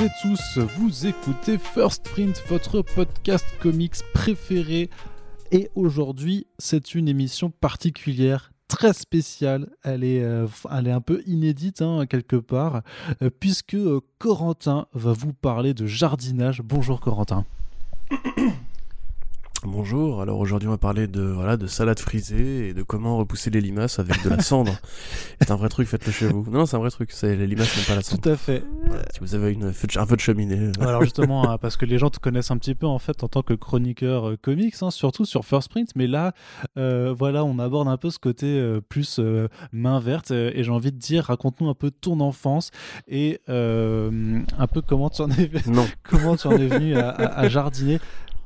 et tous. Vous écoutez First Print, votre podcast comics préféré. Et aujourd'hui, c'est une émission particulière, très spéciale. Elle est, euh, elle est un peu inédite, hein, quelque part, euh, puisque euh, Corentin va vous parler de jardinage. Bonjour Corentin. Bonjour, alors aujourd'hui on va parler de, voilà, de salade frisée et de comment repousser les limaces avec de la cendre. c'est un vrai truc, faites-le chez vous. Non, c'est un vrai truc, c'est les limaces n'ont pas la cendre. Tout à fait. si vous avez une, un feu de cheminée. Alors justement, hein, parce que les gens te connaissent un petit peu en fait en tant que chroniqueur euh, comics, hein, surtout sur First Print, mais là, euh, voilà, on aborde un peu ce côté euh, plus main verte et j'ai envie de dire, raconte-nous un peu ton enfance et un peu comment tu en es, comment tu en es venu à, à jardiner.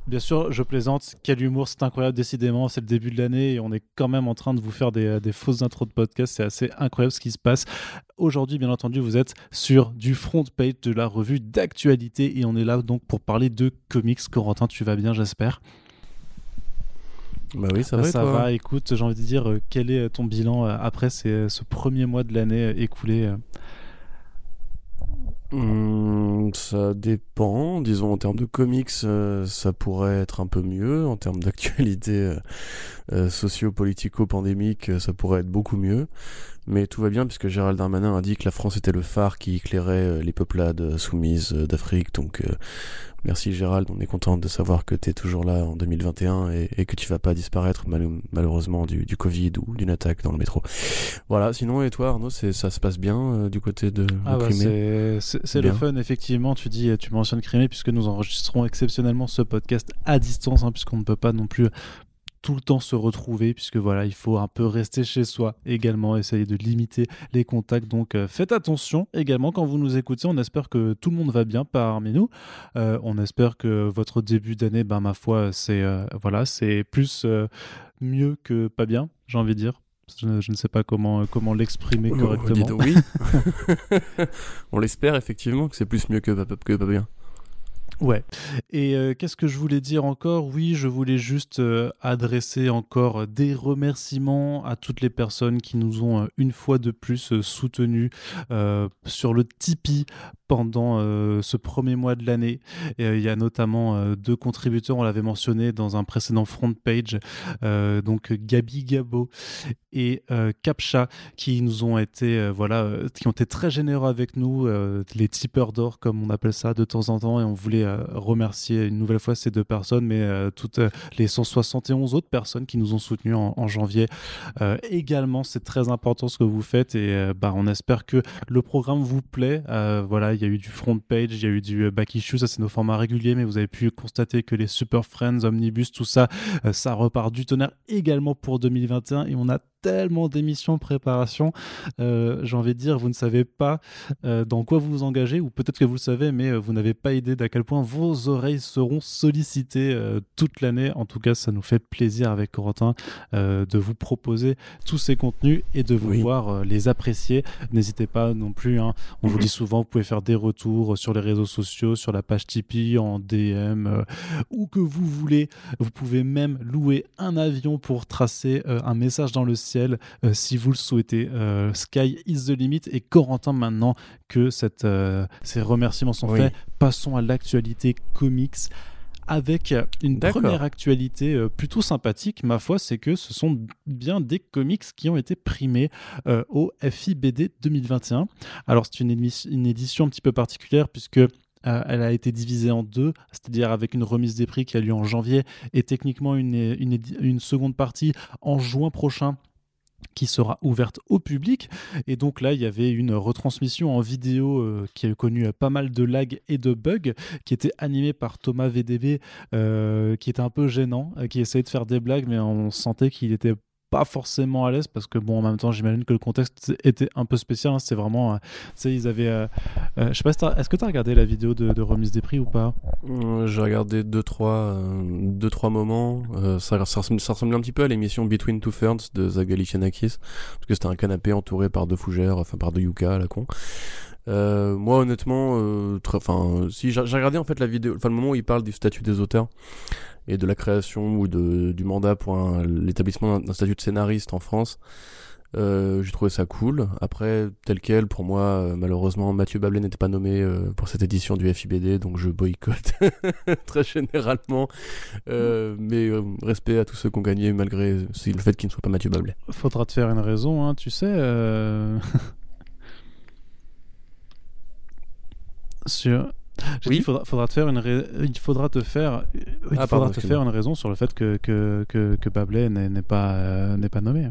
Bien sûr, je plaisante. Quel humour, c'est incroyable, décidément. C'est le début de l'année et on est quand même en train de vous faire des, euh, fausses intros de podcast. C'est assez incroyable ce qui se passe. Aujourd'hui, bien entendu, vous êtes sur du front page de la revue d'actualité et on est là donc pour parler de comics. Corentin, tu vas bien, j'espère? Bah oui, ça bah, va. Ça va. Écoute, j'ai envie de dire, euh, quel est ton bilan euh, après ce premier mois de l'année écoulé Hmm, ça dépend. Disons, en termes de comics, euh, ça pourrait être un peu mieux. En termes d'actualité euh, euh, socio-politico-pandémique, ça pourrait être beaucoup mieux. Mais tout va bien puisque Gérald Darmanin a dit que la France était le phare qui éclairait les peuplades soumises d'Afrique. Donc Merci Gérald, on est content de savoir que tu es toujours là en 2021 et, que tu vas pas disparaître malheureusement du, Covid ou d'une attaque dans le métro. Voilà, sinon et toi Arnaud, ça se passe bien euh, du côté de, ah bah C'est le fun effectivement, tu dis, tu mentionnes Crimée puisque nous enregistrons exceptionnellement ce podcast à distance hein, puisqu'on ne peut pas non plus tout le temps se retrouver puisque voilà il faut un peu rester chez soi également essayer de limiter les contacts donc euh, faites attention également quand vous nous écoutez on espère que tout le monde va bien parmi nous euh, on espère que votre début d'année ben ma foi c'est euh, voilà c'est plus mieux que pas bien j'ai envie de dire je, ne sais pas comment, comment l'exprimer correctement. oui. on l'espère effectivement que c'est plus mieux que, que pas bien. Ouais. Et euh, qu'est-ce que je voulais dire encore? Oui, je voulais juste euh, adresser encore des remerciements à toutes les personnes qui nous ont euh, une fois de plus soutenus sur le Tipeee pendant ce premier mois de l'année. Il y a notamment deux contributeurs, on l'avait mentionné dans un précédent front page, donc Gabi Gabo et Capcha, qui nous ont été, voilà, qui ont été très généreux avec nous, les tipeurs d'or comme on appelle ça de temps en temps, et on voulait euh, remercier une nouvelle fois ces deux personnes, mais euh, toutes euh, les 171 autres personnes qui nous ont soutenus en, janvier. également, c'est très important ce que vous faites et bah, on espère que le programme vous plaît. voilà, il y a eu du front page, il y a eu du back issue, ça c'est nos formats réguliers, mais vous avez pu constater que les Super Friends, Omnibus, tout ça, ça repart du tonnerre également pour 2021 et on a tellement d'émissions préparation. Euh, j'ai envie de dire, vous ne savez pas euh, dans quoi vous vous engagez, ou peut-être que vous le savez, mais euh, vous n'avez pas idée d'à quel point vos oreilles seront sollicitées toute l'année. En tout cas, ça nous fait plaisir avec Corentin de vous proposer tous ces contenus et de vous voir les apprécier. N'hésitez pas non plus, hein. on vous dit souvent, vous pouvez faire des retours sur les réseaux sociaux, sur la page Tipeee, en DM, où que vous voulez. Vous pouvez même louer un avion pour tracer un message dans le ciel euh, si vous le souhaitez. Euh, Sky is the limit. Et Corentin, maintenant que cette, euh, ces remerciements sont faits, passons à l'actualité comics avec une première actualité plutôt sympathique, ma foi, c'est que ce sont bien des comics qui ont été primés au FIBD 2021. Alors c'est une, une, édition un petit peu particulière puisque elle a été divisée en deux, c'est-à-dire avec une remise des prix qui a lieu en janvier et techniquement une, une, une seconde partie en juin prochain qui sera ouverte au public. Et donc là, il y avait une retransmission en vidéo euh, qui a connu pas mal de lag et de bugs, qui était animée par Thomas VDB, euh, qui était un peu gênant, euh, qui essayait de faire des blagues, mais on sentait qu'il était pas forcément à l'aise parce que bon en même temps j'imagine que le contexte était un peu spécial hein. c'est vraiment euh, tu ils avaient euh, euh, je sais pas est-ce que tu as regardé la vidéo de, remise des prix ou pas? J'ai regardé deux trois deux trois moments. Ça, ça, ressemblait un petit peu à l'émission Between Two Ferns de Zagali Chanakis parce que c'était un canapé entouré par deux fougères enfin par deux yucca la con moi honnêtement enfin si j'ai regardé en fait la vidéo enfin le moment où il parle du statut des auteurs et de la création ou de, du mandat pour l'établissement d'un statut de scénariste en France. Euh, j'ai trouvé ça cool. Après, tel quel, pour moi, euh, malheureusement, Mathieu Bablet n'était pas nommé euh, pour cette édition du FIBD, donc je boycotte très généralement. mais respect à tous ceux qui ont gagné, malgré le fait qu'il ne soit pas Mathieu Bablet. Faudra te faire une raison, hein, tu sais. Sur... Oui. Il faudra, faudra, te faire une il faudra te faire il ah, faudra te faire une raison sur le fait que que, que, que Bablet n'est pas n'est pas nommé.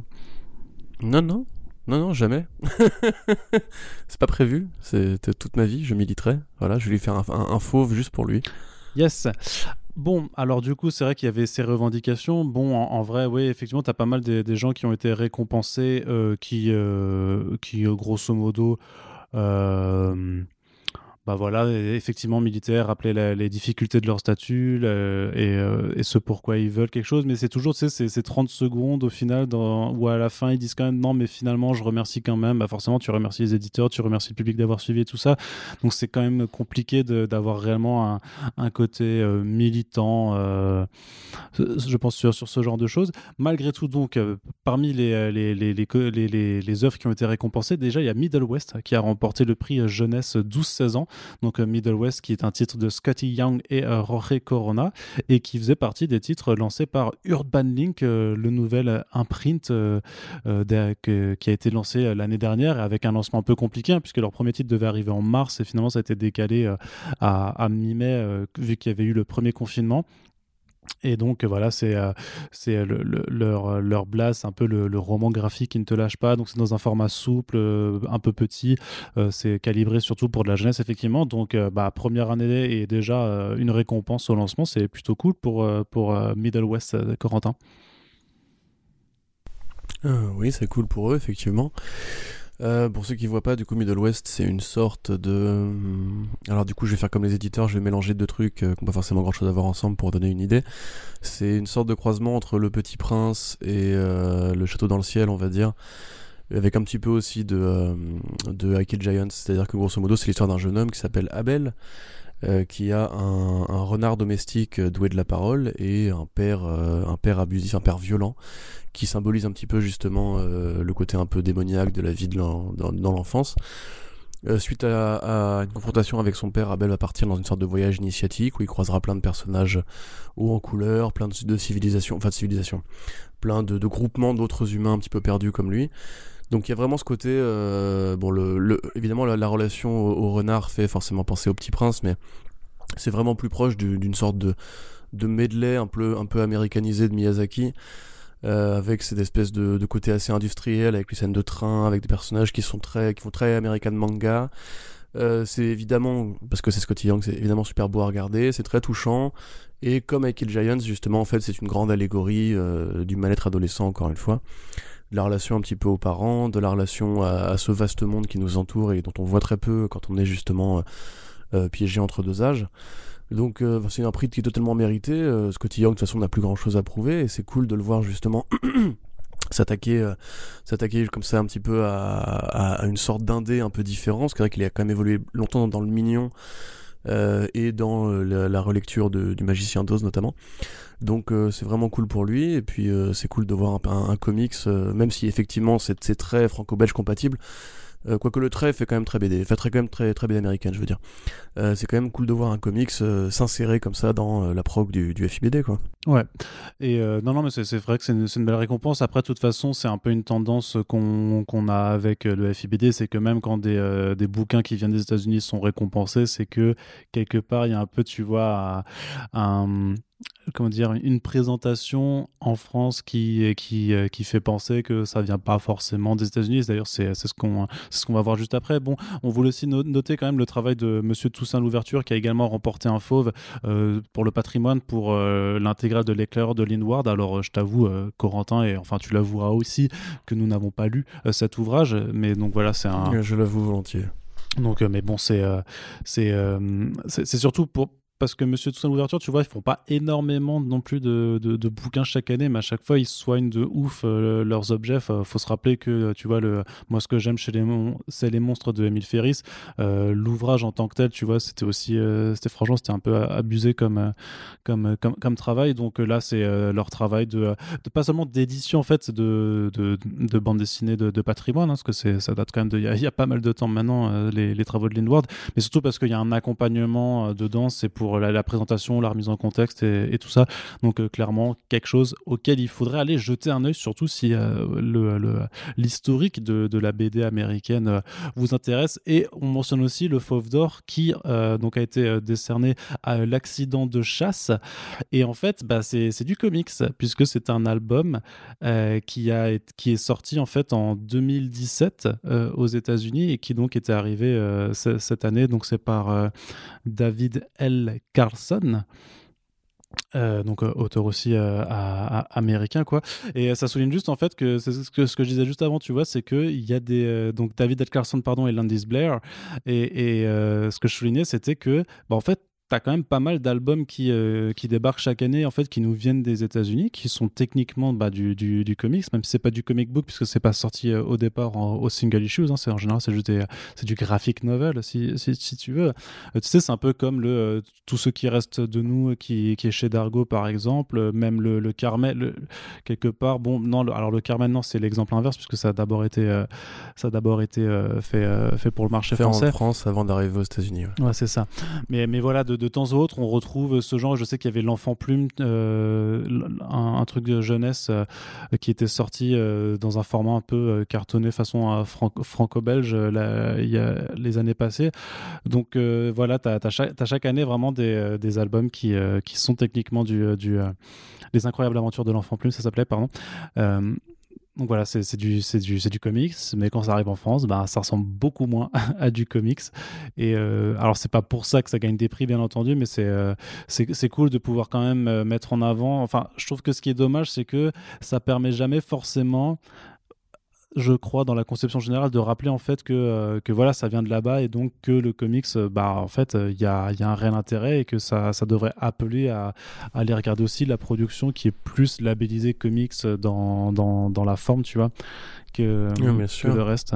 Non, non. Non, non, jamais. c'est pas prévu. C'était toute ma vie. Je militerai. Voilà, je vais lui faire un, fauve juste pour lui. Yes. Bon, alors du coup, c'est vrai qu'il y avait ces revendications. Bon, en, vrai, oui, effectivement, tu as pas mal des, gens qui ont été récompensés, euh, qui, euh, qui, grosso modo, euh, bah voilà, effectivement, militaires, rappeler les difficultés de leur statut euh, et, ce pourquoi ils veulent quelque chose. Mais c'est toujours, tu sais, ces 30 secondes au final dans, où à la fin ils disent quand même non, mais finalement je remercie quand même. Bah forcément, tu remercies les éditeurs, tu remercies le public d'avoir suivi tout ça. Donc c'est quand même compliqué d'avoir réellement un, côté euh, militant, euh, je pense, sur, sur ce genre de choses. Malgré tout, donc, parmi les les, les, les, les, œuvres qui ont été récompensées, déjà il y a Middle West qui a remporté le prix jeunesse 12-16 ans donc euh, Middle West qui est un titre de Scotty Young et euh, Jorge Corona et qui faisait partie des titres lancés par Urban Link, euh, le nouvel imprint qui a été lancé l'année dernière avec un lancement un peu compliqué hein, puisque leur premier titre devait arriver en mars et finalement ça a été décalé à mi-mai vu qu'il y avait eu le premier confinement. Et donc voilà, c'est euh, euh, leur, euh, leur blast, un peu le, roman graphique qui ne te lâche pas. Donc c'est dans un format souple, un peu petit. c'est calibré surtout pour de la jeunesse, effectivement. Donc bah, première année et déjà une récompense au lancement, c'est plutôt cool pour, pour Middle West Corentin. oui, c'est cool pour eux, effectivement. Euh, pour ceux qui voient pas, du coup, Middle West, c'est une sorte de. Hmm, alors, du coup, je vais faire comme les éditeurs, je vais mélanger deux trucs euh, qui pas forcément grand chose à voir ensemble pour donner une idée. C'est une sorte de croisement entre Le Petit Prince et euh, Le Château dans le ciel, on va dire. Avec un petit peu aussi de, de Highkill Giants. C'est-à-dire que grosso modo, c'est l'histoire d'un jeune homme qui s'appelle Abel. Qui a un, renard domestique doué de la parole et un père, un père abusif, un père violent qui symbolise un petit peu justement euh, le côté un peu démoniaque de la vie dans, l'enfance. Euh, suite à, une confrontation avec son père, Abel va partir dans une sorte de voyage initiatique où il croisera plein de personnages hauts en couleur, plein de, civilisations, enfin de civilisations, plein de, groupements d'autres humains un petit peu perdus comme lui. Donc il y a vraiment ce côté, euh, bon, le, évidemment la, relation au, renard fait forcément penser au Petit Prince, mais c'est vraiment plus proche d'une sorte de, de medley un peu, un peu américanisé de Miyazaki. Euh, avec cette espèce de, de, côté assez industriel, avec les scènes de train, avec des personnages qui sont très, qui font très American manga. Euh, c'est évidemment, parce que c'est Scotty Young, c'est évidemment super beau à regarder, c'est très touchant. Et comme avec Kill Giants, justement, en fait, c'est une grande allégorie euh, du mal-être adolescent, encore une fois. De la relation un petit peu aux parents, de la relation à, ce vaste monde qui nous entoure et dont on voit très peu quand on est justement euh, piégé entre deux âges. Donc euh, c'est un prix qui est totalement mérité. Euh, Scotty Young de toute façon n'a plus grand chose à prouver et c'est cool de le voir justement s'attaquer euh, s'attaquer comme ça un petit peu à, une sorte d'indé un peu différent. C'est vrai qu'il a quand même évolué longtemps dans le mignon et dans la, relecture du magicien d'Oz notamment. Donc c'est vraiment cool pour lui et puis c'est cool de voir un, comics même si effectivement c'est très franco-belge compatible euh, quoique le trait fait quand même très BD, fait très, quand même très, très BD américaine, je veux dire. Euh, c'est quand même cool de voir un comics euh, s'insérer comme ça dans la prog du, du, FIBD, quoi. Ouais. Et non, non, mais c'est vrai que c'est une, une, belle récompense. Après, de toute façon, c'est un peu une tendance qu'on qu'on a avec le FIBD, c'est que même quand des, des bouquins qui viennent des États-Unis sont récompensés, c'est que quelque part, il y a un peu, tu vois, un comment dire, une présentation en France qui, qui, euh, qui fait penser que ça vient pas forcément des États-Unis. D'ailleurs, c'est ce qu'on ce qu'on va voir juste après. Bon, on voulait aussi noter quand même le travail de Monsieur Toussaint Louverture qui a également remporté un fauve euh, pour le patrimoine pour euh, l'intégrale de l'éclaireur de Lindward. Alors, je t'avoue, Corentin, et enfin tu l'avoueras aussi que nous n'avons pas lu cet ouvrage, mais donc voilà, c'est un. Je l'avoue volontiers. Donc, mais bon, c'est c'est c'est surtout pour parce que Monsieur Toussaint l'ouverture, tu vois, ils font pas énormément non plus de, de, bouquins chaque année, mais à chaque fois ils soignent de ouf euh, leurs objets. faut se rappeler que tu vois le, moi ce que j'aime chez les c'est les monstres de Émile Ferris. Euh, l'ouvrage en tant que tel, tu vois, c'était aussi, euh, c'était franchement, c'était un peu abusé comme, comme, comme, travail. Donc là, c'est leur travail de, de, pas seulement d'édition en fait de, de, de bande dessinée de, patrimoine, hein, parce que c'est, ça date quand même de, il y, a pas mal de temps maintenant les, les, travaux de Lindward, mais surtout parce qu'il y a un accompagnement dedans, c'est pour la, présentation, la remise en contexte et, tout ça. Donc euh, clairement quelque chose auquel il faudrait aller jeter un œil, surtout si euh, l'historique de, la BD américaine euh, vous intéresse. Et on mentionne aussi le Fauve d'Or qui donc a été décerné à l'accident de chasse. Et en fait, bah, c'est du comics puisque c'est un album qui, a, qui est sorti en fait en 2017 aux États-Unis et qui donc était arrivé cette année. Donc c'est par David L. Carlson. Euh, donc euh, auteur aussi euh, américain quoi et ça souligne juste en fait que c'est ce que, je disais juste avant tu vois c'est que il y a des donc David. Carlson pardon et Landis Blair et, et ce que je soulignais c'était que bah, en fait t'as quand même pas mal d'albums qui, euh, qui débarquent chaque année, en fait, qui nous viennent des États-Unis, qui sont techniquement bah, du, du, du, comics, même si c'est pas du comic book, puisque c'est pas sorti euh, au départ au single issues. Hein, c'est en général, c'est juste c'est du graphic novel, si, si, si tu veux. Euh, tu sais, c'est un peu comme le tout ce qui reste de nous, qui, qui est chez Dargo, par exemple, même le, le Carmel, quelque part. Bon, non, alors le Carmel, non, c'est l'exemple inverse, puisque ça a d'abord été, ça a d'abord été fait, fait pour le marché fait français. en France avant d'arriver aux États-Unis. Ouais, ouais c'est ça. Mais, mais voilà, de de temps en autre, on retrouve ce genre. Je sais qu'il y avait l'enfant plume, euh, un, truc de jeunesse euh, qui était sorti euh, dans un format un peu cartonné façon franco-belge il y a les années passées. Donc voilà, tu as, chaque année vraiment des, albums qui, qui sont techniquement du, du les incroyables aventures de l'enfant plume, ça s'appelait, pardon. Donc voilà, c'est du, du, du comics, mais quand ça arrive en France, bah, ça ressemble beaucoup moins à du comics. Et euh, alors, c'est pas pour ça que ça gagne des prix, bien entendu, mais c'est euh, c'est cool de pouvoir quand même euh, mettre en avant. Enfin, je trouve que ce qui est dommage, c'est que ça permet jamais forcément je crois, dans la conception générale, de rappeler en fait que, euh, que voilà, ça vient de là-bas et donc que le comics, euh, bah, en fait, il euh, y, a, y, a, un réel intérêt et que ça, ça devrait appeler à, à, aller regarder aussi la production qui est plus labellisée comics dans, dans, dans la forme, tu vois, que, le reste.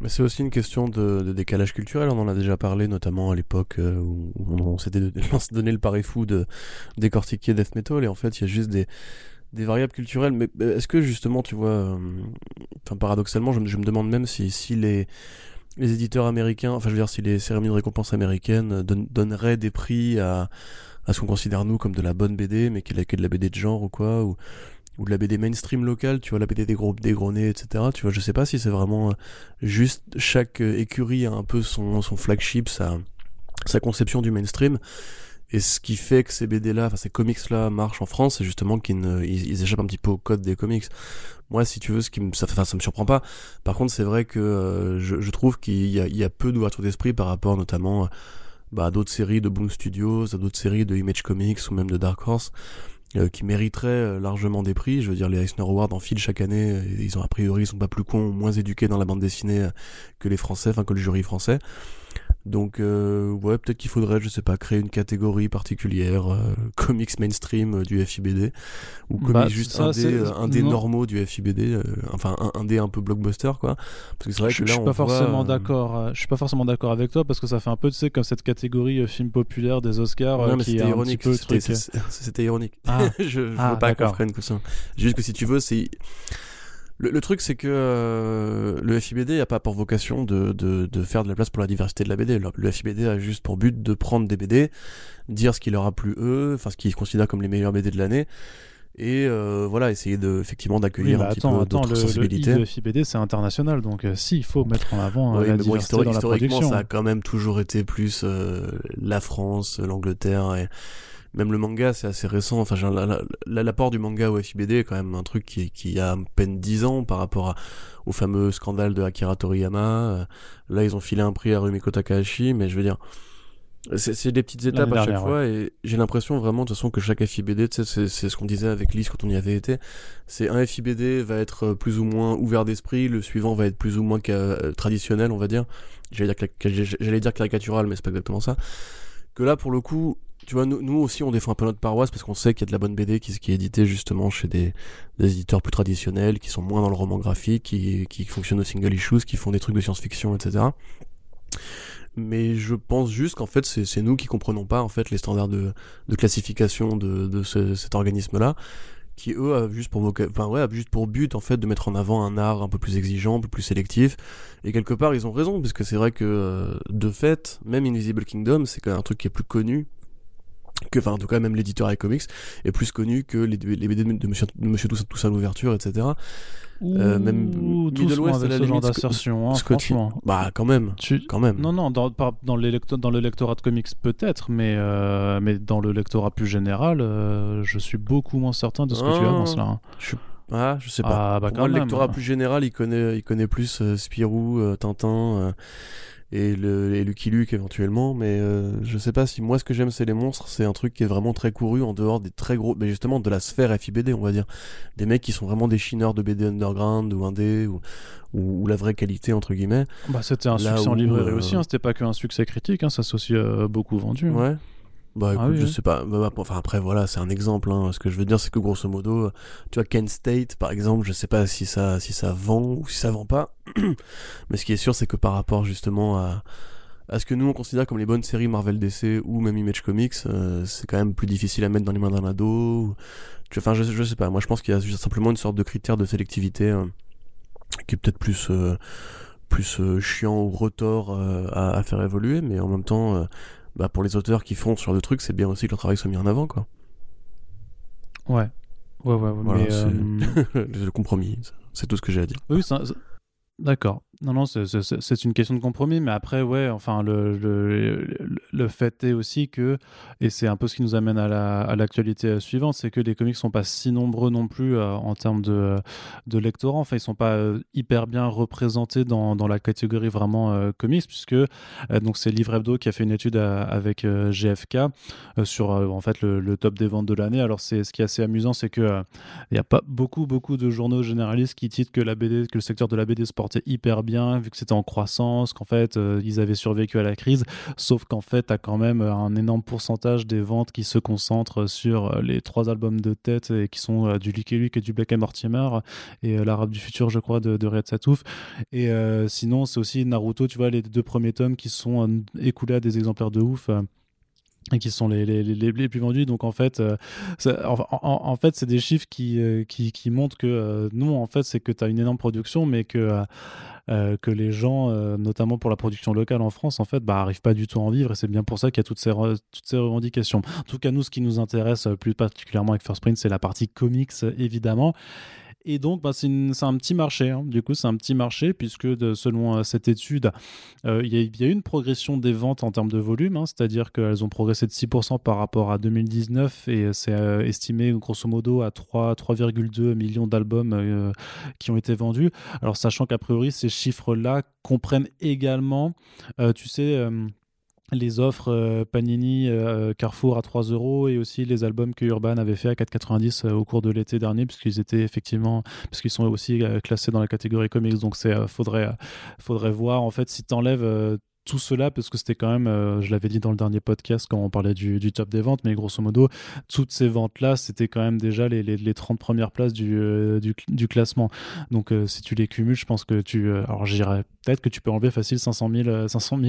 Mais c'est aussi une question de, décalage culturel. On en a déjà parlé, notamment à l'époque où on, s'était donné le pari fou de décortiquer Death Metal. Et en fait, il y a juste des, des variables culturelles, mais est-ce que justement, tu vois, euh, paradoxalement, je, me demande même si, si les, les éditeurs américains, enfin je veux dire, si les cérémonies de récompense américaines donneraient des prix à, à ce qu'on considère nous comme de la bonne BD, mais qui est de la BD de genre ou quoi, ou, ou de la BD mainstream locale, tu vois, la BD des groupes des etc. Tu vois, je sais pas si c'est vraiment euh, juste chaque euh, écurie a un peu son, son flagship, sa, sa conception du mainstream. Et ce qui fait que ces BD-là, enfin ces comics-là marchent en France, c'est justement qu'ils ils, échappent un petit peu au code des comics. Moi, si tu veux, ce qui me, ça, enfin, ça me surprend pas. Par contre, c'est vrai que euh, je, je, trouve qu'il y a, il y a peu d'ouverture d'esprit par rapport notamment bah, à d'autres séries de Boom Studios, à d'autres séries de Image Comics ou même de Dark Horse. Euh, qui mériteraient euh, largement des prix. Je veux dire, les Eisner Awards en file chaque année. Ils ont a priori, ils sont pas plus cons, moins éduqués dans la bande dessinée que les Français, enfin que le jury français. Donc euh, ouais, peut-être qu'il faudrait, je sais pas, créer une catégorie particulière, euh, comics mainstream euh, du FIBD, ou comics bah, juste un, des, un des normaux du FIBD, enfin un, un, des un peu blockbuster quoi. Parce que c'est vrai que là, je suis pas forcément d'accord. je suis pas forcément d'accord avec toi parce que ça fait un peu, tu sais, comme cette catégorie film populaire des Oscars. Non mais c'était ironique. C'était ironique. Ah. je, je ah, veux pas qu'on prenne que ça. Juste que si tu veux, c'est le, truc, c'est que euh, le FIBD n'a pas pour vocation de, de, de, faire de la place pour la diversité de la BD. Le, FIBD a juste pour but de prendre des BD, dire ce qui leur a plu eux, enfin ce qu'ils considèrent comme les meilleurs BD de l'année, et euh, voilà, essayer de effectivement d'accueillir un petit peu d'autres sensibilités. Le FIBD, c'est international, donc euh, si, il faut mettre en avant la diversité dans la production. ça a quand même toujours été plus la France, l'Angleterre et même le manga, c'est assez récent. Enfin, l'apport du manga au FIBD est quand même un truc qui, qui a à peine 10 ans par rapport au fameux scandale de Akira Toriyama. Euh, là, ils ont filé un prix à Rumiko Takahashi, mais je veux dire, c'est des petites étapes à chaque fois et j'ai l'impression vraiment de toute façon que chaque FIBD, c'est ce qu'on disait avec Lise quand on y avait été, c'est un FIBD va être euh, plus ou moins ouvert d'esprit, le suivant va être plus ou moins euh, traditionnel, on va dire. J'allais dire, dire caricatural, mais c'est pas exactement ça. que là, pour le coup, tu vois, nous, nous, aussi, on défend un peu notre paroisse parce qu'on sait qu'il y a de la bonne BD qui, est éditée justement chez des, des, éditeurs plus traditionnels, qui sont moins dans le roman graphique, qui, qui fonctionnent au single issues, qui font des trucs de science-fiction, etc. Mais je pense juste qu'en fait, c'est nous qui comprenons pas en fait les standards de, de classification de, de ce, cet organisme-là qui eux a juste pour enfin ouais, a juste pour but en fait de mettre en avant un art un peu plus exigeant, un peu plus sélectif. Et quelque part ils ont raison parce que c'est vrai que euh, de fait, même Invisible Kingdom, c'est quand même un truc qui est plus connu que enfin en tout cas même l'éditeur iComics est plus connu que les, les BD de Monsieur, de Monsieur Toussaint l'ouverture etc euh, même Middle West avec ce genre d'assertion hein, franchement. Bah quand même quand même. Non non dans, dans, dans le lectorat de comics peut-être mais euh, mais dans le lectorat plus général euh, je suis beaucoup moins certain de ce que tu avances là hein. je ah, je sais pas. Ah, bah, Pour moi, le lectorat plus général, il connaît, il connaît plus Spirou, Tintin, et, le, et Lucky Luke éventuellement, mais euh, je sais pas si moi ce que j'aime c'est les monstres, c'est un truc qui est vraiment très couru en dehors des très gros, mais justement de la sphère FIBD on va dire, des mecs qui sont vraiment des chineurs de BD underground ou indé ou, ou, la vraie qualité entre guillemets. Bah c'était un succès en librairie euh, aussi, hein, c'était pas qu'un succès critique, hein, ça s'est aussi euh, beaucoup vendu. Hein. Ouais. Bah ah écoute, je sais pas. Bah, bah, enfin après voilà, c'est un exemple. Hein. Ce que je veux dire, c'est que grosso modo, tu vois, Kent State, par exemple, je sais pas si ça, si ça vend ou si ça vend pas. Mais ce qui est sûr, c'est que par rapport justement à, à ce que nous on considère comme les bonnes séries Marvel DC ou même Image Comics, euh, c'est quand même plus difficile à mettre dans les mains d'un ado. Enfin, je, je sais pas. Moi, je pense qu'il y a simplement une sorte de critère de sélectivité hein, qui est peut-être plus euh, plus euh, chiant ou retort à, à, faire évoluer, mais en même temps bah, pour les auteurs qui font sur le truc, c'est bien aussi que leur travail soit mis en avant, quoi. Ouais. Ouais, ouais, ouais. euh, le compromis. C'est tout ce que j'ai à dire. Oui, d'accord. Non, non, c'est une question de compromis, mais après, ouais, enfin, le, le, le fait est aussi que, et c'est un peu ce qui nous amène à l'actualité la, suivante, c'est que les comics sont pas si nombreux non plus euh, en termes de, de lectorat. Enfin, ils sont pas euh, hyper bien représentés dans, dans la catégorie vraiment euh, comics, puisque donc c'est Livre Hebdo qui a fait une étude avec GFK sur en fait le, top des ventes de l'année. Alors, c'est ce qui est assez amusant, c'est que il n'y a pas beaucoup, beaucoup de journaux généralistes qui titrent que la BD, que le secteur de la BD se portait hyper bien vu que c'était en croissance, qu'en fait, euh, ils avaient survécu à la crise. Sauf qu'en fait, tu as quand même euh, un énorme pourcentage des ventes qui se concentrent sur euh, les trois albums de tête et qui sont du Lucky Luke et du Black and Mortimer et l'Arabe du futur, je crois, de, de Red Satouf. Et sinon, c'est aussi Naruto, tu vois, les deux premiers tomes qui sont écoulés à des exemplaires de ouf et qui sont les, les, les, les, plus vendus. Donc en fait, euh, en, fait, c'est des chiffres qui, euh, qui, qui, montrent que euh, non, en fait, c'est que tu as une énorme production, mais que, que les gens, notamment pour la production locale en France, en fait, bah, pas du tout à en vivre. Et c'est bien pour ça qu'il y a toutes ces, toutes ces revendications. En tout cas, nous, ce qui nous intéresse plus particulièrement avec First Print, c'est la partie comics, évidemment. Et donc, bah, c'est un petit marché. Hein. Du coup, c'est un petit marché puisque selon euh, cette étude, euh, il y, a une progression des ventes en termes de volume, hein. c'est-à-dire qu'elles ont progressé de 6% par rapport à 2019 et c'est euh, estimé grosso modo à 3,2 millions d'albums qui ont été vendus. Alors, sachant qu'a priori, ces chiffres-là comprennent également, tu sais, les offres euh, Panini euh, Carrefour à 3 euros et aussi les albums que Urban avait fait à 4,90 euh, au cours de l'été dernier puisqu'ils étaient effectivement parce qu'ils sont aussi classés dans la catégorie comics. Donc c'est faudrait faudrait voir en fait si tu enlèves tout cela parce que c'était quand même, euh, je l'avais dit dans le dernier podcast quand on parlait du, top des ventes, mais grosso modo, toutes ces ventes-là, c'était quand même déjà les, les, 30 premières places du, euh, du, classement. Donc euh, si tu les cumules, je pense que tu... alors j'irais peut-être que tu peux enlever facile 500 000, 500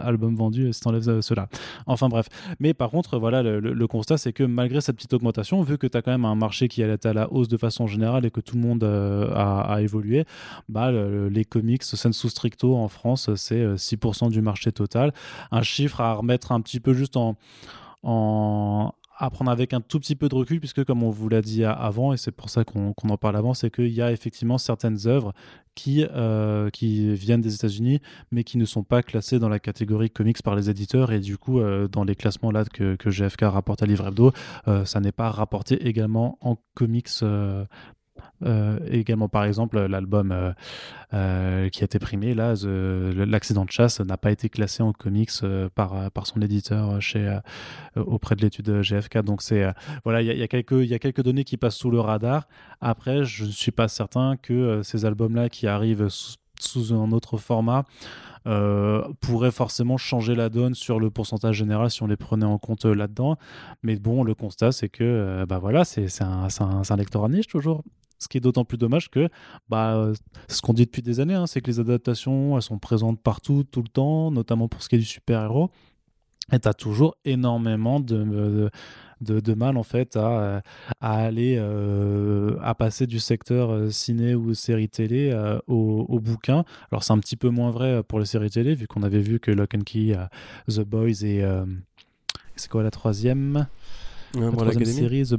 albums vendus si tu enlèves cela. Enfin bref. Mais par contre, voilà, le, constat, c'est que malgré cette petite augmentation, vu que tu as quand même un marché qui est à la hausse de façon générale et que tout le monde a, a, évolué, bah, les comics sensu stricto en France, c'est 6% du marché total. Un chiffre à remettre un petit peu juste en, en à prendre avec un tout petit peu de recul, puisque comme on vous l'a dit avant, et c'est pour ça qu'on en parle avant, c'est qu'il y a effectivement certaines œuvres qui, euh, qui viennent des États-Unis, mais qui ne sont pas classées dans la catégorie comics par les éditeurs, et du coup, euh, dans les classements là que, que GFK rapporte à Livre Hebdo, euh, ça n'est pas rapporté également en comics euh, également, par exemple, l'album euh, euh, qui a été primé, là, l'accident de chasse n'a pas été classé en comics par, par son éditeur chez, auprès de l'étude GFK. Donc, c'est voilà, il y, a quelques, y a quelques données qui passent sous le radar. Après, je ne suis pas certain que ces albums-là qui arrivent sous un autre format euh, pourrait forcément changer la donne sur le pourcentage général si on les prenait en compte là-dedans. Mais bon, le constat, c'est que bah voilà, c'est un, un, un lectorat niche toujours. Ce qui est d'autant plus dommage que, bah, ce qu'on dit depuis des années, hein, c'est que les adaptations, elles sont présentes partout, tout le temps, notamment pour ce qui est du super-héros. Et tu as toujours énormément de, de, mal en fait à, à aller euh, à passer du secteur euh, ciné ou série télé euh, au, au, bouquin. Alors c'est un petit peu moins vrai pour les séries télé vu qu'on avait vu que Lock and Key, The Boys et c'est quoi la troisième? Umbrella Academy. série, The,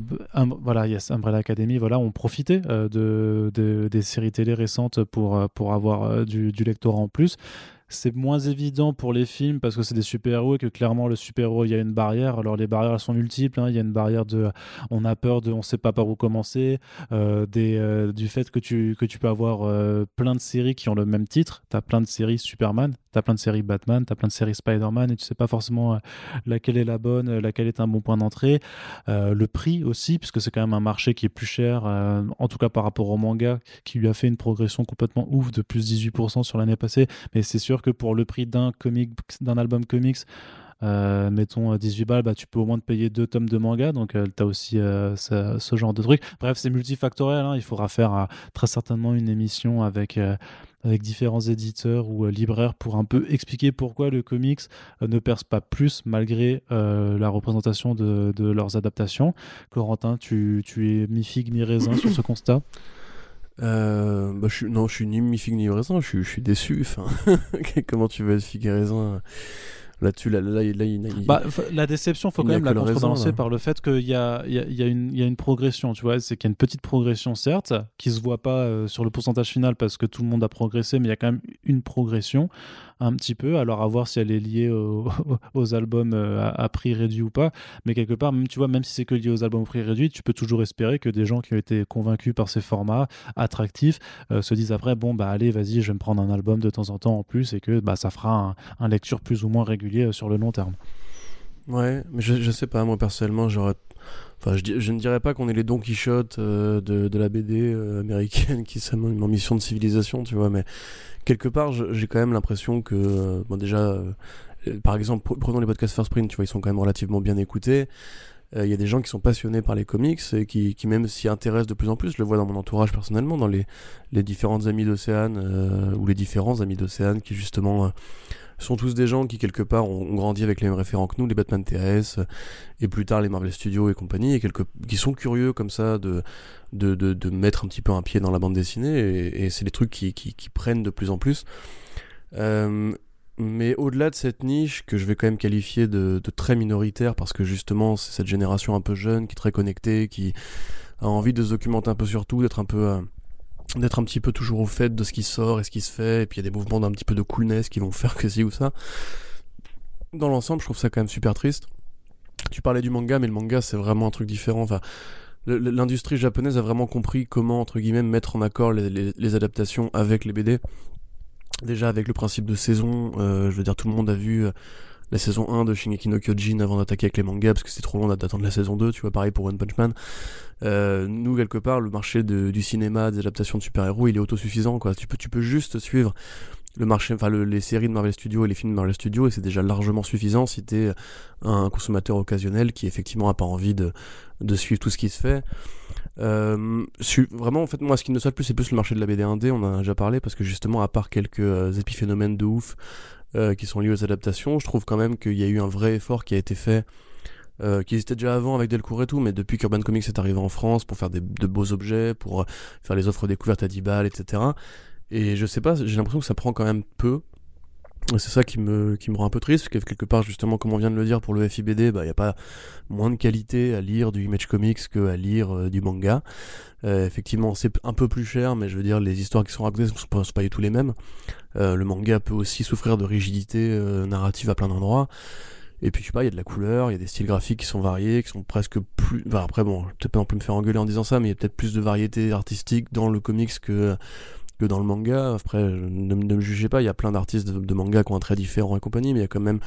voilà, yes, Umbrella Academy, voilà, on profitait de, de, des séries télé récentes pour, pour avoir du, du lectorat en plus. C'est moins évident pour les films parce que c'est des super-héros et que clairement le super-héros il y a une barrière. Alors les barrières sont multiples. Hein. Il y a une barrière de on a peur de on sait pas par où commencer, euh, euh, du fait que tu, que tu peux avoir euh, plein de séries qui ont le même titre. Tu as plein de séries Superman, tu as plein de séries Batman, tu as plein de séries Spider-Man et tu sais pas forcément laquelle est la bonne, laquelle est un bon point d'entrée. le prix aussi, puisque c'est quand même un marché qui est plus cher, en tout cas par rapport au manga qui lui a fait une progression complètement ouf de plus 18% sur l'année passée. Mais c'est sûr que pour le prix d'un comic, d'un album comics, euh, mettons 18 balles, bah, tu peux au moins te payer deux tomes de manga, donc euh, tu as aussi euh, ce, genre de truc. Bref, c'est multifactoriel, hein. il faudra faire très certainement une émission avec, avec différents éditeurs ou libraires pour un peu expliquer pourquoi le comics ne perce pas plus malgré la représentation de, de, leurs adaptations. Corentin, tu, tu es mi-figue, mi-raisin sur ce constat? Euh, bah, je suis, non, je suis ni mi-figue ni raisin, je suis, je suis déçu. Enfin, comment tu veux être figue et raisin Là-dessus, là, là, là, bah, la déception, faut quand même la contrebalancer par le fait qu'il y a, y, a, y, a une, y a une progression, tu vois. C'est qu'il y a une petite progression, certes, qui se voit pas euh, sur le pourcentage final parce que tout le monde a progressé, mais il y a quand même une progression un petit peu. Alors à voir si elle est liée aux albums euh, à, prix réduit ou pas. Mais quelque part, même tu vois, même si c'est que lié aux albums à prix réduit, tu peux toujours espérer que des gens qui ont été convaincus par ces formats attractifs euh, se disent après bon bah allez vas-y je vais me prendre un album de temps en temps en plus et que bah ça fera un, lecture plus ou moins régulier euh, sur le long terme. Ouais, mais je, je sais pas, moi personnellement, j'aurais. Enfin, je, ne dirais pas qu'on est les Don Quichotte de, de, la BD américaine qui sont une mission de civilisation, tu vois, mais quelque part, j'ai quand même l'impression que, euh, bon, déjà, euh, par exemple, prenons les podcasts First Print, tu vois, ils sont quand même relativement bien écoutés. Euh, il y a des gens qui sont passionnés par les comics et qui, même s'y intéressent de plus en plus. Je le vois dans mon entourage personnellement, dans les, les différentes amis d'Océane ou les différents amis d'Océane qui justement sont tous des gens qui quelque part ont, grandi avec les mêmes référents que nous, les Batman TS et plus tard les Marvel Studios et compagnie, et qui sont curieux comme ça de, de, de, mettre un petit peu un pied dans la bande dessinée, et, c'est des trucs qui, qui, prennent de plus en plus. Euh, mais au-delà de cette niche que je vais quand même qualifier de, très minoritaire, parce que justement c'est cette génération un peu jeune, qui est très connectée, qui a envie de se documenter un peu sur tout, d'être un peu... D'être un petit peu toujours au fait de ce qui sort et ce qui se fait, et puis il y a des mouvements d'un petit peu de coolness qui vont faire que ci ou ça. Dans l'ensemble, je trouve ça quand même super triste. Tu parlais du manga, mais le manga c'est vraiment un truc différent. Enfin, l'industrie japonaise a vraiment compris comment, entre guillemets, mettre en accord les, les, adaptations avec les BD. Déjà avec le principe de saison, euh, je veux dire, tout le monde a vu euh, la saison 1 de Shingeki no Kyojin avant d'attaquer avec les mangas parce que c'est trop long d'attendre la saison 2, tu vois, pareil pour One Punch Man. Euh, nous, quelque part, le marché du cinéma, des adaptations de super-héros, il est autosuffisant, quoi. Tu peux, tu peux juste suivre le marché, enfin les séries de Marvel Studios et les films de Marvel Studios, et c'est déjà largement suffisant si t'es un consommateur occasionnel qui effectivement a pas envie de, de suivre tout ce qui se fait. Euh, vraiment, en fait, moi, ce qui me saute plus, c'est plus le marché de la BD 1D, on en a déjà parlé, parce que justement, à part quelques euh, épiphénomènes de ouf euh, qui sont liés aux adaptations, je trouve quand même qu'il y a eu un vrai effort qui a été fait euh, qui existait déjà avant avec Delcourt et tout, mais depuis qu'Urban Comics est arrivé en France pour faire des, de beaux objets, pour euh, faire les offres découvertes à 10 balles, etc. Et je sais pas, j'ai l'impression que ça prend quand même peu. C'est ça qui me, rend un peu triste, parce que quelque part, justement, comme on vient de le dire, pour le FIBD, il bah, n'y a pas moins de qualité à lire du Image Comics que à lire euh, du manga. Euh, effectivement, c'est un peu plus cher, mais je veux dire, les histoires qui sont racontées ne sont pas, du tout les mêmes. Euh, le manga peut aussi souffrir de rigidité narrative à plein d'endroits. Et puis je sais pas, il y a de la couleur, il y a des styles graphiques qui sont variés, qui sont presque plus. Enfin, après bon, peut-être pas non plus me faire engueuler en disant ça, mais il y a peut-être plus de variété artistique dans le comics que que dans le manga. Après, ne, me jugez pas, il y a plein d'artistes de, manga qui ont un trait différent et compagnie, mais il y a quand même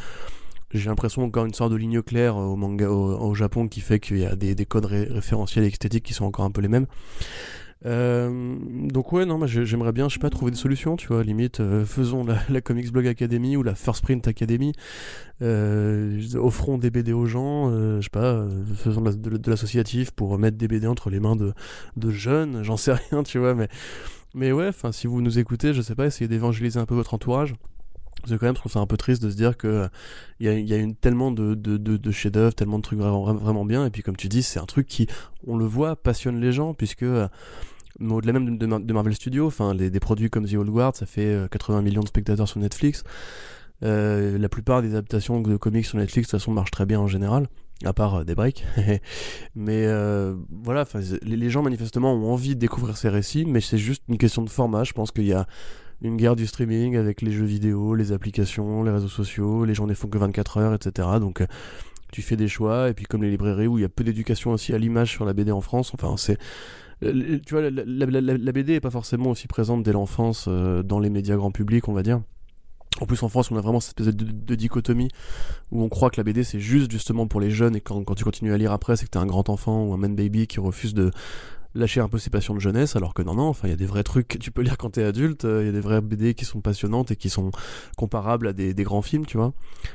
j'ai l'impression encore une sorte de ligne claire au manga au, Japon qui fait qu'il y a des, des codes référentiels et esthétiques qui sont encore un peu les mêmes. Euh, donc ouais, non, j'aimerais bien, je sais pas, trouver des solutions, tu vois, limite, euh, faisons la, Comics Blog Academy ou la First Print Academy, euh, offrons des BD aux gens, je sais pas, faisons de, l'associatif pour mettre des BD entre les mains de, de jeunes, j'en sais rien, tu vois, mais, mais ouais, enfin, si vous nous écoutez, je sais pas, essayez d'évangéliser un peu votre entourage. Parce que quand même, je trouve ça un peu triste de se dire que il y a, y une, tellement de, de, de, de chefs-d'œuvre, tellement de trucs vraiment, vraiment bien, et puis comme tu dis, c'est un truc qui, on le voit, passionne les gens, puisque au-delà même de, Marvel Studios, enfin, des produits comme The Old Guard, ça fait 80 euh, millions de spectateurs sur Netflix. Euh, la plupart des adaptations de comics sur Netflix, de toute façon, marchent très bien en général, à part euh, des breaks. mais voilà, les, gens manifestement ont envie de découvrir ces récits, mais c'est juste une question de format. Je pense qu'il y a une guerre du streaming avec les jeux vidéo, les applications, les réseaux sociaux, les journées font que 24 heures, etc. Donc tu fais des choix, et puis comme les librairies où il y a peu d'éducation aussi à l'image sur la BD en France, enfin c'est euh, tu vois, la, BD est pas forcément aussi présente dès l'enfance euh, dans les médias grand public, on va dire. En plus, en France, on a vraiment cette espèce de, dichotomie où on croit que la BD c'est juste justement pour les jeunes et quand, quand tu continues à lire après, c'est que t'es un grand enfant ou un man baby qui refuse de lâcher un peu ses passions de jeunesse, alors que non, non, enfin, il y a des vrais trucs que tu peux lire quand t'es adulte, euh, il y a des vraies BD qui sont passionnantes et qui sont comparables à des, grands films, tu vois.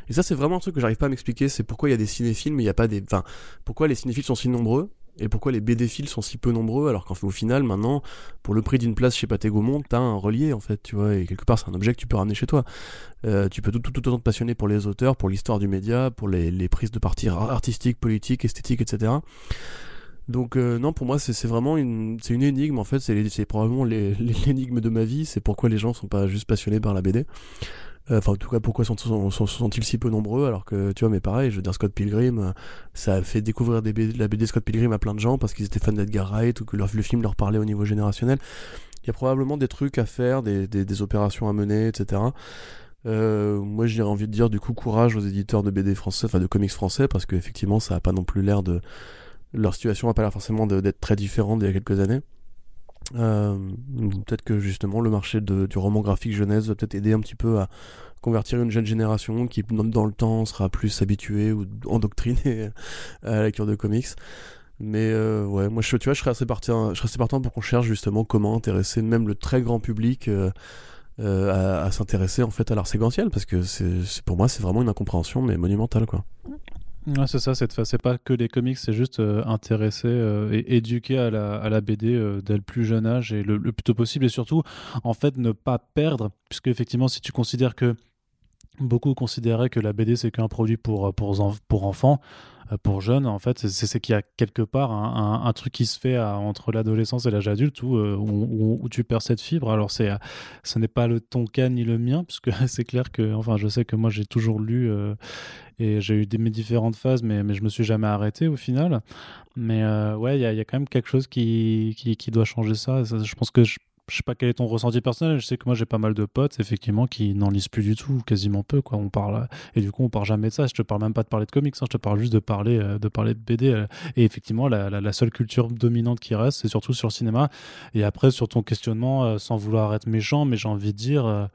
Et ça, c'est vraiment un truc que j'arrive pas à m'expliquer, c'est pourquoi il y a des cinéphiles, mais il y a pas des, enfin, pourquoi les cinéphiles sont si nombreux, et pourquoi les BD-files sont si peu nombreux alors qu'au final maintenant pour le prix d'une place chez Pathé Gaumont t'as un relié en fait tu vois et quelque part c'est un objet que tu peux ramener chez toi. Euh, tu peux tout, tout, autant te passionner pour les auteurs pour l'histoire du média pour les, les, prises de parti artistiques politiques esthétiques etc donc euh, non pour moi c'est vraiment une c'est une énigme en fait c'est probablement l'énigme de ma vie c'est pourquoi les gens sont pas juste passionnés par la BD enfin, en tout cas, pourquoi sont-ils sont, si peu nombreux alors que, tu vois, mais pareil, je veux dire, Scott Pilgrim, euh, ça a fait découvrir la BD Scott Pilgrim à plein de gens parce qu'ils étaient fans d'Edgar Wright ou que le film leur parlait au niveau générationnel. Il y a probablement des trucs à faire, des, opérations à mener, etc. Euh, moi, j'ai envie de dire, du coup, courage aux éditeurs de BD français, enfin de comics français, parce qu'effectivement, ça a pas non plus l'air de. Leur situation n'a pas l'air forcément d'être très différente d'il y a quelques années. Euh, peut-être que justement le marché du roman graphique jeunesse va peut-être aider un petit peu à convertir une jeune génération qui dans le temps sera plus habituée ou endoctrinée à la lecture de comics. Mais euh, ouais, moi je, tu vois, je serais assez partant, pour qu'on cherche justement comment intéresser même le très grand public euh, à, s'intéresser en fait à l'art séquentiel parce que c'est pour moi c'est vraiment une incompréhension mais monumentale quoi. Ouais, c'est ça, c'est pas que les comics, c'est juste euh, intéresser euh, et éduquer à la, à la BD euh, dès le plus jeune âge et le, plus tôt possible et surtout, en fait, ne pas perdre, puisque effectivement, si tu considères que beaucoup considéraient que la BD c'est qu'un produit pour, pour, pour enfants, pour jeunes, en fait, c'est qu'il y a quelque part un, truc qui se fait entre l'adolescence et l'âge adulte où, où, tu perds cette fibre. Alors, ce n'est pas le ton cas ni le mien, puisque c'est clair que, enfin, je sais que moi j'ai toujours lu et j'ai eu mes différentes phases, mais, mais je me suis jamais arrêté au final. Mais euh, ouais, il y, y, a quand même quelque chose qui, qui, doit changer ça. Je pense que je, je sais pas quel est ton ressenti personnel. Je sais que moi j'ai pas mal de potes effectivement qui n'en lisent plus du tout, quasiment peu quoi. On parle et du coup on parle jamais de ça. Je te parle même pas de parler de comics, hein. je te parle juste de parler euh, de parler de BD. Euh. Et effectivement la, la, seule culture dominante qui reste, c'est surtout sur le cinéma. Et après sur ton questionnement, sans vouloir être méchant, mais j'ai envie de dire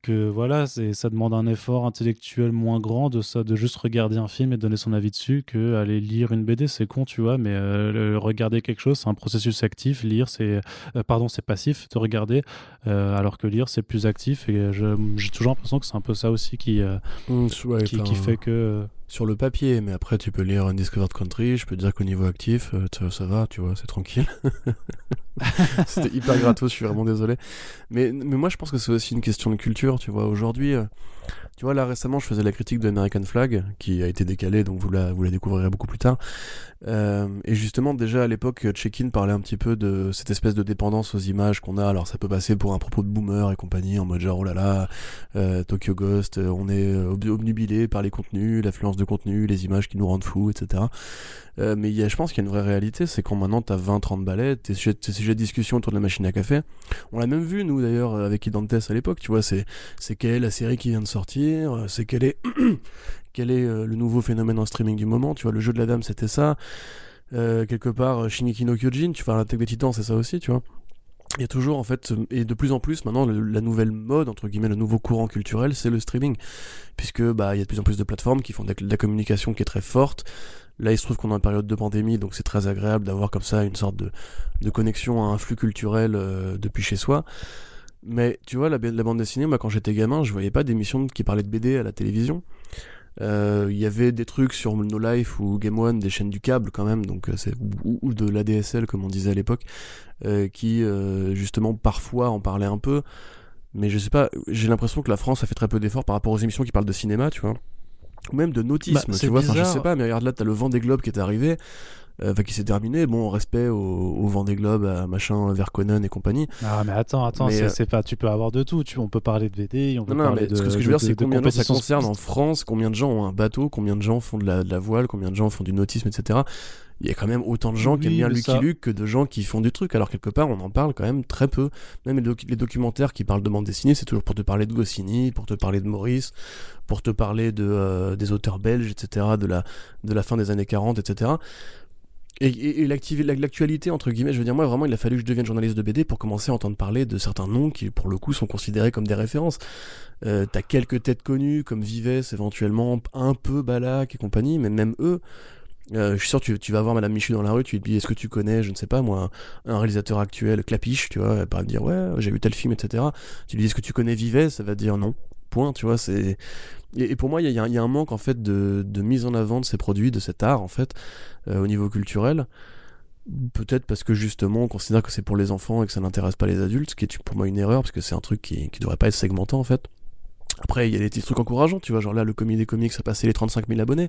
que voilà, ça demande un effort intellectuel moins grand de ça, de juste regarder un film et donner son avis dessus que aller lire une BD, c'est con, tu vois, mais euh, regarder quelque chose, c'est un processus actif. Lire, c'est euh, pardon, c'est passif de regarder, euh, alors que lire, c'est plus actif. Et j'ai toujours l'impression que c'est un peu ça aussi qui mmh, qui, qui, fait que sur le papier, mais après tu peux lire un Discovered Country, je peux te dire qu'au niveau actif, ça, va, tu vois, c'est tranquille. C'était hyper gratos, je suis vraiment désolé. Mais, mais moi je pense que c'est aussi une question de culture, tu vois. Aujourd'hui, euh, tu vois, là récemment je faisais la critique de American Flag, qui a été décalée, donc vous la, vous la découvrirez beaucoup plus tard. Euh, et justement, déjà à l'époque, Check-in parlait un petit peu de cette espèce de dépendance aux images qu'on a. Alors ça peut passer pour un propos de boomer et compagnie, en mode genre, oh là là, euh, Tokyo Ghost, euh, on est obnubilé par les contenus, l'affluence de contenu, les images qui nous rendent fous, etc. mais y a, je pense qu'il y a une vraie réalité, c'est quand maintenant t'as 20-30 balais, t'es sujet, sujet de discussion autour de la machine à café. On l'a même vu, nous d'ailleurs, avec Idantes à l'époque, tu vois, c'est, c'est quelle est la série qui vient de sortir, c'est quelle est, quel est euh, le nouveau phénomène en streaming du moment. Tu vois, le jeu de la dame, c'était ça. Euh, quelque part, Shiniki no Kyojin, tu vois, l'attaque des titans, c'est ça aussi, tu vois. il y a toujours en fait et de plus en plus maintenant la nouvelle mode entre guillemets le nouveau courant culturel c'est le streaming puisque bah il y a de plus en plus de plateformes qui font de la, communication qui est très forte là il se trouve qu'on est en période de pandémie donc c'est très agréable d'avoir comme ça une sorte de, connexion à un flux culturel euh, depuis chez soi mais tu vois la, bande dessinée moi quand j'étais gamin je voyais pas d'émissions qui parlaient de BD à la télévision euh, il y avait des trucs sur No Life ou Game One, des chaînes du câble quand même, donc euh, c'est ou, ou de l'ADSL comme on disait à l'époque, euh, qui justement parfois en parlaient un peu. Mais je sais pas, j'ai l'impression que la France a fait très peu d'efforts par rapport aux émissions qui parlent de cinéma, tu vois. Ou même de nautisme, bah, tu vois. Enfin, je sais pas, mais regarde là, t'as le vent des globes qui est arrivé. Euh, enfin qui s'est terminé. Bon, respect au, au Vendée Globe, à machin, Verkonen et compagnie. Ah, mais attends, attends, c'est euh, pas, tu peux avoir de tout. Tu, on peut parler de VD, on peut non, parler mais de. Ce que, je veux dire, c'est combien de ça concerne en France, combien de gens ont un bateau, combien de gens font de la, de la voile, combien de gens font du nautisme, etc il y a quand même autant de gens qui aiment bien Lucky Luke que de gens qui font du truc. Alors quelque part, on en parle quand même très peu. Même les, documentaires qui parlent de bande dessinée, c'est toujours pour te parler de Goscinny, pour te parler de Maurice, pour te parler de euh, des auteurs belges, etc. De la de la fin des années 40, etc. Et, et, l'actualité, entre guillemets, je veux dire, moi, vraiment, il a fallu que je devienne journaliste de BD pour commencer à entendre parler de certains noms qui, pour le coup, sont considérés comme des références. Euh, T'as quelques têtes connues, comme Vives, éventuellement, un peu Balak et compagnie, mais même eux, euh, je suis sûr tu, vas voir Madame Michu dans la rue, tu lui dis est-ce que tu connais, je ne sais pas moi, un, réalisateur actuel, Clapiche, tu vois, elle va dire ouais, j'ai vu tel film, etc. Tu lui dis est-ce que tu connais Vives, ça va dire non. Tu vois, c'est. Et, pour moi, il y, a un manque en fait de, mise en avant de ces produits, de cet art en fait, euh, au niveau culturel. Peut-être parce que justement on considère que c'est pour les enfants et que ça n'intéresse pas les adultes, ce qui est pour moi une erreur parce que c'est un truc qui, qui devrait pas être segmentant en fait. Après, il y a des petits trucs encourageants, tu vois, genre là, le comité des comics a passé les 35 000 abonnés.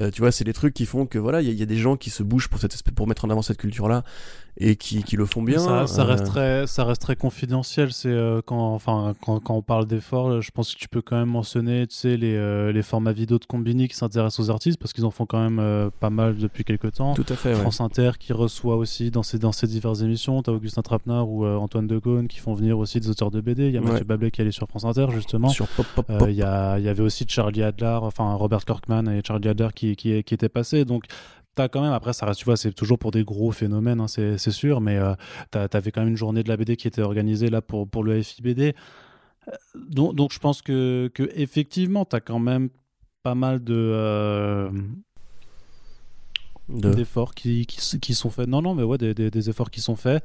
Euh, tu vois, c'est des trucs qui font que voilà, il y, a des gens qui se bougent pour cette pour mettre en avant cette culture-là et qui, qui le font bien. Ça, ça, reste, très, ça reste très confidentiel. C'est euh, quand, enfin, quand, quand on parle d'efforts, je pense que tu peux quand même mentionner, tu sais, les, euh, les formats vidéo de Combini qui s'intéressent aux artistes parce qu'ils en font quand même pas mal depuis quelques temps. Tout à fait. France Inter qui reçoit aussi dans ses, dans ses diverses émissions. T'as Augustin Trapenard ou Antoine Decaune qui font venir aussi des auteurs de BD. Il y a Mathieu Bablet qui allait sur France Inter justement. Sur Pop Pop. Il y, avait aussi Charlie Adler, enfin Robert Kirkman et Charlie Adler qui, qui, qui étaient passés donc, t'as quand même, après, ça reste, tu vois, c'est toujours pour des gros phénomènes, hein, c'est sûr, mais euh, t'avais quand même une journée de la BD qui était organisée là pour, pour le FIBD. Euh, donc, donc, je pense que, que effectivement, t'as quand même pas mal de. Euh, d'efforts qui, qui, qui, sont faits. Non, non, mais ouais, des, des efforts qui sont faits.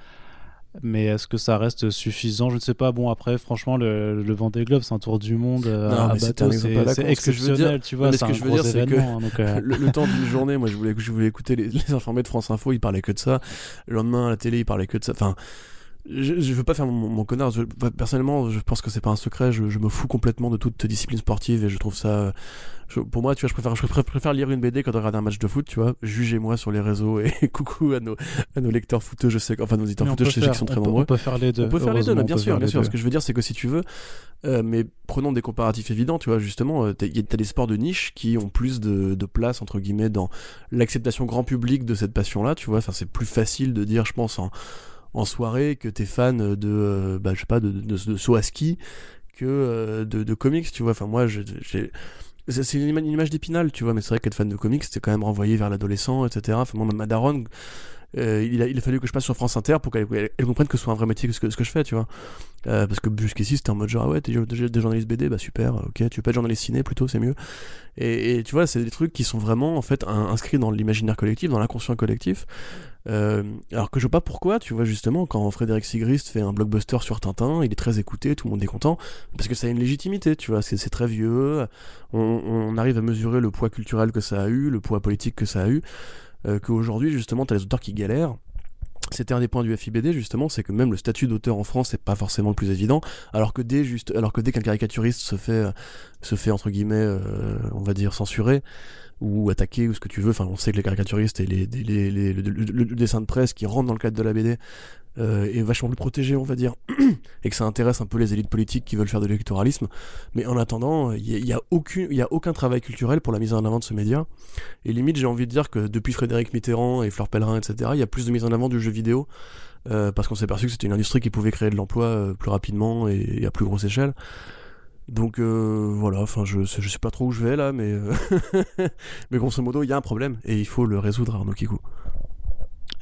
Mais est-ce que ça reste suffisant? Je ne sais pas. Bon, après, franchement, le, le Vendée Globe, c'est un tour du monde euh, à bateau, c'est exceptionnel, tu vois. Ce que je veux dire, c'est que hein, euh. le, temps d'une journée, moi, je voulais, je voulais écouter les, les, informés de France Info, ils parlaient que de ça. Le lendemain, à la télé, ils parlaient que de ça. Enfin, je, je veux pas faire mon, connard. personnellement, je pense que c'est pas un secret. Je, je, me fous complètement de toute discipline sportive et je trouve ça. pour moi, tu vois, je préfère, je préfère, lire une BD quand de regarder un match de foot, tu vois. Jugez-moi sur les réseaux et coucou à nos, à nos lecteurs footeux, je sais, enfin nos éditeurs footeux, je sais qu'ils sont très nombreux. On peut faire les deux. On peut faire les deux, bien sûr, bien sûr. Ce que je veux dire, c'est que si tu veux, euh, mais prenons des comparatifs évidents, tu vois, justement, euh, t'as des sports de niche qui ont plus de, de place, entre guillemets, dans l'acceptation grand public de cette passion-là, tu vois. Enfin, c'est plus facile de dire, je pense, en en soirée que t'es fan de euh, bah je sais pas de, de, de, saut à ski que euh, de, de, comics tu vois. Enfin moi j'ai c'est une, image d'épinal tu vois. Mais c'est vrai qu'être fan de comics c'était quand même renvoyé vers l'adolescent etc enfin moi ma daronne euh, il, a, il a fallu que je passe sur France Inter pour qu'elle comprenne que ce soit un vrai métier que ce que, ce que je fais, tu vois. Euh, parce que jusqu'ici, c'était en mode genre, ah ouais, t'es des journalistes BD, bah super, ok, tu peux être journaliste ciné plutôt, c'est mieux. Et, tu vois, c'est des trucs qui sont vraiment, en fait, inscrits dans l'imaginaire collectif, dans l'inconscient collectif. Euh, alors que je sais pas pourquoi, tu vois, justement, quand Frédéric Sigrist fait un blockbuster sur Tintin, il est très écouté, tout le monde est content, parce que ça a une légitimité, tu vois, c'est très vieux, on, arrive à mesurer le poids culturel que ça a eu, le poids politique que ça a eu qu'aujourd'hui, justement, tu as les auteurs qui galèrent. C'était un des points du FIBD justement, c'est que même le statut d'auteur en France c'est pas forcément le plus évident, alors que dès juste, qu'un caricaturiste se fait, se fait entre guillemets, euh, on va dire censuré ou attaqué ou ce que tu veux, enfin on sait que les caricaturistes et les, les, les le, le, dessin de presse qui rentre dans le cadre de la BD euh, est vachement plus protégé, on va dire, et que ça intéresse un peu les élites politiques qui veulent faire de l'électoralisme. Mais en attendant, il n'y a, y a, aucun, y a aucun travail culturel pour la mise en avant de ce média. Et limite, j'ai envie de dire que depuis Frédéric Mitterrand et Fleur Pellerin, etc., il y a plus de mise en avant du jeu vidéo. Euh, parce qu'on s'est aperçu que c'était une industrie qui pouvait créer de l'emploi euh, plus rapidement et, à plus grosse échelle. Donc euh, voilà, enfin je, je sais pas trop où je vais là, mais mais grosso modo il y a un problème et il faut le résoudre Arnaud Kikou.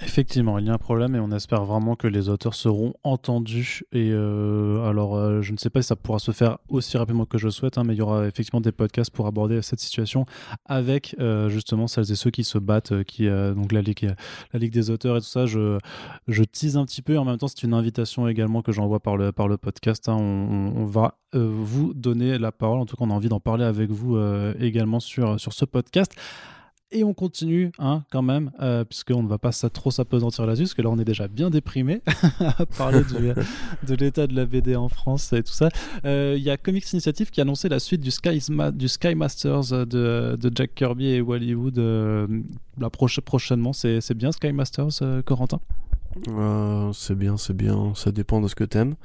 Effectivement, il y a un problème et on espère vraiment que les auteurs seront entendus. Et euh, alors, euh, je ne sais pas si ça pourra se faire aussi rapidement que je souhaite, hein, mais il y aura effectivement des podcasts pour aborder cette situation avec euh, justement celles et ceux qui se battent, qui donc la ligue, la ligue des auteurs et tout ça. Je, tease un petit peu. En même temps, c'est une invitation également que j'envoie par le par le podcast. Hein. On, on, va vous donner la parole. En tout cas, on a envie d'en parler avec vous également sur sur ce podcast. Et on continue, hein, quand même, euh, puisqu'on ne va pas ça, trop s'apesantir là-dessus, parce que là, on est déjà bien déprimé à parler de l'état de la BD en France et tout ça. Euh, il y a Comics Initiative qui a annoncé la suite du Sky, Masters de, Jack Kirby et Wallywood euh, la prochainement. C'est bien Sky Masters, Corentin? Euh, c'est bien, c'est bien, ça dépend de ce que t'aimes.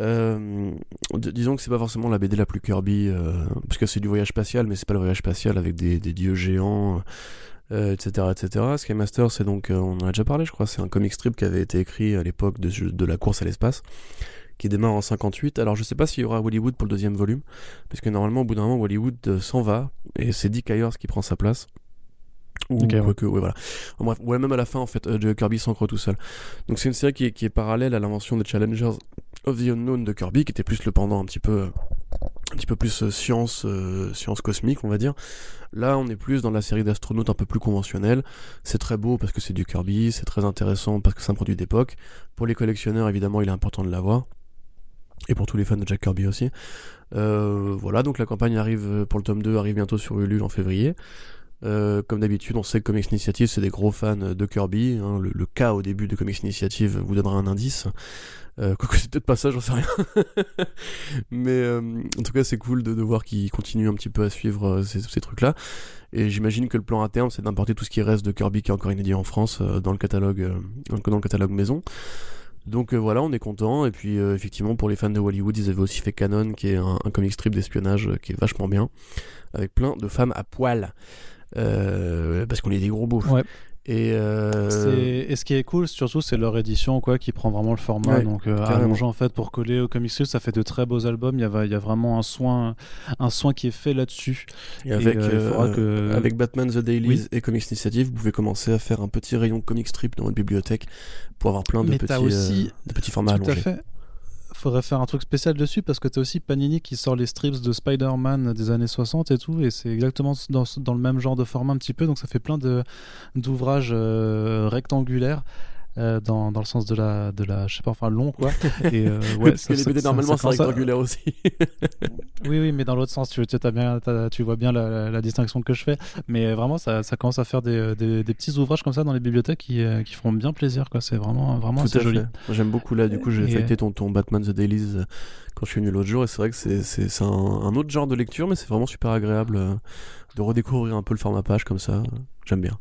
Euh, disons que c'est pas forcément la BD la plus Kirby, euh, parce que c'est du voyage spatial, mais c'est pas le voyage spatial avec des, dieux géants, etc., etc. Sky Master, c'est donc, on en a déjà parlé, je crois, c'est un comic strip qui avait été écrit à l'époque de, de la course à l'espace, qui démarre en 58. Alors je sais pas s'il y aura Hollywood pour le deuxième volume, parce que normalement au bout d'un moment Hollywood s'en va et c'est Dick Ayers qui prend sa place. Ou que, ouais, voilà. bref, ouais, même à la fin, en fait, euh, Kirby s'ancre tout seul. Donc c'est une série qui est, qui est parallèle à l'invention des Challengers of the Unknown de Kirby, qui était plus le pendant un petit peu, un petit peu plus euh, science, euh, science cosmique, on va dire. Là, on est plus dans la série d'astronautes un peu plus conventionnelle. C'est très beau parce que c'est du Kirby, c'est très intéressant parce que c'est un produit d'époque. Pour les collectionneurs, évidemment, il est important de l'avoir. Et pour tous les fans de Jack Kirby aussi. voilà, donc la campagne arrive pour le tome 2, arrive bientôt sur Ulule en février. Euh, comme d'habitude, on sait que Comics Initiative, c'est des gros fans de Kirby. Hein. le, cas au début de Comics Initiative vous donnera un indice. Euh, quoique c'est peut-être pas ça, j'en sais rien. Mais euh, en tout cas, c'est cool de, voir qu'ils continuent un petit peu à suivre ces, trucs-là. Et j'imagine que le plan à terme, c'est d'importer tout ce qui reste de Kirby qui est encore inédit en France dans le catalogue, dans le catalogue maison. Donc voilà, on est content. Et puis effectivement, pour les fans de Hollywood, ils avaient aussi fait Canon, qui est un comic strip d'espionnage qui est vachement bien, avec plein de femmes à poil. Euh, parce qu'on est des gros bouffes. Et, euh... et, ce qui est cool surtout c'est leur édition quoi qui prend vraiment le format. Donc euh, allongé en fait pour coller au comics ça fait de très beaux albums. Il y a, il y a vraiment un soin un soin qui est fait là-dessus. Et avec euh, que... avec Batman the Dailies et Comics Initiative vous pouvez commencer à faire un petit rayon comic strip dans votre bibliothèque pour avoir plein de petits aussi... de petits formats tout allongés. À fait faudrait faire un truc spécial dessus parce que tu as aussi Panini qui sort les strips de Spider-Man des années 60 et tout, et c'est exactement dans, dans, le même genre de format un petit peu, donc ça fait plein d'ouvrages euh, rectangulaires. Euh, dans, dans, le sens de la, de la, je sais pas, enfin long quoi. Et euh, ouais, Parce que les BD normalement c'est rectangulaire aussi. oui, oui, mais dans l'autre sens, tu, tu, as bien, tu vois bien la, la, distinction que je fais. Mais vraiment, ça, ça commence à faire des, des, des, petits ouvrages comme ça dans les bibliothèques qui, euh, qui font bien plaisir quoi. C'est vraiment, vraiment assez joli. J'aime beaucoup là, du coup, j'ai fêté ton, ton Batman The Dailies quand je suis venu l'autre jour et c'est vrai que c'est un, un, autre genre de lecture, mais c'est vraiment super agréable de redécouvrir un peu le format page comme ça. J'aime bien.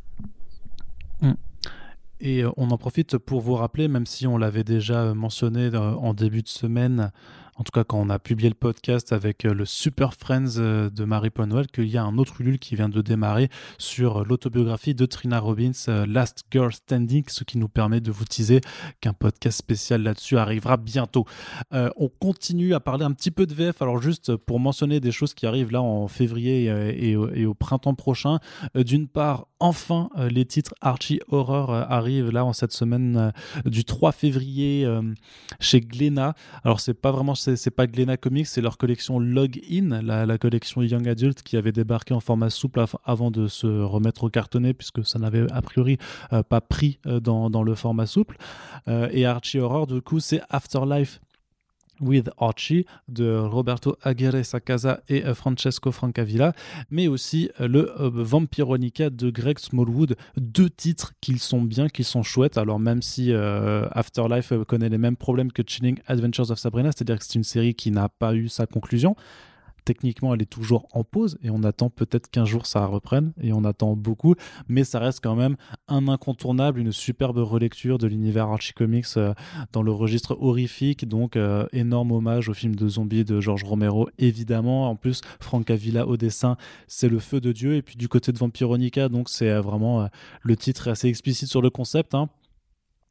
Et euh, on en profite pour vous rappeler, même si on l'avait déjà mentionné euh, en début de semaine, en tout cas quand on a publié le podcast avec euh, le Super Friends euh, de Marie Ponwell, qu'il y a un autre Ulule qui vient de démarrer sur euh, l'autobiographie de Trina Robbins, Last Girl Standing, ce qui nous permet de vous teaser qu'un podcast spécial là-dessus arrivera bientôt. on continue à parler un petit peu de VF, alors juste pour mentionner des choses qui arrivent là en février et, au printemps prochain. D'une part, enfin, les titres Archie Horror arrivent là en cette semaine du 3 février chez Glénat. Alors c'est pas vraiment c'est pas Glena Comics, c'est leur collection Login, la, la collection Young Adult qui avait débarqué en format souple avant de se remettre au cartonné, puisque ça n'avait a priori euh, pas pris euh, dans, le format souple. Euh, et Archie Horror, du coup, c'est Afterlife with Archie de Roberto Aguirre Sacasa et euh, Francesco Francavilla, mais aussi euh, le euh, Vampironica de Greg Smallwood. Deux titres qui sont bien, qui sont chouettes. Alors même si Afterlife connaît les mêmes problèmes que Chilling Adventures of Sabrina, c'est-à-dire que c'est une série qui n'a pas eu sa conclusion, techniquement, elle est toujours en pause et on attend peut-être qu'un jour ça reprenne et on attend beaucoup, mais ça reste quand même un incontournable, une superbe relecture de l'univers Archie Comics euh, dans le registre horrifique. Donc, euh, énorme hommage au film de zombies de George Romero, évidemment. En plus, Frank Avila au dessin, c'est le feu de Dieu. Et puis, du côté de Vampironica, donc, c'est euh, vraiment le titre est assez explicite sur le concept. Hein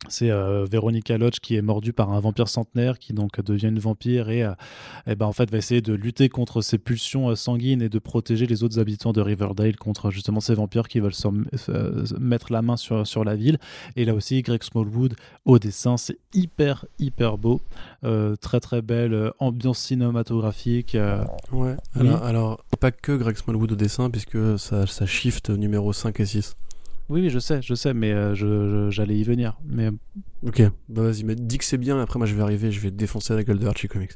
c'est euh, Veronica Lodge qui est mordue par un vampire centenaire qui donc devient une vampire et, euh, et ben en fait va essayer de lutter contre ses pulsions euh, sanguines et de protéger les autres habitants de Riverdale contre justement ces vampires qui veulent mettre la main sur, sur la ville. Et là aussi Greg Smallwood au dessin, c'est hyper hyper beau, très très belle ambiance cinématographique. Ouais. Alors, alors, pas que Greg Smallwood au dessin puisque ça, ça shift numéro 5 et 6. Oui, je sais, je sais, mais euh, j'allais y venir. Mais... Ok, bah vas-y, mais dis que c'est bien, après moi je vais arriver, je vais défoncer la gueule de Archie Comics.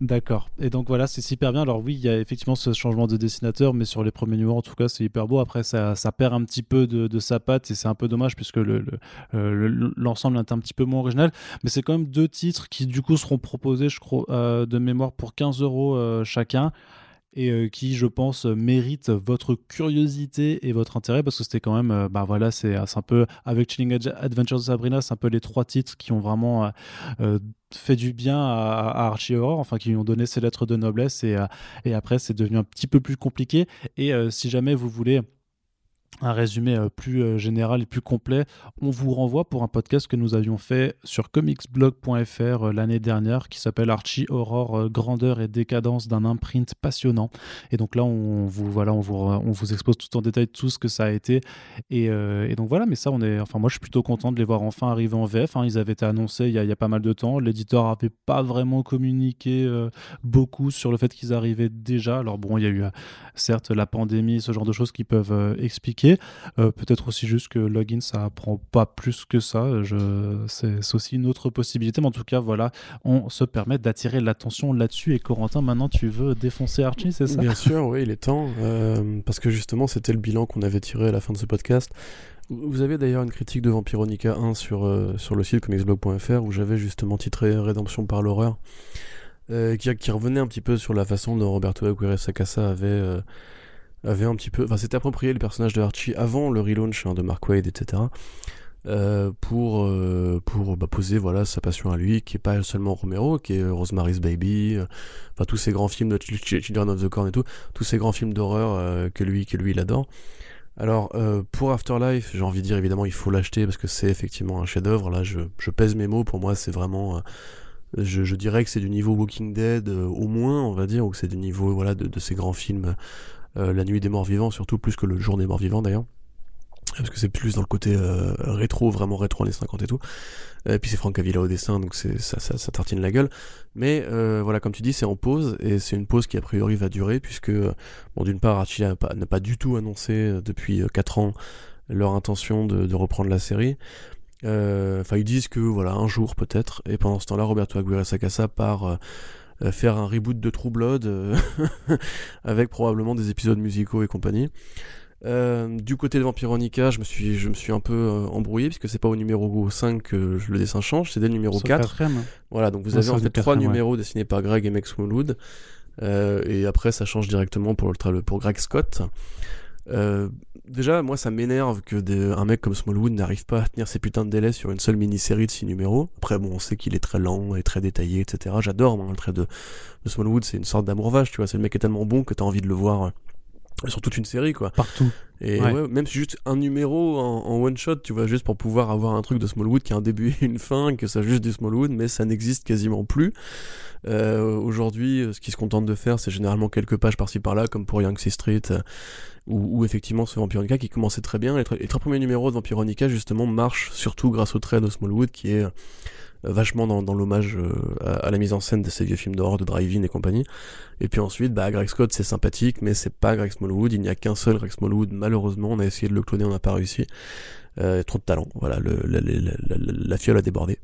D'accord. Et donc voilà, c'est super bien. Alors oui, il y a effectivement ce changement de dessinateur, mais sur les premiers numéros, en tout cas, c'est hyper beau. Après, ça, ça, perd un petit peu de, sa patte et c'est un peu dommage puisque euh, l'ensemble le, est un petit peu moins original. Mais c'est quand même deux titres qui du coup seront proposés, je crois, euh, de mémoire pour 15 euros chacun et euh, qui, je pense, mérite votre curiosité et votre intérêt parce que c'était quand même, euh, bah voilà, c'est un peu avec Chilling Adventures de Sabrina, c'est un peu les trois titres qui ont vraiment euh, fait du bien à, Archie Horror, enfin qui lui ont donné ses lettres de noblesse et, et après c'est devenu un petit peu plus compliqué. Et si jamais vous voulez un résumé euh, plus euh, général et plus complet, on vous renvoie pour un podcast que nous avions fait sur comicsblog.fr euh, l'année dernière qui s'appelle Archie Aurore grandeur et décadence d'un imprint passionnant. Et donc là on vous voilà, on vous expose tout en détail tout ce que ça a été et, donc voilà, mais ça on est enfin moi je suis plutôt content de les voir enfin arriver en VF, hein. ils avaient été annoncés il y, a, pas mal de temps, l'éditeur avait pas vraiment communiqué beaucoup sur le fait qu'ils arrivaient déjà. Alors bon, il y a eu certes la pandémie, ce genre de choses qui peuvent expliquer euh, peut-être aussi juste que login, ça apprend pas plus que ça. C'est aussi une autre possibilité. Mais en tout cas, voilà, on se permet d'attirer l'attention là-dessus. Et Corentin, maintenant, tu veux défoncer Archie, c'est ça? Bien sûr, oui, il est temps. Euh, parce que justement, c'était le bilan qu'on avait tiré à la fin de ce podcast. Vous avez d'ailleurs une critique de Vampironica 1 sur, euh, sur le site comicsblog.fr où j'avais justement titré Rédemption par l'horreur. qui, qui, revenait un petit peu sur la façon dont Roberto Aguirre Sacasa avait avait un petit peu, enfin s'était approprié le personnage de Archie avant le relaunch hein, de Mark Wade, etc. Euh, pour euh, pour bah, poser voilà sa passion à lui, qui est pas seulement Romero, qui est Rosemary's Baby, euh, enfin tous ces grands films de Children of the Corn et tout, tous ces grands films d'horreur que lui que lui il adore. Alors pour Afterlife, j'ai envie de dire évidemment il faut l'acheter parce que c'est effectivement un chef-d'œuvre. Là je, je, pèse mes mots, pour moi c'est vraiment je, dirais que c'est du niveau Walking Dead au moins, on va dire, ou que c'est du niveau voilà de, ces grands films euh, la nuit des morts vivants, surtout plus que le jour des morts vivants d'ailleurs parce que c'est plus dans le côté euh, rétro, vraiment rétro années 50 et tout. Et puis c'est Franck Avila au dessin, donc ça, tartine la gueule. Mais euh, voilà, comme tu dis, c'est en pause et c'est une pause qui a priori va durer puisque bon, d'une part, Archie n'a pas, pas, du tout annoncé depuis 4 ans leur intention de, de reprendre la série. Enfin, ils disent que voilà un jour peut-être. Et pendant ce temps-là, Roberto Aguirre Sacasa part euh, faire un reboot de True Blood euh, avec probablement des épisodes musicaux et compagnie. Euh, du côté de Vampironica, je me suis, je me suis un peu embrouillé puisque c'est pas au numéro 5 que le dessin change, c'est dès le numéro 4. Voilà, donc vous avez en fait trois numéros dessinés par Greg et Max Woolwood. et après, ça change directement pour, le, pour Greg Scott. Euh, déjà, moi, ça m'énerve que un mec comme Smallwood n'arrive pas à tenir ses putains de délais sur une seule mini-série de 6 numéros. Après, bon, on sait qu'il est très lent et très détaillé, etc. J'adore, le trait de, Smallwood, c'est une sorte d'amour vache, tu vois. C'est le mec est tellement bon que t'as envie de le voir euh, sur toute une série, quoi. Partout. Et même si juste un numéro en, one shot, tu vois, juste pour pouvoir avoir un truc de Smallwood qui a un début et une fin, que ça juste du Smallwood, mais ça n'existe quasiment plus. Euh, Aujourd'hui, ce qu'ils se contentent de faire, c'est généralement quelques pages par-ci par-là, comme pour Young Street, où, effectivement ce Vampironica qui commençait très bien. Les, trois premiers numéros de Vampironica justement marchent surtout grâce au trait de Smallwood qui est euh, vachement dans, l'hommage euh, à, la mise en scène de ces vieux films d'horreur de drive-in et compagnie. Et puis ensuite, bah, Greg Scott c'est sympathique, mais c'est pas Greg Smallwood, il n'y a qu'un seul Greg Smallwood, malheureusement, on a essayé de le cloner, on n'a pas réussi. Euh, trop de talent, voilà, le, la, fiole a débordé.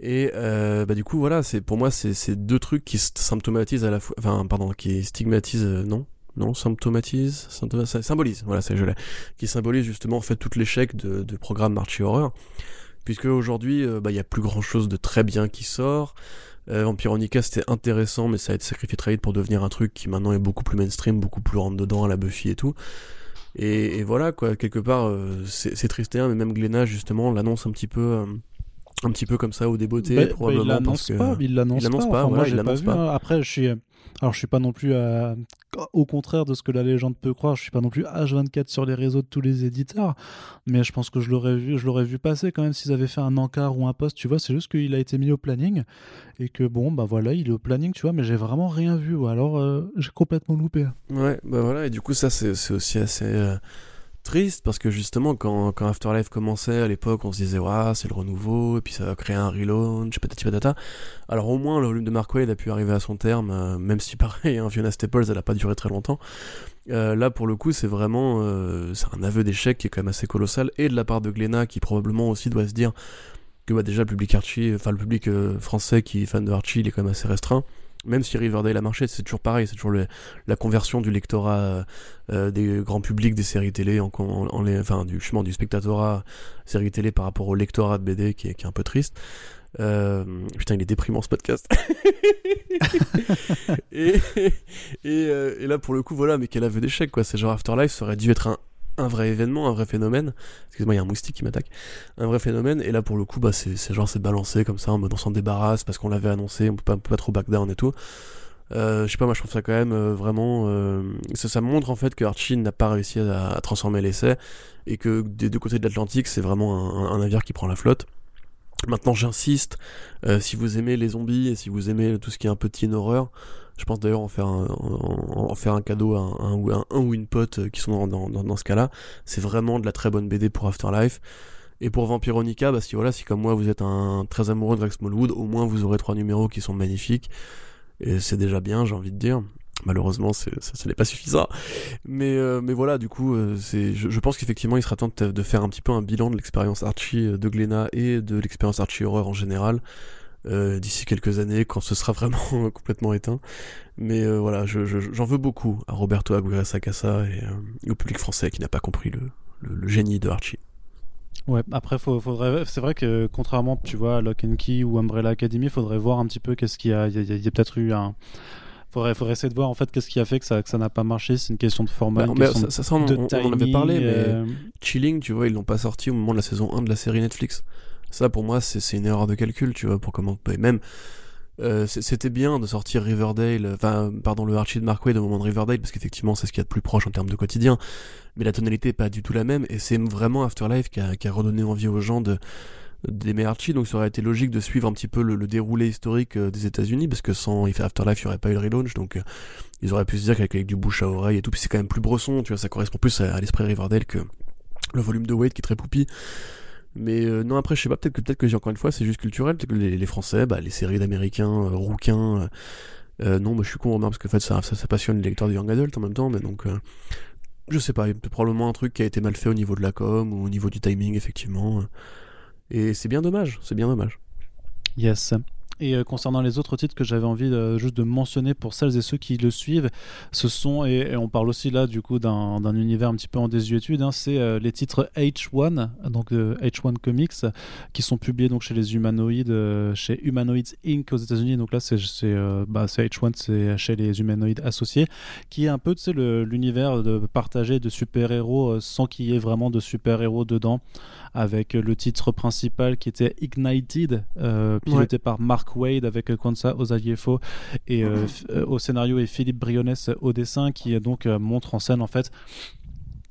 Et euh, bah du coup voilà, c'est pour moi c'est deux trucs qui symptomatisent à la fois, enfin pardon, qui stigmatisent, non, non, symptomatise, symbolise, voilà, c'est je l'ai, qui symbolise justement en fait tout l'échec de, de programme Marchi Horror, puisque aujourd'hui, euh, bah, il y a plus grand chose de très bien qui sort. Euh, Vampironica c'était intéressant, mais ça a été sacrifié très vite pour devenir un truc qui maintenant est beaucoup plus mainstream, beaucoup plus rentre dedans à la Buffy et tout. Et, voilà quoi, quelque part, euh, c'est triste, mais même Glenna justement l'annonce un petit peu. Euh, un petit peu comme ça au débeauté, bah, probablement. Bah, il l'annonce pas, il l'annonce pas. pas. j'ai pas vu. Hein. Après, je suis, Alors, je suis pas non plus au contraire de ce que la légende peut croire. Je suis pas non plus H24 sur les réseaux de tous les éditeurs, mais je pense que je l'aurais vu, je l'aurais vu passer quand même s'ils avaient fait un encart ou un poste. Tu vois, c'est juste qu'il a été mis au planning et que bon, bah voilà, il est au planning, tu vois, mais j'ai vraiment rien vu. Ou alors, euh, j'ai complètement loupé. Ouais, bah voilà, et du coup, ça, c'est aussi assez. Euh, triste parce que justement quand, quand Afterlife commençait à l'époque on se disait ouais c'est le renouveau et puis ça va créer un relaunch patati patata. Alors au moins le volume de Mark a pu arriver à son terme euh, même si pareil hein, Fiona Staples elle a pas duré très longtemps. Euh, là pour le coup c'est vraiment euh, un aveu d'échec qui est quand même assez colossal et de la part de Glenna qui probablement aussi doit se dire que bah, déjà le public Archie enfin le public français qui est fan de Archie il est quand même assez restreint même si Riverdale a marché, c'est toujours pareil, c'est toujours la conversion du lectorat euh, euh, des grands publics des séries télé, en, les, enfin du chemin du spectatorat séries télé par rapport au lectorat de BD qui est, un peu triste. Euh, putain, il est déprimant ce podcast. et, et, là, pour le coup, voilà, mais quel aveu d'échec, quoi. C'est genre Afterlife, ça aurait dû être un, un vrai événement, un vrai phénomène. Excuse-moi, il y a un moustique qui m'attaque. Un vrai phénomène. Et là, pour le coup, bah, c'est genre, c'est balancé comme ça, on s'en débarrasse parce qu'on l'avait annoncé, on peut pas, peut pas trop back down et tout. Euh, je sais pas, moi je trouve ça quand même euh, vraiment. Euh, ça, montre en fait que Archie n'a pas réussi à, transformer l'essai et que des deux côtés de l'Atlantique, c'est vraiment un, navire qui prend la flotte. Maintenant, j'insiste, si vous aimez les zombies et si vous aimez tout ce qui est un peu teen horreur, je pense d'ailleurs en faire un, cadeau à un, ou un, ou une pote euh, qui sont dans, ce cas-là. C'est vraiment de la très bonne BD pour Afterlife. Et pour Vampironica, bah si voilà, si comme moi vous êtes un très amoureux de Rex Smallwood, au moins vous aurez trois numéros qui sont magnifiques. Et c'est déjà bien, j'ai envie de dire. Malheureusement, ce n'est pas suffisant. Mais, euh, voilà, du coup, euh, je, pense qu'effectivement, il sera temps de, faire un petit peu un bilan de l'expérience Archie de Glenna et de l'expérience Archie Horror en général. Euh, d'ici quelques années quand ce sera vraiment complètement éteint. Mais euh, voilà, j'en je, veux beaucoup à Roberto Aguirre Sacasa et, euh, au public français qui n'a pas compris le, le, génie de Archie. Ouais, après, faudrait, c'est vrai que contrairement, tu vois, à Lock and Key ou Umbrella Academy, il faudrait voir un petit peu qu'est-ce qu'il y a. Il y a, peut-être eu un. Faudrait, faudrait essayer de voir en fait qu'est-ce qui a fait que ça que ça n'a pas marché. C'est une question de format, bah, ça, ça, on, en avait parlé, mais Chilling, tu vois, ils l'ont pas sorti au moment de la saison 1 de la série Netflix. Ça, pour moi, c'est une erreur de calcul, tu vois, pour comment. Même. Euh, c'était bien de sortir Riverdale, enfin, pardon, le Archie de Mark Wade au moment de Riverdale, parce qu'effectivement, c'est ce qu'il y a de plus proche en termes de quotidien. Mais la tonalité est pas du tout la même, et c'est vraiment Afterlife qui a, qui a, redonné envie aux gens de d'aimer Archie, donc ça aurait été logique de suivre un petit peu le, déroulé historique euh, des États-Unis, parce que sans Afterlife, il n'y aurait pas eu le relaunch, donc euh, ils auraient pu se dire qu'avec du bouche à oreille et tout, puis c'est quand même plus bresson, tu vois, ça correspond plus à, à l'esprit Riverdale que le volume de Wade qui est très poupi. Mais euh, non, après, je sais pas, peut-être que, peut-être que encore une fois, c'est juste culturel. Peut-être que les, Français, bah, les séries d'Américains, euh, rouquins. Euh, euh, non, moi je suis con, parce que en fait, ça, ça, ça, passionne les lecteurs de Young Adult en même temps, mais donc. je sais pas, il y a probablement un truc qui a été mal fait au niveau de la com ou au niveau du timing, effectivement. Et c'est bien dommage, c'est bien dommage. Yes. Et euh, concernant les autres titres que j'avais envie juste de mentionner pour celles et ceux qui le suivent, ce sont, et, on parle aussi là du coup d'un univers un petit peu en désuétude, hein, c'est euh, les titres H1, donc H1 Comics, qui sont publiés donc chez les Humanoids, euh, chez Humanoids Inc. aux États-Unis. Donc là, c'est bah, H1, c'est chez les Humanoids associés, qui est un peu l'univers de partagé de super-héros sans qu'il y ait vraiment de super-héros dedans avec le titre principal qui était Ignited, piloté par Mark Wade avec Kwanzaa Osagiefo et euh, euh, au scénario et Philippe Briones au dessin qui donc euh, montre en scène en fait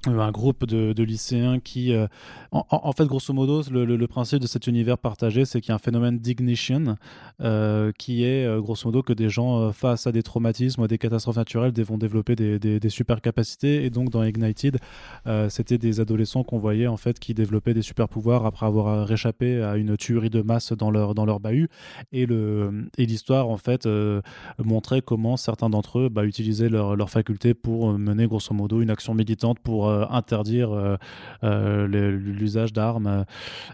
un groupe de, lycéens qui, euh, en, fait, grosso modo, le, principe de cet univers partagé, c'est qu'il y a un phénomène d'ignition euh, qui est, euh, grosso modo, que des gens face à des traumatismes à des catastrophes naturelles vont développer des, super capacités. Et donc, dans Ignited, c'était des adolescents qu'on voyait en fait qui développaient des super pouvoirs après avoir réchappé à une tuerie de masse dans leur dans leur bahut. Et le et l'histoire en fait montrait comment certains d'entre eux bah, utilisaient leurs leur facultés pour mener, grosso modo, une action militante pour euh, interdire euh, euh, l'usage d'armes,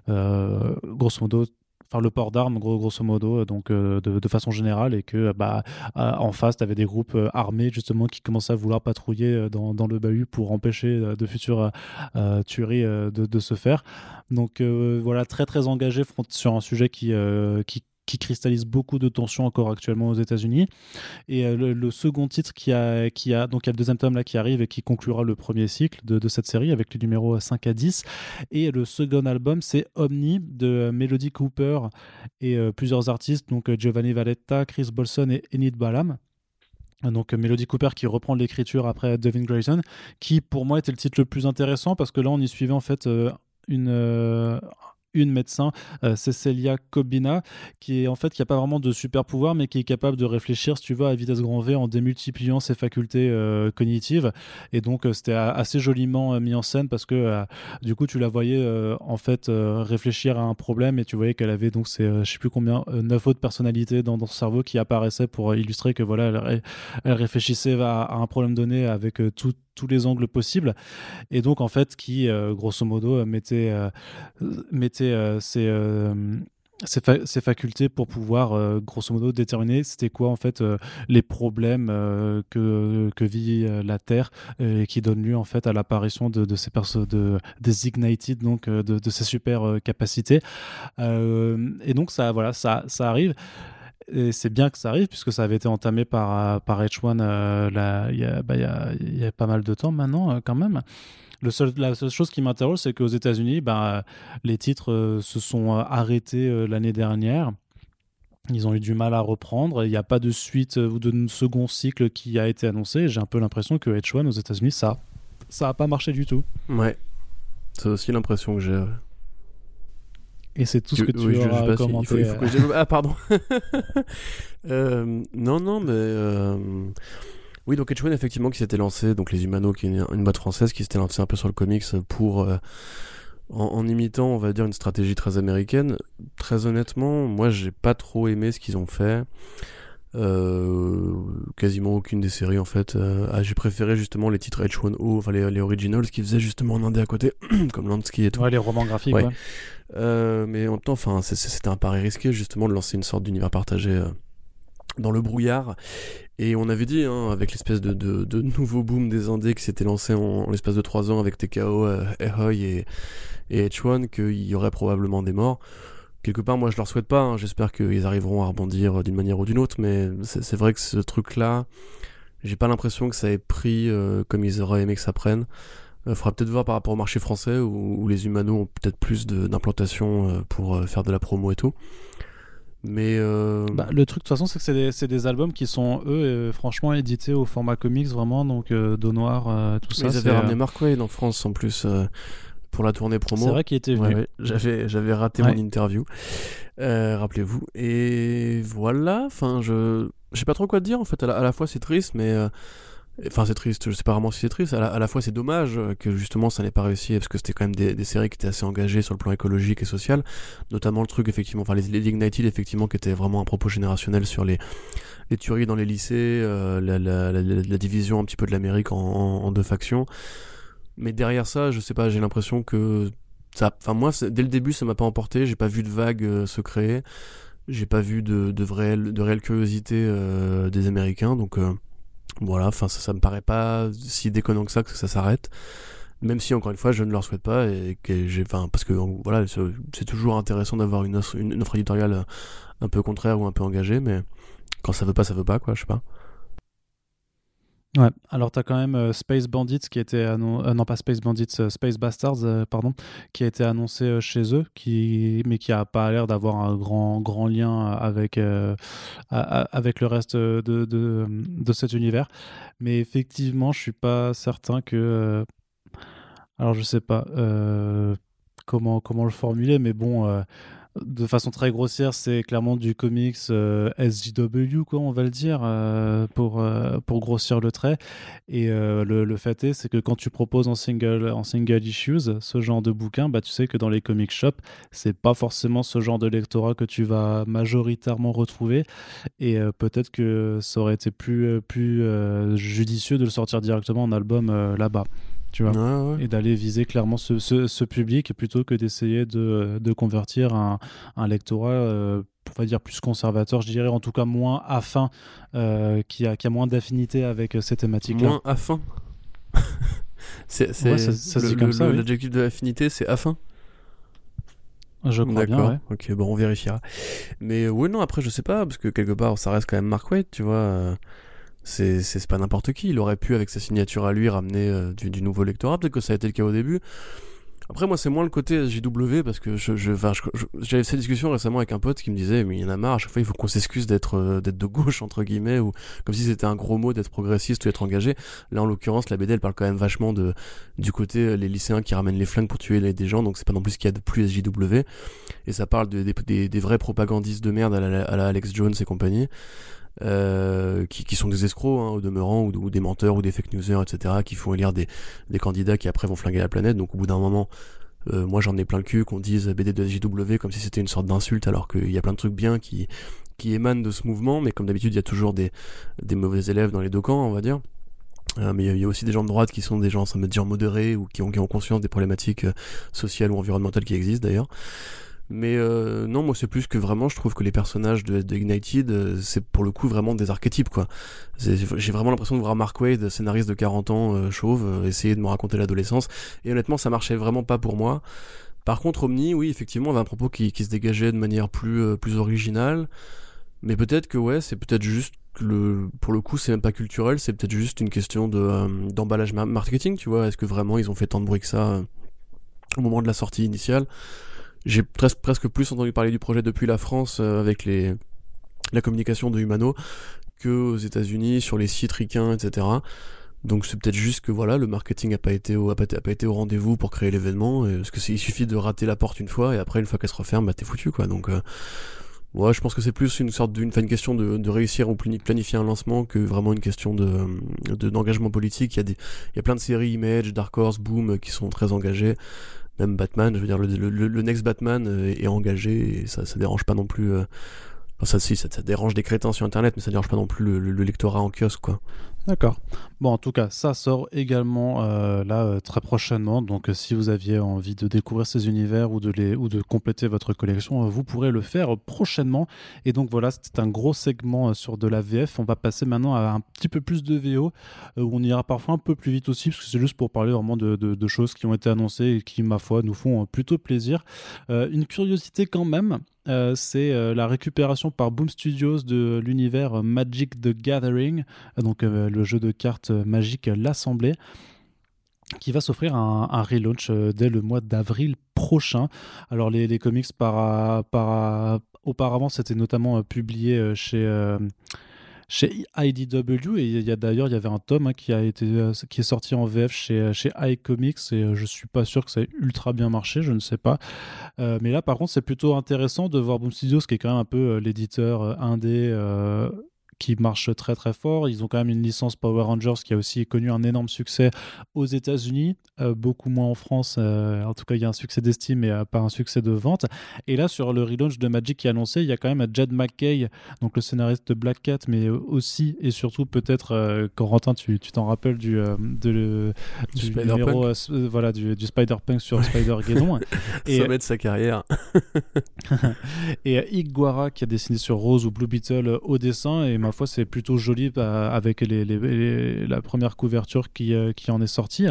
grosso modo enfin le port d'armes grosso modo donc de, façon générale et que bah en face tu avais des groupes armés justement qui commençaient à vouloir patrouiller dans, dans le bahut pour empêcher de futures tueries de, de, se faire. Donc voilà très très engagé sur un sujet qui, qui qui cristallise beaucoup de tensions encore actuellement aux États-Unis. Et euh, le, second titre qui a, donc il y a le deuxième tome là qui arrive et qui conclura le premier cycle de, cette série avec les numéros 5 à 10. Et le second album, c'est Omni de Melody Cooper et euh, plusieurs artistes, donc euh, Giovanni Valletta, Chris Bolson et Enid Balam. donc Melody Cooper qui reprend l'écriture après Devin Grayson, qui pour moi était le titre le plus intéressant parce que là on y suivait en fait une, une médecin, euh, Kobina, qui est en fait qui a pas vraiment de super pouvoir, mais qui est capable de réfléchir, tu veux, à vitesse grand V en démultipliant ses facultés euh, cognitives. Et donc euh, c'était assez joliment mis en scène parce que du coup tu la voyais en fait réfléchir à un problème et tu voyais qu'elle avait donc c'est je sais plus combien neuf autres personnalités dans, son cerveau qui apparaissaient pour illustrer que voilà elle, réfléchissait à, un problème donné avec tout tous les angles possibles. Et donc en fait qui euh, grosso modo mettait, euh, mettait euh, ses, ses, facultés pour pouvoir grosso modo déterminer c'était quoi en fait les problèmes que, que vit la Terre et qui donne lieu en fait à l'apparition de, ces de des ignited donc de, de ces super capacités. Et donc ça voilà ça ça arrive et c'est bien que ça arrive puisque ça avait été entamé par, par H1 euh, il, y a, bah, pas mal de temps maintenant euh, quand même. La seule chose qui m'interroge, c'est qu'aux États-Unis, bah, les titres euh, se sont arrêtés l'année dernière. Ils ont eu du mal à reprendre. Il n'y a pas de suite ou de second cycle qui a été annoncé. J'ai un peu l'impression que H1 aux États-Unis, ça ça n'a pas marché du tout. Ouais, c'est aussi l'impression que j'ai. Et c'est tout ce que tu oui, auras commenté. Ah, pardon. euh, non, non, mais... Euh... Oui, donc Edgewan, effectivement, qui s'était lancé, donc les Humano, qui est une, boîte française, qui s'était lancé un peu sur le comics pour... Euh, en, imitant, on va dire, une stratégie très américaine. Très honnêtement, moi, j'ai pas trop aimé ce qu'ils ont fait. Euh, quasiment aucune des séries en fait. Euh, ah, j'ai préféré justement les titres H1O, enfin les, les originals qui faisaient justement en indé à côté, comme Lansky et tout. Ouais, les romans graphiques. Ouais. Euh, mais en même temps, enfin, c'était un pari risqué justement de lancer une sorte d'univers partagé dans le brouillard. Et on avait dit, hein, avec l'espèce de, de, de, nouveau boom des indés qui s'était lancé en, l'espace de 3 ans avec TKO, euh, et, et H1, qu'il y aurait probablement des morts. Quelque part, moi je leur souhaite pas, hein. j'espère qu'ils arriveront à rebondir d'une manière ou d'une autre, mais c'est vrai que ce truc-là, j'ai pas l'impression que ça ait pris euh, comme ils auraient aimé que ça prenne. Il euh, faudra peut-être voir par rapport au marché français où, les humanos ont peut-être plus d'implantation euh, pour euh, faire de la promo et tout. Mais bah, le truc de toute façon, c'est que c'est des, albums qui sont eux, franchement, édités au format comics vraiment, donc dos noir, tout ça. Ils avaient ramené Mark Wade en France en plus pour la tournée promo. C'est vrai qu'il était venu. J'avais j'avais raté mon interview, rappelez-vous. Et voilà. Enfin, je je sais pas trop quoi te dire en fait. À la, fois c'est triste, mais Enfin, c'est triste, je sais pas vraiment si c'est triste. À la, fois, c'est dommage que justement ça n'ait pas réussi parce que c'était quand même des, séries qui étaient assez engagées sur le plan écologique et social. Notamment le truc, effectivement, enfin, les, les Ignited, effectivement, qui était vraiment un propos générationnel sur les, les tueries dans les lycées, euh, la, la, la, division un petit peu de l'Amérique en, en, deux factions. Mais derrière ça, je sais pas, j'ai l'impression que ça. Enfin, moi, dès le début, ça m'a pas emporté. J'ai pas vu de vague euh, se créer. J'ai pas vu de, de, vraie, de réelle curiosité euh, des Américains. Donc. Voilà, enfin ça, me paraît pas si déconnant que ça que ça s'arrête. Même si encore une fois je ne leur souhaite pas et que j'ai, enfin parce que voilà c'est toujours intéressant d'avoir une, une, offre éditoriale un peu contraire ou un peu engagée, mais quand ça veut pas ça veut pas quoi, je sais pas. Ouais, alors tu as quand même euh, Space Bandits qui était annoncé, euh, non pas Space Bandits, euh, Space Bastards, pardon, qui a été annoncé chez eux, qui, mais qui a pas l'air d'avoir un grand, grand lien avec, avec le reste de, de, de, cet univers. Mais effectivement, je suis pas certain que. alors je sais pas comment, comment le formuler, mais bon de façon très grossière, c'est clairement du comics euh, SJW, quoi, on va le dire, euh, pour, euh, pour grossir le trait. Et le, le, fait est, c'est que quand tu proposes en single, en single issues ce genre de bouquin, bah, tu sais que dans les comic shops, c'est pas forcément ce genre de lectorat que tu vas majoritairement retrouver. Et peut-être que ça aurait été plus, plus judicieux de le sortir directement en album là-bas tu vois, et d'aller viser clairement ce, ce, public plutôt que d'essayer de, de, convertir un, un lectorat, euh, on va dire plus conservateur, je dirais en tout cas moins affin, euh, qui, a, qui a moins d'affinité avec euh, ces thématiques-là. Moins affin C'est ça, ça se dit comme ça. L'adjectif de affinité, c'est affin je crois bien, ouais. Ok, bon, on vérifiera. Mais ouais, non, après, je sais pas, parce que quelque part, ça reste quand même Mark Waid, tu vois c'est pas n'importe qui. Il aurait pu, avec sa signature à lui, ramener euh, du, nouveau lectorat. Peut-être que ça a été le cas au début. Après, moi, c'est moins le côté JW parce que je, j'avais cette discussion récemment avec un pote qui me disait, mais il y en a marre, à chaque fois, il faut qu'on s'excuse d'être, euh, d'être de gauche, entre guillemets, ou comme si c'était un gros mot d'être progressiste ou d'être engagé. Là, en l'occurrence, la BD, elle parle quand même vachement de, du côté, euh, les lycéens qui ramènent les flingues pour tuer les, des gens, donc c'est pas non plus ce qu'il y a de plus JW. Et ça parle de, des, des, vrais propagandistes de merde à la, à la Alex Jones et compagnie. Euh, qui, qui, sont des escrocs hein, au demeurant ou, des menteurs ou des fake newsers etc qui font élire des, des candidats qui après vont flinguer la planète. Donc au bout d'un moment euh, moi j'en ai plein le cul qu'on dise BD de JW comme si c'était une sorte d'insulte alors qu'il y a plein de trucs bien qui qui émanent de ce mouvement. Mais comme d'habitude il y a toujours des, des mauvais élèves dans les deux camps on va dire. Euh, mais il y, a aussi des gens de droite qui sont des gens, ça me dire modérés ou qui ont, qui ont conscience des problématiques euh, sociales ou environnementales qui existent d'ailleurs. Mais euh, non, moi c'est plus que vraiment, je trouve que les personnages de, de Ignited, euh, c'est pour le coup vraiment des archétypes quoi. J'ai vraiment l'impression de voir Mark Wade, scénariste de 40 ans, euh, chauve, essayer de me raconter l'adolescence. Et honnêtement, ça marchait vraiment pas pour moi. Par contre, Omni, oui, effectivement, avait un propos qui, qui se dégageait de manière plus, plus originale. Mais peut-être que ouais, c'est peut-être juste le, pour le coup, c'est même pas culturel, c'est peut-être juste une question de d'emballage marketing, tu vois. Est-ce que vraiment ils ont fait tant de bruit que ça au moment de la sortie initiale? J'ai presque, plus entendu parler du projet depuis la France euh, avec les, la communication de Humano que aux États-Unis sur les sites ricains, etc. Donc c'est peut-être juste que voilà, le marketing a pas été au, a pas, été au rendez-vous pour créer l'événement, parce que il suffit de rater la porte une fois et après une fois qu'elle se referme, bah t'es foutu quoi. Donc euh, ouais, je pense que c'est plus une sorte d'une, une question de, de, réussir ou planifier un lancement que vraiment une question de, d'engagement politique. Il y a des, il y a plein de séries Image, Dark Horse, Boom qui sont très engagés même Batman, je veux dire, le, le, le next Batman euh, est engagé et ça, ça dérange pas non plus. Euh, enfin, ça, si, ça, ça, dérange des crétins sur Internet, mais ça dérange pas non plus le, le lectorat en kiosque, quoi. D'accord. Bon, en tout cas, ça sort également euh, là euh, très prochainement. Donc, euh, si vous aviez envie de découvrir ces univers ou de les ou de compléter votre collection, vous pourrez le faire prochainement. Et donc voilà, c'était un gros segment sur de la VF. On va passer maintenant à un petit peu plus de VO, où on ira parfois un peu plus vite aussi, parce que c'est juste pour parler vraiment de, de, choses qui ont été annoncées et qui, ma foi, nous font plutôt plaisir. une curiosité quand même. C'est la récupération par Boom Studios de l'univers Magic the Gathering, donc le jeu de cartes magique L'Assemblée qui va s'offrir un, relaunch euh, dès le mois d'avril prochain. Alors les, comics par, par, auparavant c'était notamment euh, publié euh, chez chez IDW et il y a d'ailleurs il y avait un tome hein, qui a été qui est sorti en VF chez chez iComics. Et je suis pas sûr que ça ait ultra bien marché je ne sais pas. Mais là par contre c'est plutôt intéressant de voir Boom Studios qui est quand même un peu l'éditeur indé qui marche très très fort. Ils ont quand même une licence Power Rangers qui a aussi connu un énorme succès aux États-Unis, euh, beaucoup moins en France. Euh, en tout cas, il y a un succès d'estime et euh, pas un succès de vente. Et là, sur le relaunch de Magic qui est annoncé, il y a quand même Jed McKay, donc le scénariste de Black Cat, mais aussi et surtout peut-être, Corentin, tu t'en rappelles du, de, du, numéro, voilà, du, Spider-Punk sur Spider-Geddon. et, Sommet de sa carrière. et Iguara qui a dessiné sur Rose ou Blue Beetle au dessin et ma foi, c'est plutôt joli bah, avec les, la première couverture qui, euh, qui en est sortie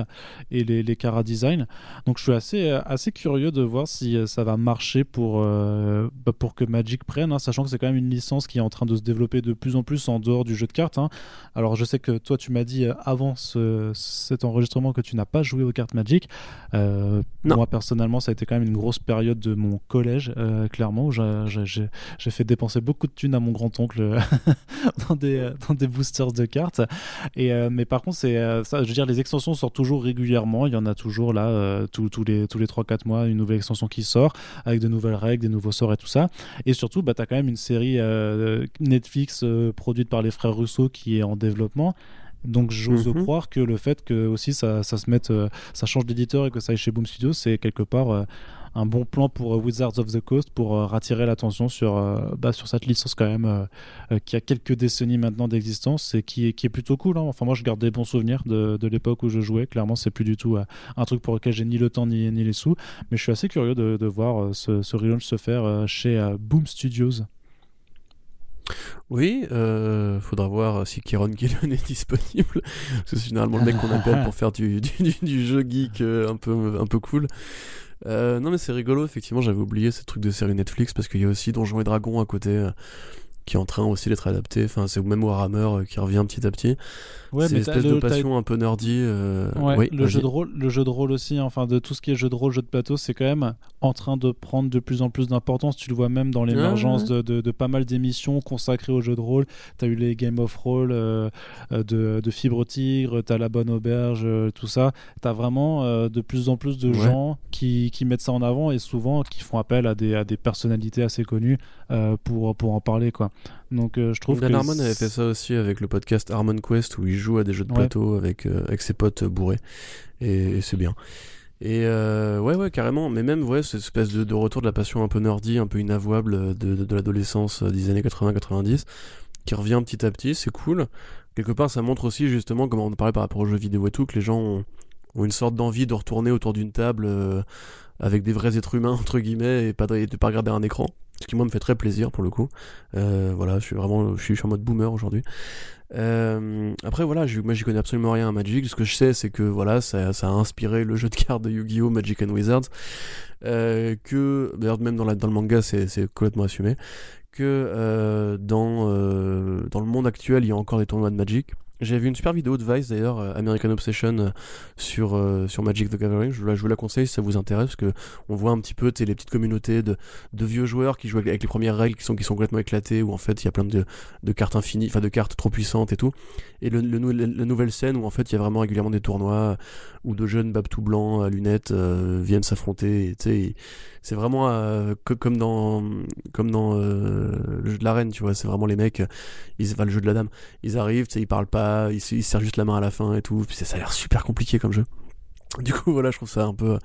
et les, les Cara Design. Donc je suis assez, euh, assez curieux de voir si euh, ça va marcher pour, bah, pour que Magic prenne, hein, sachant que c'est quand même une licence qui est en train de se développer de plus en plus en dehors du jeu de cartes. Hein. Alors je sais que toi, tu m'as dit avant cet enregistrement que tu n'as pas joué aux cartes Magic. moi, personnellement, ça a été quand même une grosse période de mon collège, clairement, où j'ai fait dépenser beaucoup de thunes à mon grand-oncle dans, des, euh, dans des boosters de cartes. Et, euh, mais par contre, c'est euh, ça, je veux dire, les extensions sortent toujours régulièrement. Il y en a toujours là, tous, tous les, tous les 3-4 mois, une nouvelle extension qui sort avec de nouvelles règles, des nouveaux sorts et tout ça. Et surtout, bah, tu as quand même une série Netflix produite par les frères Russo qui est en développement. Donc j'ose mhm. croire que le fait que aussi ça, ça se mette, ça change d'éditeur et que ça aille chez Boom Studios, c'est quelque part un bon plan pour euh, Wizards of the Coast pour euh, attirer l'attention sur, euh, bah, sur cette licence quand même qui a quelques décennies maintenant d'existence et qui est, qui est plutôt cool. Hein. Enfin moi je garde des bons souvenirs de, de l'époque où je jouais. Clairement c'est plus du tout un truc pour lequel j'ai ni le temps ni, ni les sous. Mais je suis assez curieux de, de voir ce, ce relaunch se faire chez Boom Studios. Oui, euh, faudra voir si Kieron Gillen est disponible. c'est généralement le mec qu'on appelle pour faire du, du, du, jeu geek un, peu, un peu cool. Euh, non mais c'est rigolo, effectivement, j'avais oublié ce truc de série Netflix parce qu'il y a aussi Donjons et Dragons à côté. Qui est en train aussi d'être adapté. Enfin, c'est même Warhammer euh, qui revient petit à petit. Ouais, c'est espèce de passion un peu nerdy. euh, Ouais, oui, le jeu de rôle, le jeu de rôle aussi, enfin de tout ce qui est jeu de rôle, jeu de plateau, c'est quand même en train de prendre de plus en plus d'importance. Tu le vois même dans l'émergence Ouais, de, de- de pas mal d'émissions consacrées au jeu de rôle. T'as eu les Game of Roll euh, de, de Fibre Tigre, t'as la Bonne Auberge, euh, tout ça. T'as vraiment de plus en plus de gens qui, qui mettent ça en avant et souvent qui font appel à des, à des personnalités assez connues pour, pour en parler quoi. Donc euh, je trouve Dan que Harmon avait fait ça aussi avec le podcast Harmon Quest où il joue à des jeux de Ouais. plateau avec, euh, avec ses potes bourrés. Et, et c'est bien. Et euh, ouais, ouais, carrément. Mais même, ouais, cette espèce de, de retour de la passion un peu nerdy, un peu inavouable euh, de, de, de l'adolescence euh, des années 80-90, qui revient petit à petit, c'est cool. Quelque part, ça montre aussi, justement, comme on parlait par rapport aux jeux vidéo et tout, que les gens ont, ont une sorte d'envie de retourner autour d'une table euh, avec des vrais êtres humains, entre guillemets, et pas de, et de pas regarder un écran. Ce qui, moi, me fait très plaisir pour le coup. Euh, voilà, je suis vraiment je suis, en mode boomer aujourd'hui. Euh, après, voilà, moi j'y connais absolument rien à Magic. Ce que je sais, c'est que voilà, ça, ça a inspiré le jeu de cartes de Yu-Gi-Oh! Magic and Wizards. Euh, que, d'ailleurs, même dans, la, dans le manga, c'est c'est complètement assumé. Que euh, dans, euh, dans le monde actuel, il y a encore des tournois de Magic. J'ai vu une super vidéo de Vice d'ailleurs, euh, American Obsession, euh, sur, euh, sur Magic the Gathering. Je, vous la- je vous la conseille si ça vous intéresse, parce que on voit un petit peu les petites communautés de, de vieux joueurs qui jouent avec, les premières règles qui sont, qui sont complètement éclatées, où en fait il y a plein de, de cartes infinies, enfin de cartes trop puissantes et tout. Et le, le nou- la nouvelle scène où en fait il y a vraiment régulièrement des tournois où de jeunes babes tout blancs à lunettes euh, viennent s'affronter. et C'est vraiment euh, comme dans, euh, le jeu de la reine, tu vois. C'est vraiment les mecs, ils, enfin, le jeu de la dame. Ils arrivent, ils parlent pas, ils, ils se serrent juste la main à la fin et tout. Puis ça a l'air super compliqué comme jeu. Du coup, voilà, je trouve ça un peu,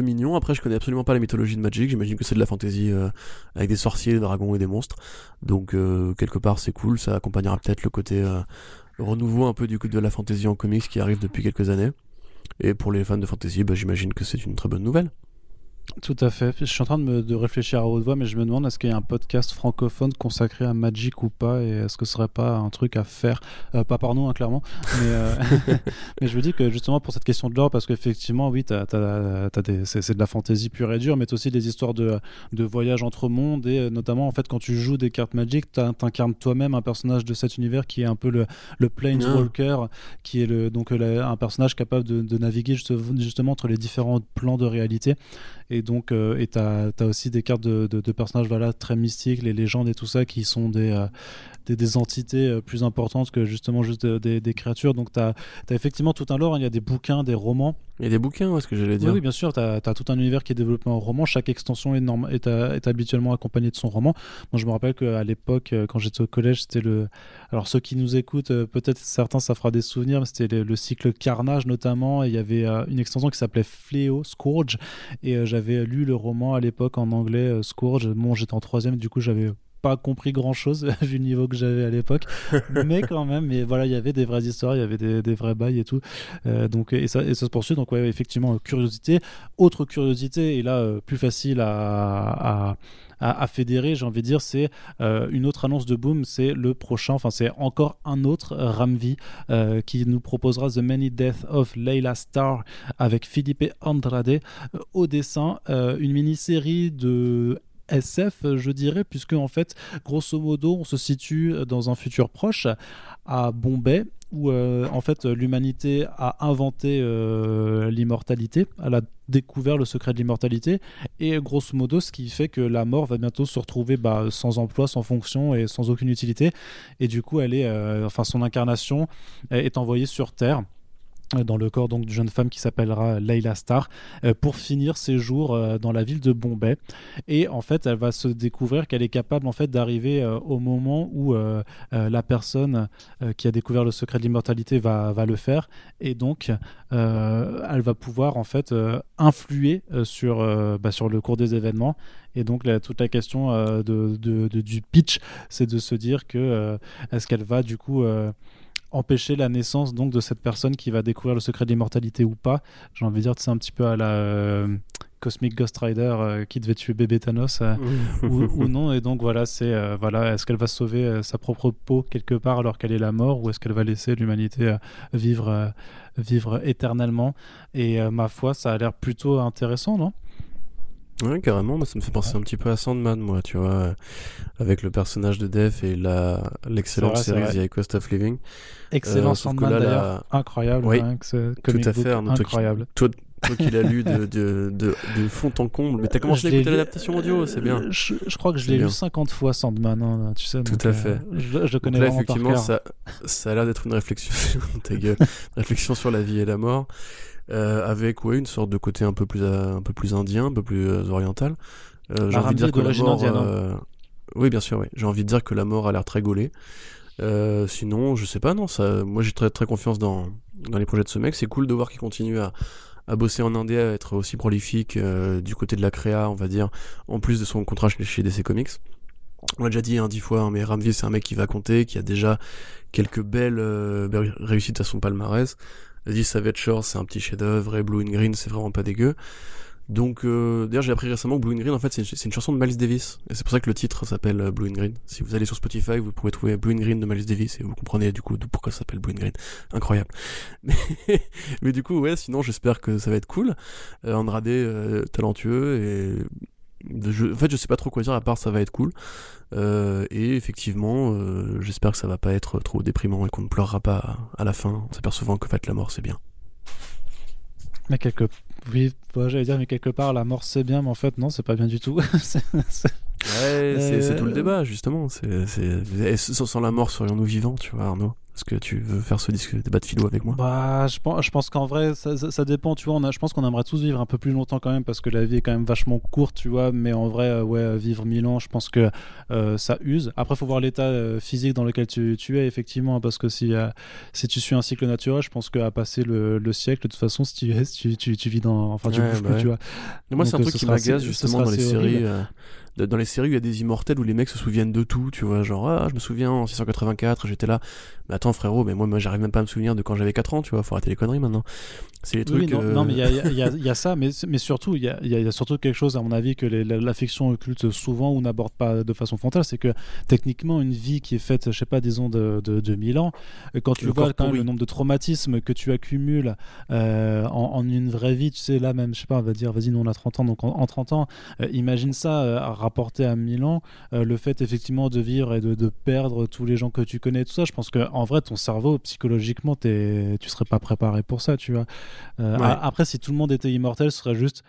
mignon. Après, je connais absolument pas la mythologie de Magic. J'imagine que c'est de la fantasy euh, avec des sorciers, des dragons et des monstres. Donc, euh, quelque part, c'est cool. Ça accompagnera peut-être le côté euh, renouveau un peu du coup de la fantasy en comics qui arrive depuis quelques années. Et pour les fans de fantasy, bah, j'imagine que c'est une très bonne nouvelle. Tout à fait. Je suis en train de, me, de réfléchir à haute voix, mais je me demande est-ce qu'il y a un podcast francophone consacré à Magic ou pas, et est-ce que ce serait pas un truc à faire, Euh, pas par nous hein, clairement, mais, euh, mais je me dis que justement pour cette question de l'or, parce qu'effectivement oui, t'as, t'as- t'as des- c'est, c'est de la fantaisie pure et dure, mais t'as aussi des histoires de, de voyage entre mondes, et euh, notamment en fait quand tu joues des cartes Magic, t'incarnes toi-même un personnage de cet univers qui est un peu le, le Planeswalker, qui est le, donc euh, la- un personnage capable de, de naviguer juste- justement entre les différents plans de réalité. Et donc, euh, et t'as as aussi des cartes de, de- de personnages voilà, très mystiques, les légendes et tout ça, qui sont des, euh, des, des entités euh, plus importantes que justement juste euh, des, des créatures. Donc, t'as as effectivement tout un lore. hein. Il y a des bouquins, des romans. Il y a des bouquins, ouais, ce que j'allais Oui, dire. oui, bien sûr, tu as, tout un univers qui est développé en roman. Chaque extension est, est, euh, est habituellement accompagnée de son roman. Moi, je me rappelle qu'à l'époque, quand j'étais au collège, c'était le. Alors, ceux qui nous écoutent, peut-être certains, ça fera des souvenirs, mais c'était le, le cycle Carnage notamment. Et il y avait une extension qui s'appelait Fléau, Scourge. Et j'avais lu le roman à l'époque en anglais, Scourge. Bon, j'étais en troisième, du coup, j'avais pas compris grand chose vu le niveau que j'avais à l'époque. Mais quand même mais voilà il y avait des vraies histoires il y avait des, des vrais bails et tout. Euh, donc et ça, et ça se poursuit. Donc ouais effectivement euh, curiosité. Autre curiosité et là euh, plus facile à, à à, à fédérer, j'ai envie de dire, c'est euh, une autre annonce de Boom, c'est le prochain, enfin c'est encore un autre euh, Ramvi euh, qui nous proposera The Many Deaths of Layla Starr avec Philippe Andrade au dessin, une mini-série de SF, je dirais, puisque en fait, grosso modo, on se situe dans un futur proche à Bombay où euh, en fait l'humanité a inventé euh, l'immortalité, elle a découvert le secret de l'immortalité et grosso modo ce qui fait que la mort va bientôt se retrouver bah, sans emploi, sans fonction et sans aucune utilité et du coup elle est, euh, enfin son incarnation est envoyée sur Terre dans le corps d'une jeune femme qui s'appellera Layla Starr euh, pour finir ses jours euh, dans la ville de Bombay. Et en fait elle va se découvrir qu'elle est capable en fait d'arriver euh, au moment où euh, euh, la personne euh, qui a découvert le secret de l'immortalité va, va le faire. Et donc euh, elle va pouvoir en fait euh, influer euh, sur, euh, bah, sur le cours des événements. Et donc toute la question euh, de, du pitch c'est de se dire que euh, est-ce qu'elle va du coup euh, empêcher la naissance donc de cette personne qui va découvrir le secret de l'immortalité ou pas. J'ai envie de dire, c'est un petit peu à la euh, Cosmic Ghost Rider euh, qui devait tuer bébé Thanos euh, ou, ou non. Et donc voilà, c'est voilà, est-ce qu'elle va sauver sa propre peau quelque part alors qu'elle est la mort ou est-ce qu'elle va laisser l'humanité vivre vivre éternellement? Et ma foi, ça a l'air plutôt intéressant, non? Ouais, carrément, ça me fait penser un petit peu à Sandman, moi, tu vois, avec le personnage de Def et la l'excellente série The Cost of Living. Excellent Sandman d'ailleurs, incroyable. Oui, hein, tout à fait, incroyable. Toi, toi qui l'as lu de, de, de, fond en comble, mais t'as commencé à écouter l'adaptation audio, c'est bien. Je, crois que je l'ai lu 50 fois Sandman, hein, tu sais. Tout à fait. Euh, je, connais là, effectivement, ça, ça a l'air d'être une réflexion, ta gueule, réflexion sur la vie et la mort. Euh, avec ouais, une sorte de côté un peu plus, euh, un peu plus indien, un peu plus oriental. j'ai envie de dire que la mort, hein. oui, bien sûr, oui. J'ai envie de dire que la mort a l'air très gaulée. sinon, je sais pas, non, ça, moi j'ai très très confiance dans, dans les projets de ce mec. C'est cool de voir qu'il continue à, à bosser en Indé, à être aussi prolifique euh, du côté de la créa, on va dire, en plus de son contrat chez DC Comics. On l'a déjà dit hein, dix fois, hein, mais Ramvi c'est un mec qui va compter, qui a déjà quelques belles euh, réussites à son palmarès. Dit Savage c'est un petit chef-d'œuvre, et Blue and Green, c'est vraiment pas dégueu. Donc, euh, d'ailleurs, j'ai appris récemment que Blue and Green, en fait, c'est une, chanson de Miles Davis. Et c'est pour ça que le titre s'appelle euh, Blue and Green. Si vous allez sur Spotify, vous pouvez trouver Blue and Green de Miles Davis et vous comprenez du coup pourquoi ça s'appelle Blue and Green. Incroyable. Mais, du coup, ouais, sinon, j'espère que ça va être cool. Euh, Andrade, talentueux et en fait, je sais pas trop quoi dire à part ça va être cool. Euh, et effectivement, euh, j'espère que ça va pas être trop déprimant et qu'on ne pleurera pas à, la fin en s'apercevant que fait la mort c'est bien. Mais quelque oui, j'allais dire, mais quelque part, la mort c'est bien, mais en fait, non, c'est pas bien du tout. Ouais, c'est tout le euh, débat, justement. C'est, sans la mort, serions-nous vivants, tu vois, Arnaud? Est-ce que tu veux faire ce disque, débat de philo avec moi? Bah, je pense, je pense qu'en vrai, ça, ça, dépend. Tu vois, on a, je pense qu'on aimerait tous vivre un peu plus longtemps quand même parce que la vie est quand même vachement courte, tu vois. Mais en vrai, euh, ouais, vivre mille ans, je pense que euh, ça use. Après, il faut voir l'état euh, physique dans lequel tu, tu, es effectivement, parce que si si tu suis un cycle naturel, je pense qu'à passer le, le, siècle, de toute façon, si tu, tu, tu, tu vis dans, enfin, tu bouges plus, tu vois. Mais moi, c'est un truc qui m'agace justement dans les séries dans les séries où il y a des immortels où les mecs se souviennent de tout, tu vois, genre ah je me souviens en 684 j'étais là, mais attends frérot, mais moi, moi j'arrive même pas à me souvenir de quand j'avais 4 ans, tu vois, faut arrêter les conneries maintenant. C'est les trucs. non, non, mais il y a, y, a, y a, ça, mais, mais surtout il y a, y a, surtout quelque chose à mon avis que la, fiction occulte souvent ou n'aborde pas de façon frontale, c'est que techniquement une vie qui est faite, je sais pas, disons de, de, de 1000 ans, quand tu vois quand même le nombre de traumatismes que tu accumules euh, en, une vraie vie, tu sais là même, je sais pas, on va dire, vas-y nous on a 30 ans, donc en, 30 ans, euh, imagine ça euh, rapporté à 1000 ans, le fait effectivement de vivre et de, de, perdre tous les gens que tu connais, tout ça, je pense que en vrai ton cerveau psychologiquement es, tu serais pas préparé pour ça, tu vois. Après si tout le monde était immortel, ce serait juste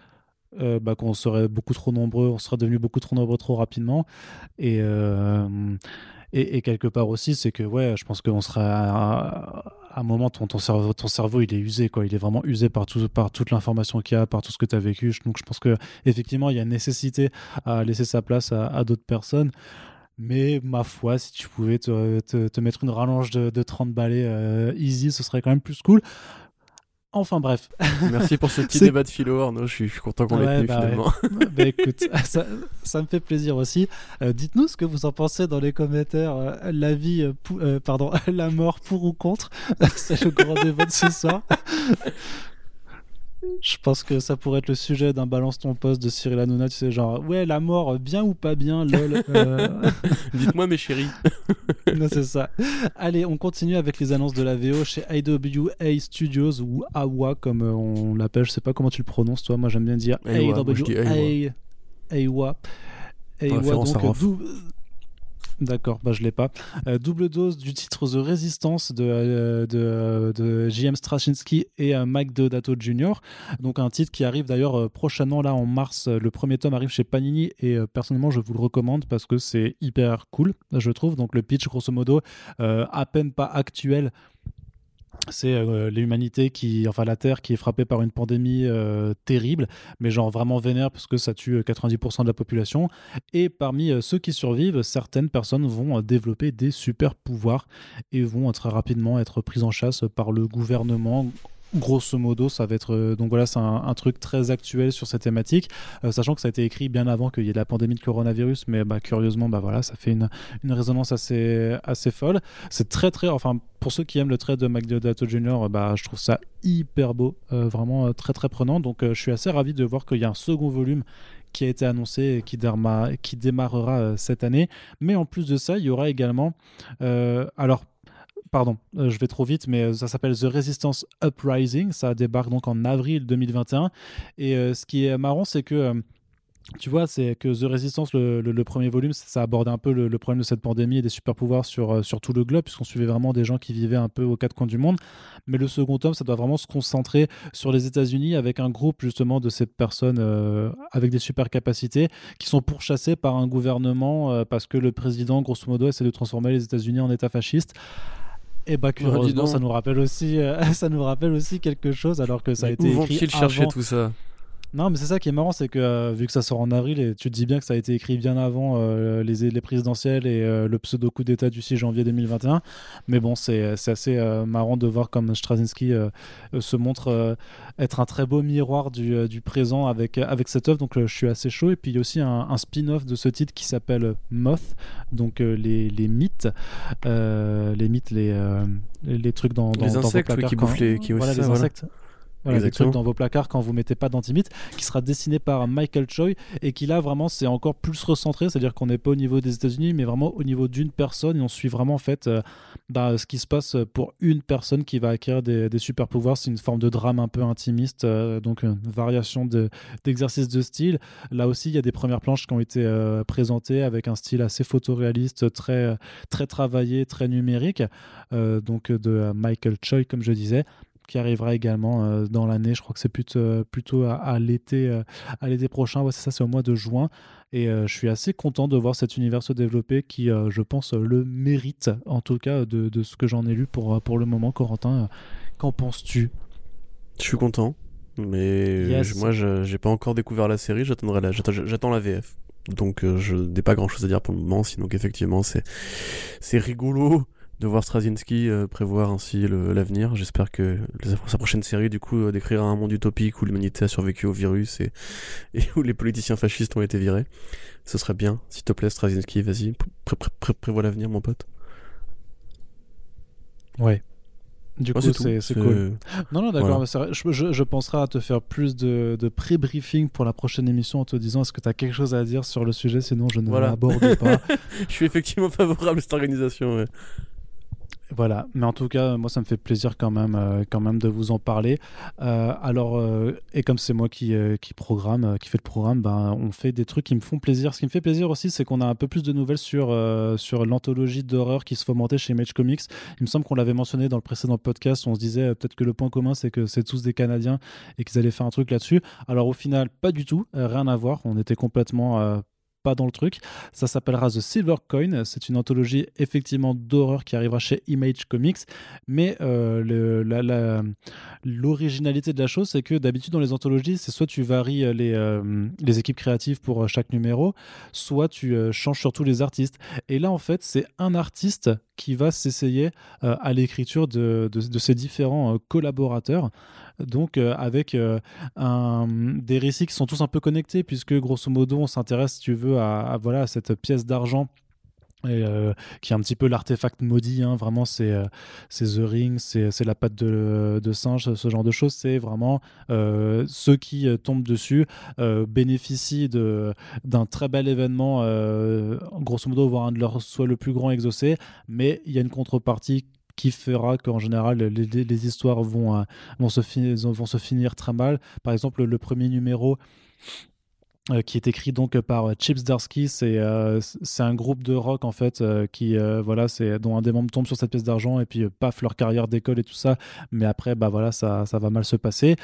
euh, bah, qu'on serait beaucoup trop nombreux, on serait devenu beaucoup trop nombreux trop rapidement. Et, et, quelque part aussi, c'est que ouais, je pense qu'on serait à, un moment, ton, ton, cerveau, ton cerveau, il est usé, quoi. Il est vraiment usé par, tout, par toute l'information qu'il y a, par tout ce que tu as vécu. Donc je pense que effectivement, il y a nécessité à laisser sa place à, d'autres personnes. Mais ma foi, si tu pouvais te, te, mettre une rallonge de, de 30 balais euh, easy, ce serait quand même plus cool. Enfin bref. Merci pour ce petit débat de philo, Arnaud. Je suis, content qu'on l'ait tenu bah finalement. bah, écoute, ça, me fait plaisir aussi. Euh, dites-nous ce que vous en pensez dans les commentaires. Euh, la vie, euh, pardon, la mort pour ou contre. C'est le grand débat de ce soir. Je pense que ça pourrait être le sujet d'un balance ton poste de Cyril Hanouna, tu sais, genre, ouais, la mort, bien ou pas bien, lol. Euh. Dites-moi, mes chéris. non, c'est ça. Allez, on continue avec les annonces de la VO chez IWA Studios ou AWA, comme euh, on l'appelle. Je sais pas comment tu le prononces, toi. Moi, j'aime bien dire AWA. AWA. AWA, donc, D'accord, bah je l'ai pas. Euh, double dose du titre The Resistance de, euh, de, de J.M. Straczynski et euh, Mike Deodato Jr. Donc un titre qui arrive d'ailleurs prochainement là en mars. Le premier tome arrive chez Panini et personnellement je vous le recommande parce que c'est hyper cool, je trouve. Donc le pitch grosso modo à peine pas actuel c'est euh, l'humanité qui, enfin la Terre qui est frappée par une pandémie euh, terrible, mais genre vraiment vénère parce que ça tue 90% euh, de la population. Et parmi ceux qui survivent, certaines personnes vont développer des super pouvoirs et vont très rapidement être prises en chasse par le gouvernement grosso modo, ça va être. Euh, donc voilà, c'est un, truc très actuel sur cette thématique, euh, sachant que ça a été écrit bien avant qu'il y ait la pandémie de coronavirus, mais bah, curieusement, bah voilà, ça fait une, une résonance assez, assez folle. C'est très, très. Enfin, pour ceux qui aiment le trait de McDodato Jr., bah, je trouve ça hyper beau, euh, vraiment très, très prenant. Donc je suis assez ravi de voir qu'il y a un second volume qui a été annoncé et qui, qui démarrera cette année. Mais en plus de ça, il y aura également. alors, pardon, euh, je vais trop vite, mais euh, ça s'appelle The Resistance Uprising. Ça débarque donc en avril 2021. Et euh, ce qui est marrant, c'est que tu vois, c'est que The Resistance, le, premier volume, ça abordait un peu le, problème de cette pandémie et des super pouvoirs sur, sur tout le globe, puisqu'on suivait vraiment des gens qui vivaient un peu aux quatre coins du monde. Mais le second tome, ça doit vraiment se concentrer sur les États-Unis avec un groupe justement de ces personnes avec des super capacités qui sont pourchassées par un gouvernement parce que le président, grosso modo, essaie de transformer les États-Unis en État fasciste. Et bah curieusement, ça nous rappelle aussi, ça nous rappelle aussi quelque chose alors que ça a été écrit avant. chercher tout ça? Non, mais c'est ça qui est marrant, c'est que euh, vu que ça sort en avril, et tu te dis bien que ça a été écrit bien avant euh, les, les, présidentielles et euh, le pseudo coup d'État du 6 janvier 2021. Mais bon, c'est assez marrant de voir comme Straczynski se montre être un très beau miroir du, du présent avec, avec cette œuvre. Donc je suis assez chaud. Et puis il y a aussi un, un spin-off de ce titre qui s'appelle Moth, donc les, les mythes. les mythes, les, les trucs dans, dans, les insectes qui bouffent les, qui voilà, les insectes. Voilà, des trucs dans vos placards quand vous mettez pas d'antimite, qui sera dessiné par Michael Choi et qui là vraiment c'est encore plus recentré, c'est-à-dire qu'on n'est pas au niveau des États-Unis, mais vraiment au niveau d'une personne et on suit vraiment en fait euh, bah, ce qui se passe pour une personne qui va acquérir des, super pouvoirs. C'est une forme de drame un peu intimiste, euh, donc une variation d'exercice de, style. Là aussi, il y a des premières planches qui ont été euh, présentées avec un style assez photoréaliste, très très travaillé, très numérique, donc de Michael Choi comme je disais qui arrivera également euh, dans l'année. Je crois que c'est plutôt, euh, plutôt à, l'été, euh, à l'été prochain. Ouais, c'est ça, c'est au mois de juin. Et je suis assez content de voir cet univers se développer qui, je pense, le mérite, en tout cas, de, de ce que j'en ai lu pour, pour le moment. Corentin, qu'en penses-tu? Je suis content. Mais moi, je n'ai pas encore découvert la série. J'attendrai la, j'attends la VF. Donc, je n'ai pas grand chose à dire pour le moment. Sinon, effectivement, c'est, c'est rigolo de voir Straczynski euh, prévoir ainsi l'avenir. J'espère que sa prochaine série, du coup, euh, décrira un monde utopique où l'humanité a survécu au virus et, et, où les politiciens fascistes ont été virés. Ce serait bien. S'il te plaît, Straczynski, vas-y, prévois l'avenir, mon pote. Ouais. Du coup, c'est cool. Non, non, d'accord. Je, je, penserai à te faire plus de, de pré-briefing pour la prochaine émission en te disant est-ce que tu as quelque chose à dire sur le sujet, sinon je ne l'aborde pas. je suis effectivement favorable à cette organisation. Ouais. Voilà, mais en tout cas, moi, ça me fait plaisir quand même, euh, quand même de vous en parler. Euh, alors, euh, et comme c'est moi qui, qui programme, qui fait le programme, ben, on fait des trucs qui me font plaisir. Ce qui me fait plaisir aussi, c'est qu'on a un peu plus de nouvelles sur, sur l'anthologie d'horreur qui se fomentait chez Image Comics. Il me semble qu'on l'avait mentionné dans le précédent podcast. On se disait peut-être que le point commun, c'est que c'est tous des Canadiens et qu'ils allaient faire un truc là-dessus. Alors, au final, pas du tout, rien à voir. On était complètement dans le truc. Ça s'appellera The Silver Coin. C'est une anthologie effectivement d'horreur qui arrivera chez Image Comics. Mais euh, l'originalité de la chose, c'est que d'habitude dans les anthologies, c'est soit tu varies euh, les, euh, les équipes créatives pour chaque numéro, soit tu changes surtout les artistes. Et là, en fait, c'est un artiste qui va s'essayer à l'écriture de, ses différents collaborateurs donc euh, avec euh, des récits qui sont tous un peu connectés, puisque grosso modo, on s'intéresse, si tu veux, à, voilà, cette pièce d'argent. Euh, qui est un petit peu l'artefact maudit, hein, vraiment c'est The Ring, c'est la patte de, singe, ce genre de choses, c'est vraiment ceux qui tombent dessus bénéficient d'un très bel événement, grosso modo, voir un de leurs soit le plus grand exaucé, mais il y a une contrepartie qui fera qu'en général les, histoires vont, euh, vont, se vont se finir très mal. Par exemple, le premier numéro euh, qui est écrit donc par euh, Chips Darsky, c'est un groupe de rock en fait qui voilà c'est dont un des membres tombe sur cette pièce d'argent et puis paf leur carrière d'école et tout ça. Mais après bah voilà ça, ça va mal se passer.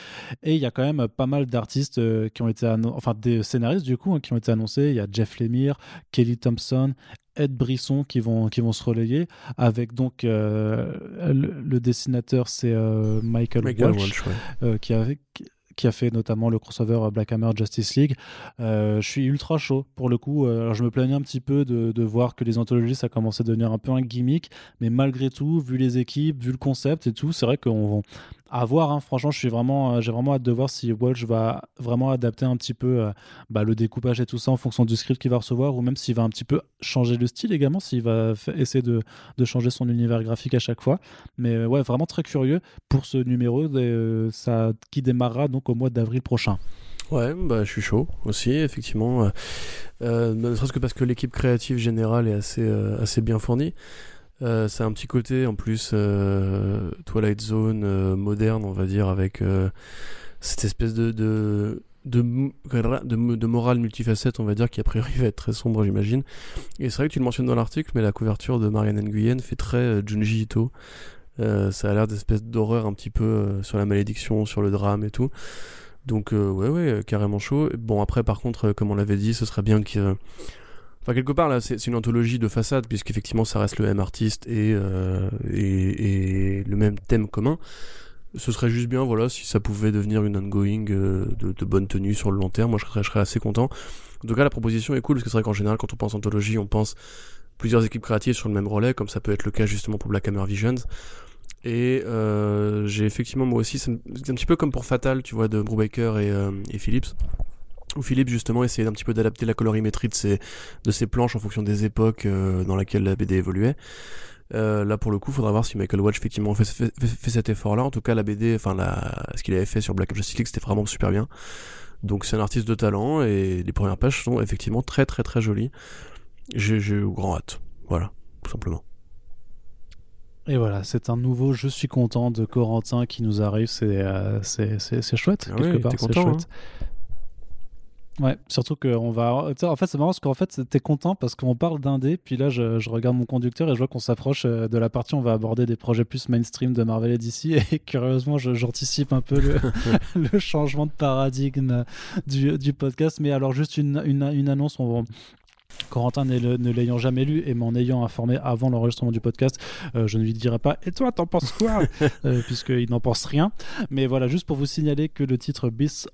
Et il y a quand même pas mal d'artistes qui ont été enfin des scénaristes du coup hein, qui ont été annoncés. Il y a Jeff Lemire, Kelly Thompson, Ed Brisson qui vont, qui vont se relayer avec donc euh, le, dessinateur c'est euh, Michael, Walsh, euh, qui, a, qui a fait notamment le crossover Black Hammer Justice League. je suis ultra chaud pour le coup. alors je me plaignais un petit peu de, de, voir que les anthologies ça commençait à devenir un peu un gimmick, mais malgré tout, vu les équipes, vu le concept et tout, c'est vrai qu'on à voir. Hein. Franchement, je vraiment, euh, j'ai vraiment hâte de voir si Walsh va vraiment adapter un petit peu euh, bah, le découpage et tout ça en fonction du script qu'il va recevoir, ou même s'il va un petit peu changer le style également, s'il va essayer de, de, changer son univers graphique à chaque fois. Mais euh, ouais, vraiment très curieux pour ce numéro qui démarrera donc au mois d'avril prochain. Ouais, bah, je suis chaud aussi, effectivement. ne serait-ce que parce que l'équipe créative générale est assez, assez bien fournie. Euh, c'est un petit côté en plus Twilight Zone moderne, on va dire, avec cette espèce de, de, de, de, morale multifacette, on va dire, qui a priori va être très sombre, j'imagine. Et c'est vrai que tu le mentionnes dans l'article, mais la couverture de Marianne Nguyen fait très euh, Junji Ito. Euh, ça a l'air d'espèce d'horreur un petit peu euh, sur la malédiction, sur le drame et tout. Donc ouais, ouais, carrément chaud. Bon, après, par contre, comme on l'avait dit, ce serait bien que... Enfin, quelque part, là, c'est une anthologie de façade, puisqu'effectivement, ça reste le même artiste et, et, et le même thème commun ce serait juste bien, voilà, si ça pouvait devenir une ongoing euh, de, bonne tenue sur le long terme, moi je serais, assez content. En tout cas, la proposition est cool parce que c'est vrai qu'en général, quand on pense anthologie, on pense plusieurs équipes créatives sur le même relais, comme ça peut être le cas justement pour Black Hammer Visions. Et euh, j'ai effectivement moi aussi, c'est un, petit peu comme pour Fatal, tu vois, de Brubaker et, euh, et Phillips où Philippe justement essayait un petit peu d'adapter la colorimétrie de ses, de ses planches en fonction des époques dans lesquelles la BD évoluait. Euh, là, pour le coup, faudra voir si Michael Watch effectivement fait, fait, cet effort-là. En tout cas, la BD, enfin, la, ce qu'il avait fait sur Black Justice League, c'était vraiment super bien. Donc, c'est un artiste de talent et les premières pages sont effectivement très, très, très jolies. J'ai eu grand hâte. Voilà, tout simplement. Et voilà, c'est un nouveau Je suis content de Corentin qui nous arrive. C'est euh, c'est chouette, ah quelque part. C'est chouette. Hein. Ouais, surtout qu'on va. En fait, c'est marrant parce qu'en fait, t'es content parce qu'on parle d'indé, puis là, je, je, regarde mon conducteur et je vois qu'on s'approche euh, de la partie où on va aborder des projets plus mainstream de Marvel et DC. Et curieusement, j'anticipe un peu le, le, changement de paradigme du, du, podcast. Mais alors, juste une, une, une annonce on, Corentin ne l'ayant jamais lu et m'en ayant informé avant l'enregistrement du podcast, euh, je ne lui dirai pas Et toi, t'en penses quoi? Euh, Puisqu'il n'en pense rien. Mais voilà, juste pour vous signaler que le titre Beasts,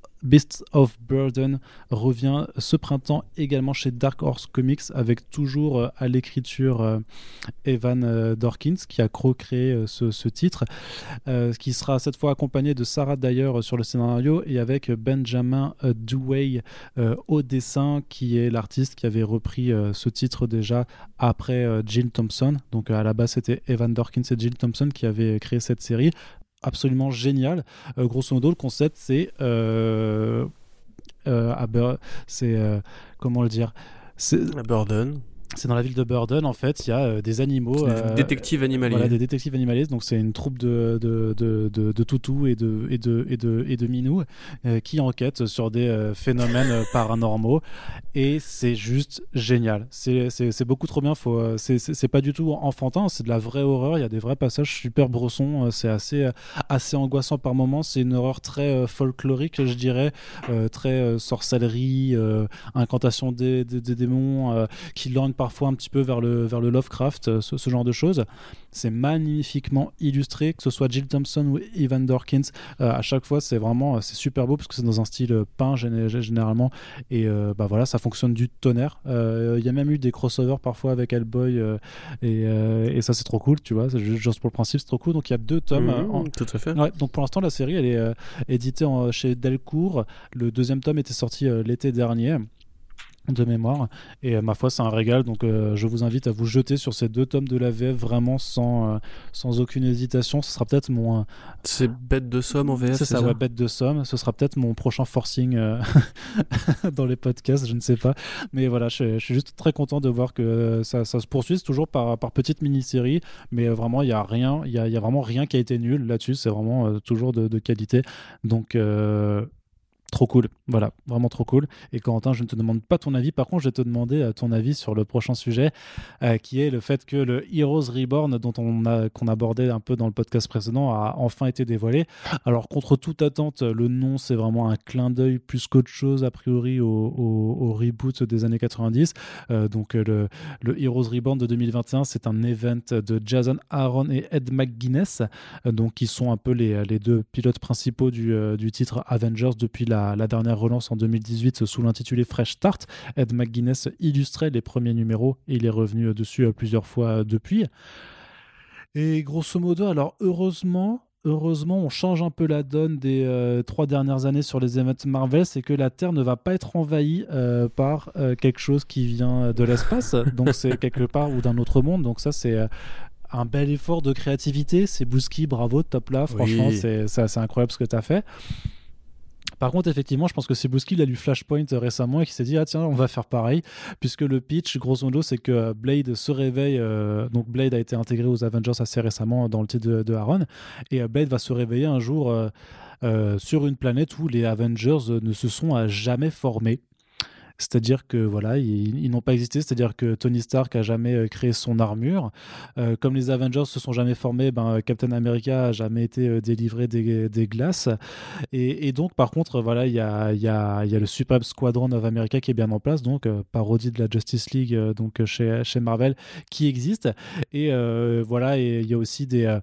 of Burden revient ce printemps également chez Dark Horse Comics avec toujours euh, à l'écriture Evan Dorkins qui a co-créé ce, titre, qui sera cette fois accompagné de Sarah Dyer sur le scénario et avec Benjamin Dewey au dessin qui est l'artiste qui avait repris euh, ce titre déjà après euh, Jill Thompson. Donc à la base, c'était Evan Dorkins et Jill Thompson qui avaient créé cette série. Absolument génial. Euh, grosso modo, le concept, c'est. c'est. comment le dire c'est Burden c'est dans la ville de Burden, en fait, il y a euh, des animaux. Des euh, détectives animaliers. Voilà, des détectives animalistes. Donc, c'est une troupe de, de, de, de, toutous et de, et de, et de, et de minous euh, qui enquêtent sur des phénomènes paranormaux. Et c'est juste génial. C'est beaucoup trop bien. C'est pas du tout enfantin, c'est de la vraie horreur. Il y a des vrais passages super brossons. C'est assez, assez angoissant par moments. C'est une horreur très folklorique, je dirais. très sorcellerie, incantation des, des, des démons qui languent parfois un petit peu vers le, vers le Lovecraft, euh, ce, genre de choses. C'est magnifiquement illustré, que ce soit Jill Thompson ou Evan Dorkins. Euh, à chaque fois, c'est vraiment euh, c'est super beau parce que c'est dans un style peint généralement. Et bah voilà, ça fonctionne du tonnerre. Il y a même eu des crossovers parfois avec Hellboy et, et, ça, c'est trop cool, tu vois. Juste pour le principe, c'est trop cool. Donc il y a deux tomes. Mmh, tout à fait. donc pour l'instant, la série, elle est éditée chez Delcourt. Le deuxième tome était sorti l'été dernier de mémoire. Et euh, ma foi, c'est un régal. Donc, euh, je vous invite à vous jeter sur ces deux tomes de la VF vraiment sans, euh, sans aucune hésitation. Ce sera peut-être mon. c'est bête de somme en VF. C'est ça, ouais, bête de somme. Ce sera peut-être mon prochain forcing dans les podcasts, je ne sais pas. Mais voilà, je, suis juste très content de voir que ça, ça se poursuit toujours par, par petites mini-séries. Mais vraiment, il n'y a rien, il y a, y a, vraiment rien qui a été nul là-dessus. C'est vraiment toujours de, de, qualité. Donc, Trop cool, voilà, vraiment trop cool. Et Corentin, je ne te demande pas ton avis, par contre, je vais te demander euh, ton avis sur le prochain sujet, euh, qui est le fait que le Heroes Reborn, dont on a qu'on abordait un peu dans le podcast précédent, a enfin été dévoilé. Alors, contre toute attente, le nom, c'est vraiment un clin d'œil plus qu'autre chose, a priori, au, reboot des années 90. Euh, donc, le, le, Heroes Reborn de 2021, c'est un event de Jason Aaron et Ed McGuinness, donc qui sont un peu les, les deux pilotes principaux du, du titre Avengers depuis la la, dernière relance en 2018 sous l'intitulé Fresh Start. Ed McGuinness illustrait les premiers numéros et il est revenu dessus euh, plusieurs fois euh, depuis. Et grosso modo, alors heureusement, heureusement, on change un peu la donne des euh, trois dernières années sur les événements Marvel, c'est que la Terre ne va pas être envahie par quelque chose qui vient de l'espace, donc c'est quelque part ou d'un autre monde. Donc ça, c'est un bel effort de créativité. C'est Bouski, bravo, top là, franchement, c'est incroyable ce que tu as fait. Par contre, effectivement, je pense que Cebulski il a lu Flashpoint récemment et qui s'est dit ah tiens, on va faire pareil, puisque le pitch, grosso modo, c'est que Blade se réveille. donc Blade a été intégré aux Avengers assez récemment dans le titre de, Aaron, et Blade va se réveiller un jour. sur une planète où les Avengers ne se sont jamais formés. C'est-à-dire que voilà, ils, n'ont pas existé. C'est-à-dire que Tony Stark a jamais euh, créé son armure. Euh, comme les Avengers se sont jamais formés, ben, Captain America a jamais été euh, délivré des, glaces. Et, donc, par contre, voilà, il y a, y, a, y a, le Supreme Squadron of America qui est bien en place, donc parodie de la Justice League, donc chez, chez Marvel, qui existe. Et voilà, et il y a aussi des,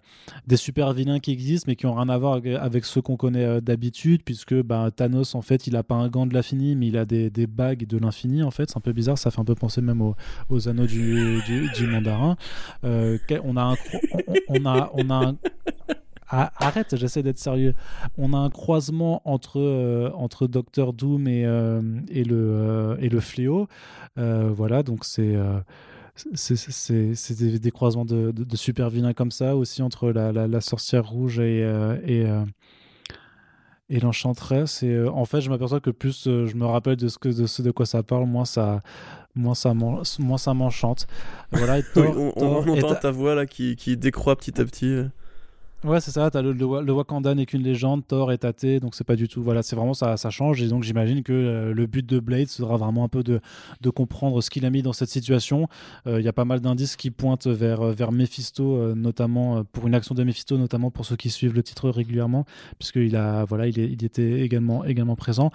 des super vilains qui existent, mais qui ont rien à voir avec ceux qu'on connaît d'habitude, puisque ben, Thanos, en fait, il a pas un gant de l'infini, mais il a des, des bagues de l'infini en fait. C'est un peu bizarre, ça fait un peu penser même aux, anneaux du, du, mandarin. Euh, on a un, on, a, on a ah, arrête, j'essaie d'être sérieux. On a un croisement entre, euh, entre Docteur Doom et, euh, et, le, et le fléau. voilà, donc c'est c'est des, des, croisements de, de, super vilains comme ça, aussi entre la, la, sorcière rouge et, et, et l'enchanteresse. Et euh, en fait, je m'aperçois que plus euh, je me rappelle de ce, que, de ce de quoi ça parle, moins ça, moins ça, moins ça m'enchante. Voilà, on, entend ta voix là qui, qui décroît petit à petit. Ouais, c'est ça. Le, le, Wakanda n'est qu'une légende, Thor est tâté, donc c'est pas du tout. Voilà, c'est vraiment ça, ça change. Et donc j'imagine que euh, le but de Blade sera vraiment un peu de, de comprendre ce qu'il a mis dans cette situation. Il y a pas mal d'indices qui pointent vers, vers Mephisto, notamment pour une action de Mephisto, notamment pour ceux qui suivent le titre régulièrement, puisqu'il a, voilà, il, il était également, également présent.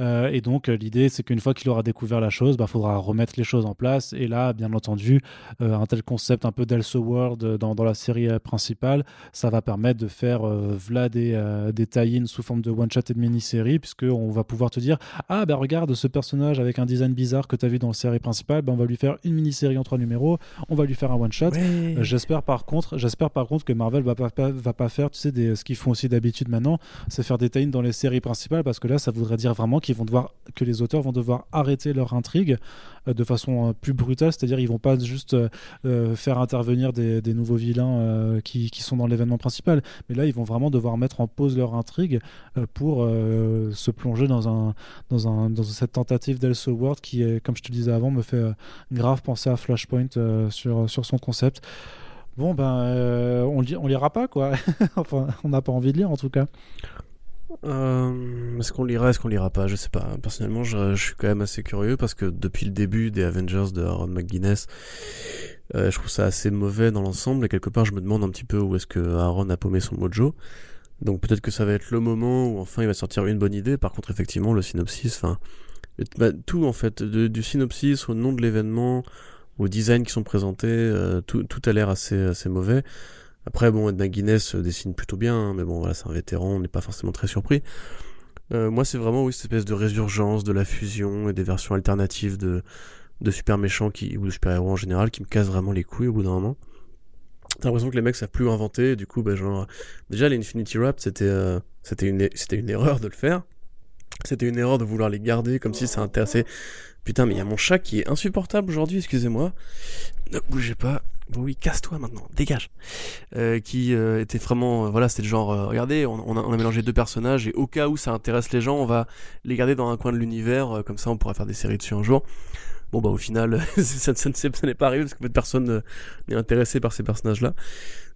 Euh, et donc, euh, l'idée, c'est qu'une fois qu'il aura découvert la chose, il bah, faudra remettre les choses en place. Et là, bien entendu, euh, un tel concept un peu d'Elseworld dans, dans la série principale, ça va permettre de faire v'là des, des tie sous forme de one-shot et de mini-série, puisqu'on va pouvoir te dire Ah, ben regarde ce personnage avec un design bizarre que tu as vu dans la série principale, ben, on va lui faire une mini-série en trois numéros, on va lui faire un one-shot. j'espère par contre, j'espère par contre que Marvel va pas, va pas faire, tu sais, des, ce qu'ils font aussi d'habitude maintenant, c'est faire des tie dans les séries principales, parce que là, ça voudrait dire vraiment vont devoir, que les auteurs vont devoir arrêter leur intrigue euh, de façon euh, plus brutale, c'est-à-dire ils vont pas juste euh, faire intervenir des, nouveaux vilains qui, qui, sont dans l'événement principal, mais là ils vont vraiment devoir mettre en pause leur intrigue pour se plonger dans un dans un dans cette tentative d'Elseworld qui est, comme je te disais avant, me fait grave penser à Flashpoint sur sur son concept. Bon ben on, on lira pas quoi. enfin on n'a pas envie de lire en tout cas. Euh, est-ce qu'on lira, est-ce qu'on lira pas? Je sais pas. Personnellement, je, suis quand même assez curieux parce que depuis le début des Avengers de Aaron McGuinness, euh, je trouve ça assez mauvais dans l'ensemble et quelque part, je me demande un petit peu où est-ce que Aaron a paumé son mojo. Donc peut-être que ça va être le moment où enfin il va sortir une bonne idée. Par contre, effectivement, le synopsis, enfin bah, tout en fait, du synopsis au nom de l'événement, au design qui sont présentés, euh, tout, tout a l'air assez assez mauvais. Après, bon, Edna Guinness euh, dessine plutôt bien, hein, mais bon, voilà, c'est un vétéran, on n'est pas forcément très surpris. Euh, moi, c'est vraiment oui, cette espèce de résurgence de la fusion et des versions alternatives de, super méchants ou de super héros en général qui me cassent vraiment les couilles au bout d'un moment. T'as l'impression que les mecs savent plus inventer, du coup, bah, genre, déjà, l'Infinity c'était euh, c'était une, c'était une erreur de le faire. C'était une erreur de vouloir les garder comme si ça intéressait. Putain, mais il y a mon chat qui est insupportable aujourd'hui, excusez-moi. Ne bougez pas. Bon oui, casse-toi maintenant, dégage. Euh, qui euh, était vraiment, euh, voilà, c'était le genre, regardez, on, a, mélangé deux personnages et au cas où ça intéresse les gens, on va les garder dans un coin de l'univers, comme ça on pourra faire des séries dessus un jour. Bon bah au final, ça, ça, ça n'est pas arrivé parce que personne n'est intéressé par ces personnages-là.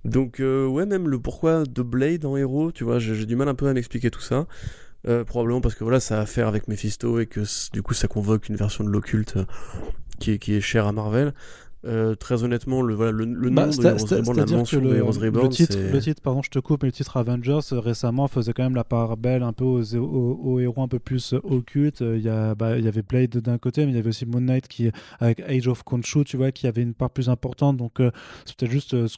Donc ouais, même le pourquoi de Blade en héros, tu vois, j'ai du mal un peu à m'expliquer tout ça. Probablement parce que voilà, ça a à faire avec Mephisto et que du coup ça convoque une version de l'occulte qui est, qui est chère à Marvel. Euh, très honnêtement, le, voilà, le, le bah, nom de Heroes Reborn, la mention de Heroes Reborn, le titre, le titre, pardon, je te coupe, mais le titre Avengers euh, récemment faisait quand même la part belle un peu aux, aux, héros un peu plus euh, occultes. Il y, a, bah, il y avait Blade d'un côté, mais il y avait aussi Moon Knight qui, avec Age of Khonshu, tu vois, qui avait une part plus importante. Donc, c'était juste ce,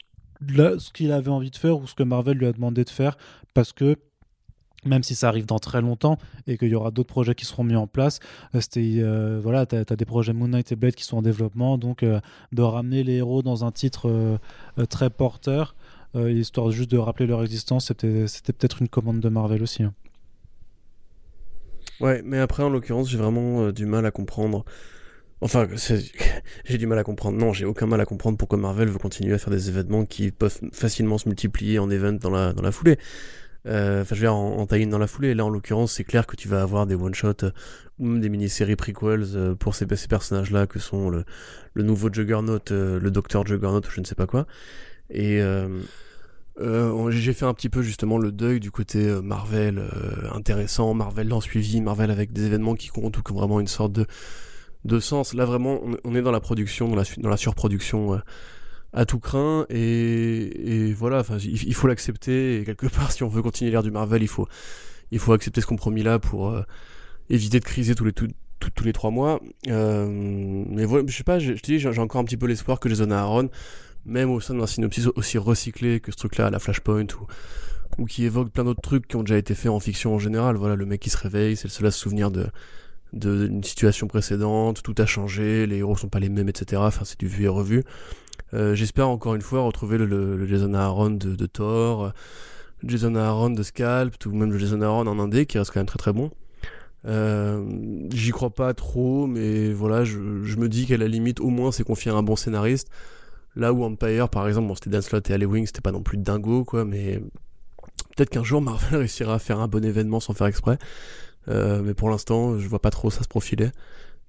ce qu'il avait envie de faire ou ce que Marvel lui a demandé de faire parce que même si ça arrive dans très longtemps et qu'il y aura d'autres projets qui seront mis en place. Euh, c'était euh, voilà, tu as, des projets Moon Knight et Blade qui sont en développement, donc euh, de ramener les héros dans un titre très porteur, histoire juste de rappeler leur existence, c'était peut-être une commande de Marvel aussi. Hein. Ouais, mais après en l'occurrence, j'ai vraiment du mal à comprendre. Enfin, j'ai du mal à comprendre. Non, j'ai aucun mal à comprendre pourquoi Marvel veut continuer à faire des événements qui peuvent facilement se multiplier en event dans la, dans la foulée. Enfin, je veux dire, en, en dans la foulée. Là, en l'occurrence, c'est clair que tu vas avoir des one-shots ou même des mini-séries prequels pour ces, personnages-là, que sont le, nouveau Juggernaut, le docteur Juggernaut, je ne sais pas quoi. Et euh, j'ai fait un petit peu justement le deuil du côté euh, Marvel euh, intéressant, Marvel dans suivi, Marvel avec des événements qui comptent ou ont vraiment une sorte de, de sens. Là vraiment, on, est dans la production, dans la, dans la surproduction à tout craint et, et voilà, enfin, il, faut l'accepter et quelque part, si on veut continuer l'ère du Marvel, il faut, il faut accepter ce compromis là pour éviter de criser tous les tous les trois mois. mais voilà, je sais pas, je, dis, j'ai encore un petit peu l'espoir que Jason Aaron même au sein d'un synopsis aussi recyclé que ce truc-là à la Flashpoint ou, ou qui évoque plein d'autres trucs qui ont déjà été faits en fiction en général. Voilà, le mec qui se réveille, c'est le seul à se souvenir de d'une situation précédente, tout a changé, les héros sont pas les mêmes, etc. Enfin, c'est du vu et revu. Euh, J'espère encore une fois retrouver le, Jason Aaron de, de Thor, le Jason Aaron de Scalp, ou même le Jason Aaron en indé qui reste quand même très très bon. Euh, J'y crois pas trop, mais voilà, je, me dis qu'à la limite, au moins, c'est confier à un bon scénariste. Là où Empire, par exemple, bon, c'était Dan Slott et Wing, c'était pas non plus dingo, quoi, mais peut-être qu'un jour Marvel réussira à faire un bon événement sans faire exprès. Euh, mais pour l'instant, je vois pas trop ça se profiler.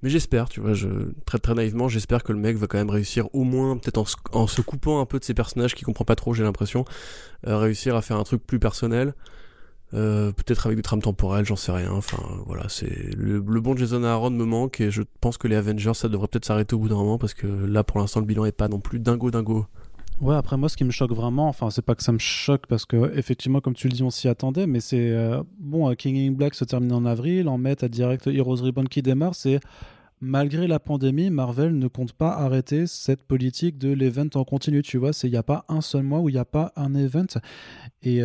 Mais j'espère, tu vois, je, très très naïvement, j'espère que le mec va quand même réussir, au moins, peut-être en, se coupant un peu de ses personnages qui comprend pas trop, j'ai l'impression, euh, réussir à faire un truc plus personnel. Euh, peut-être avec des trames temporelles, j'en sais rien. Enfin, voilà, c'est le, bon Jason Aaron me manque et je pense que les Avengers, ça devrait peut-être s'arrêter au bout d'un moment parce que là, pour l'instant, le bilan est pas non plus dingo dingo. Ouais, après moi, ce qui me choque vraiment, enfin, c'est pas que ça me choque parce que effectivement, comme tu le dis, on s'y attendait, mais c'est euh, bon. King in Black se termine en avril, en mai, à direct Heroes Reborn qui démarre. C'est malgré la pandémie, Marvel ne compte pas arrêter cette politique de l'event en continu. Tu vois, il n'y a pas un seul mois où il n'y a pas un event et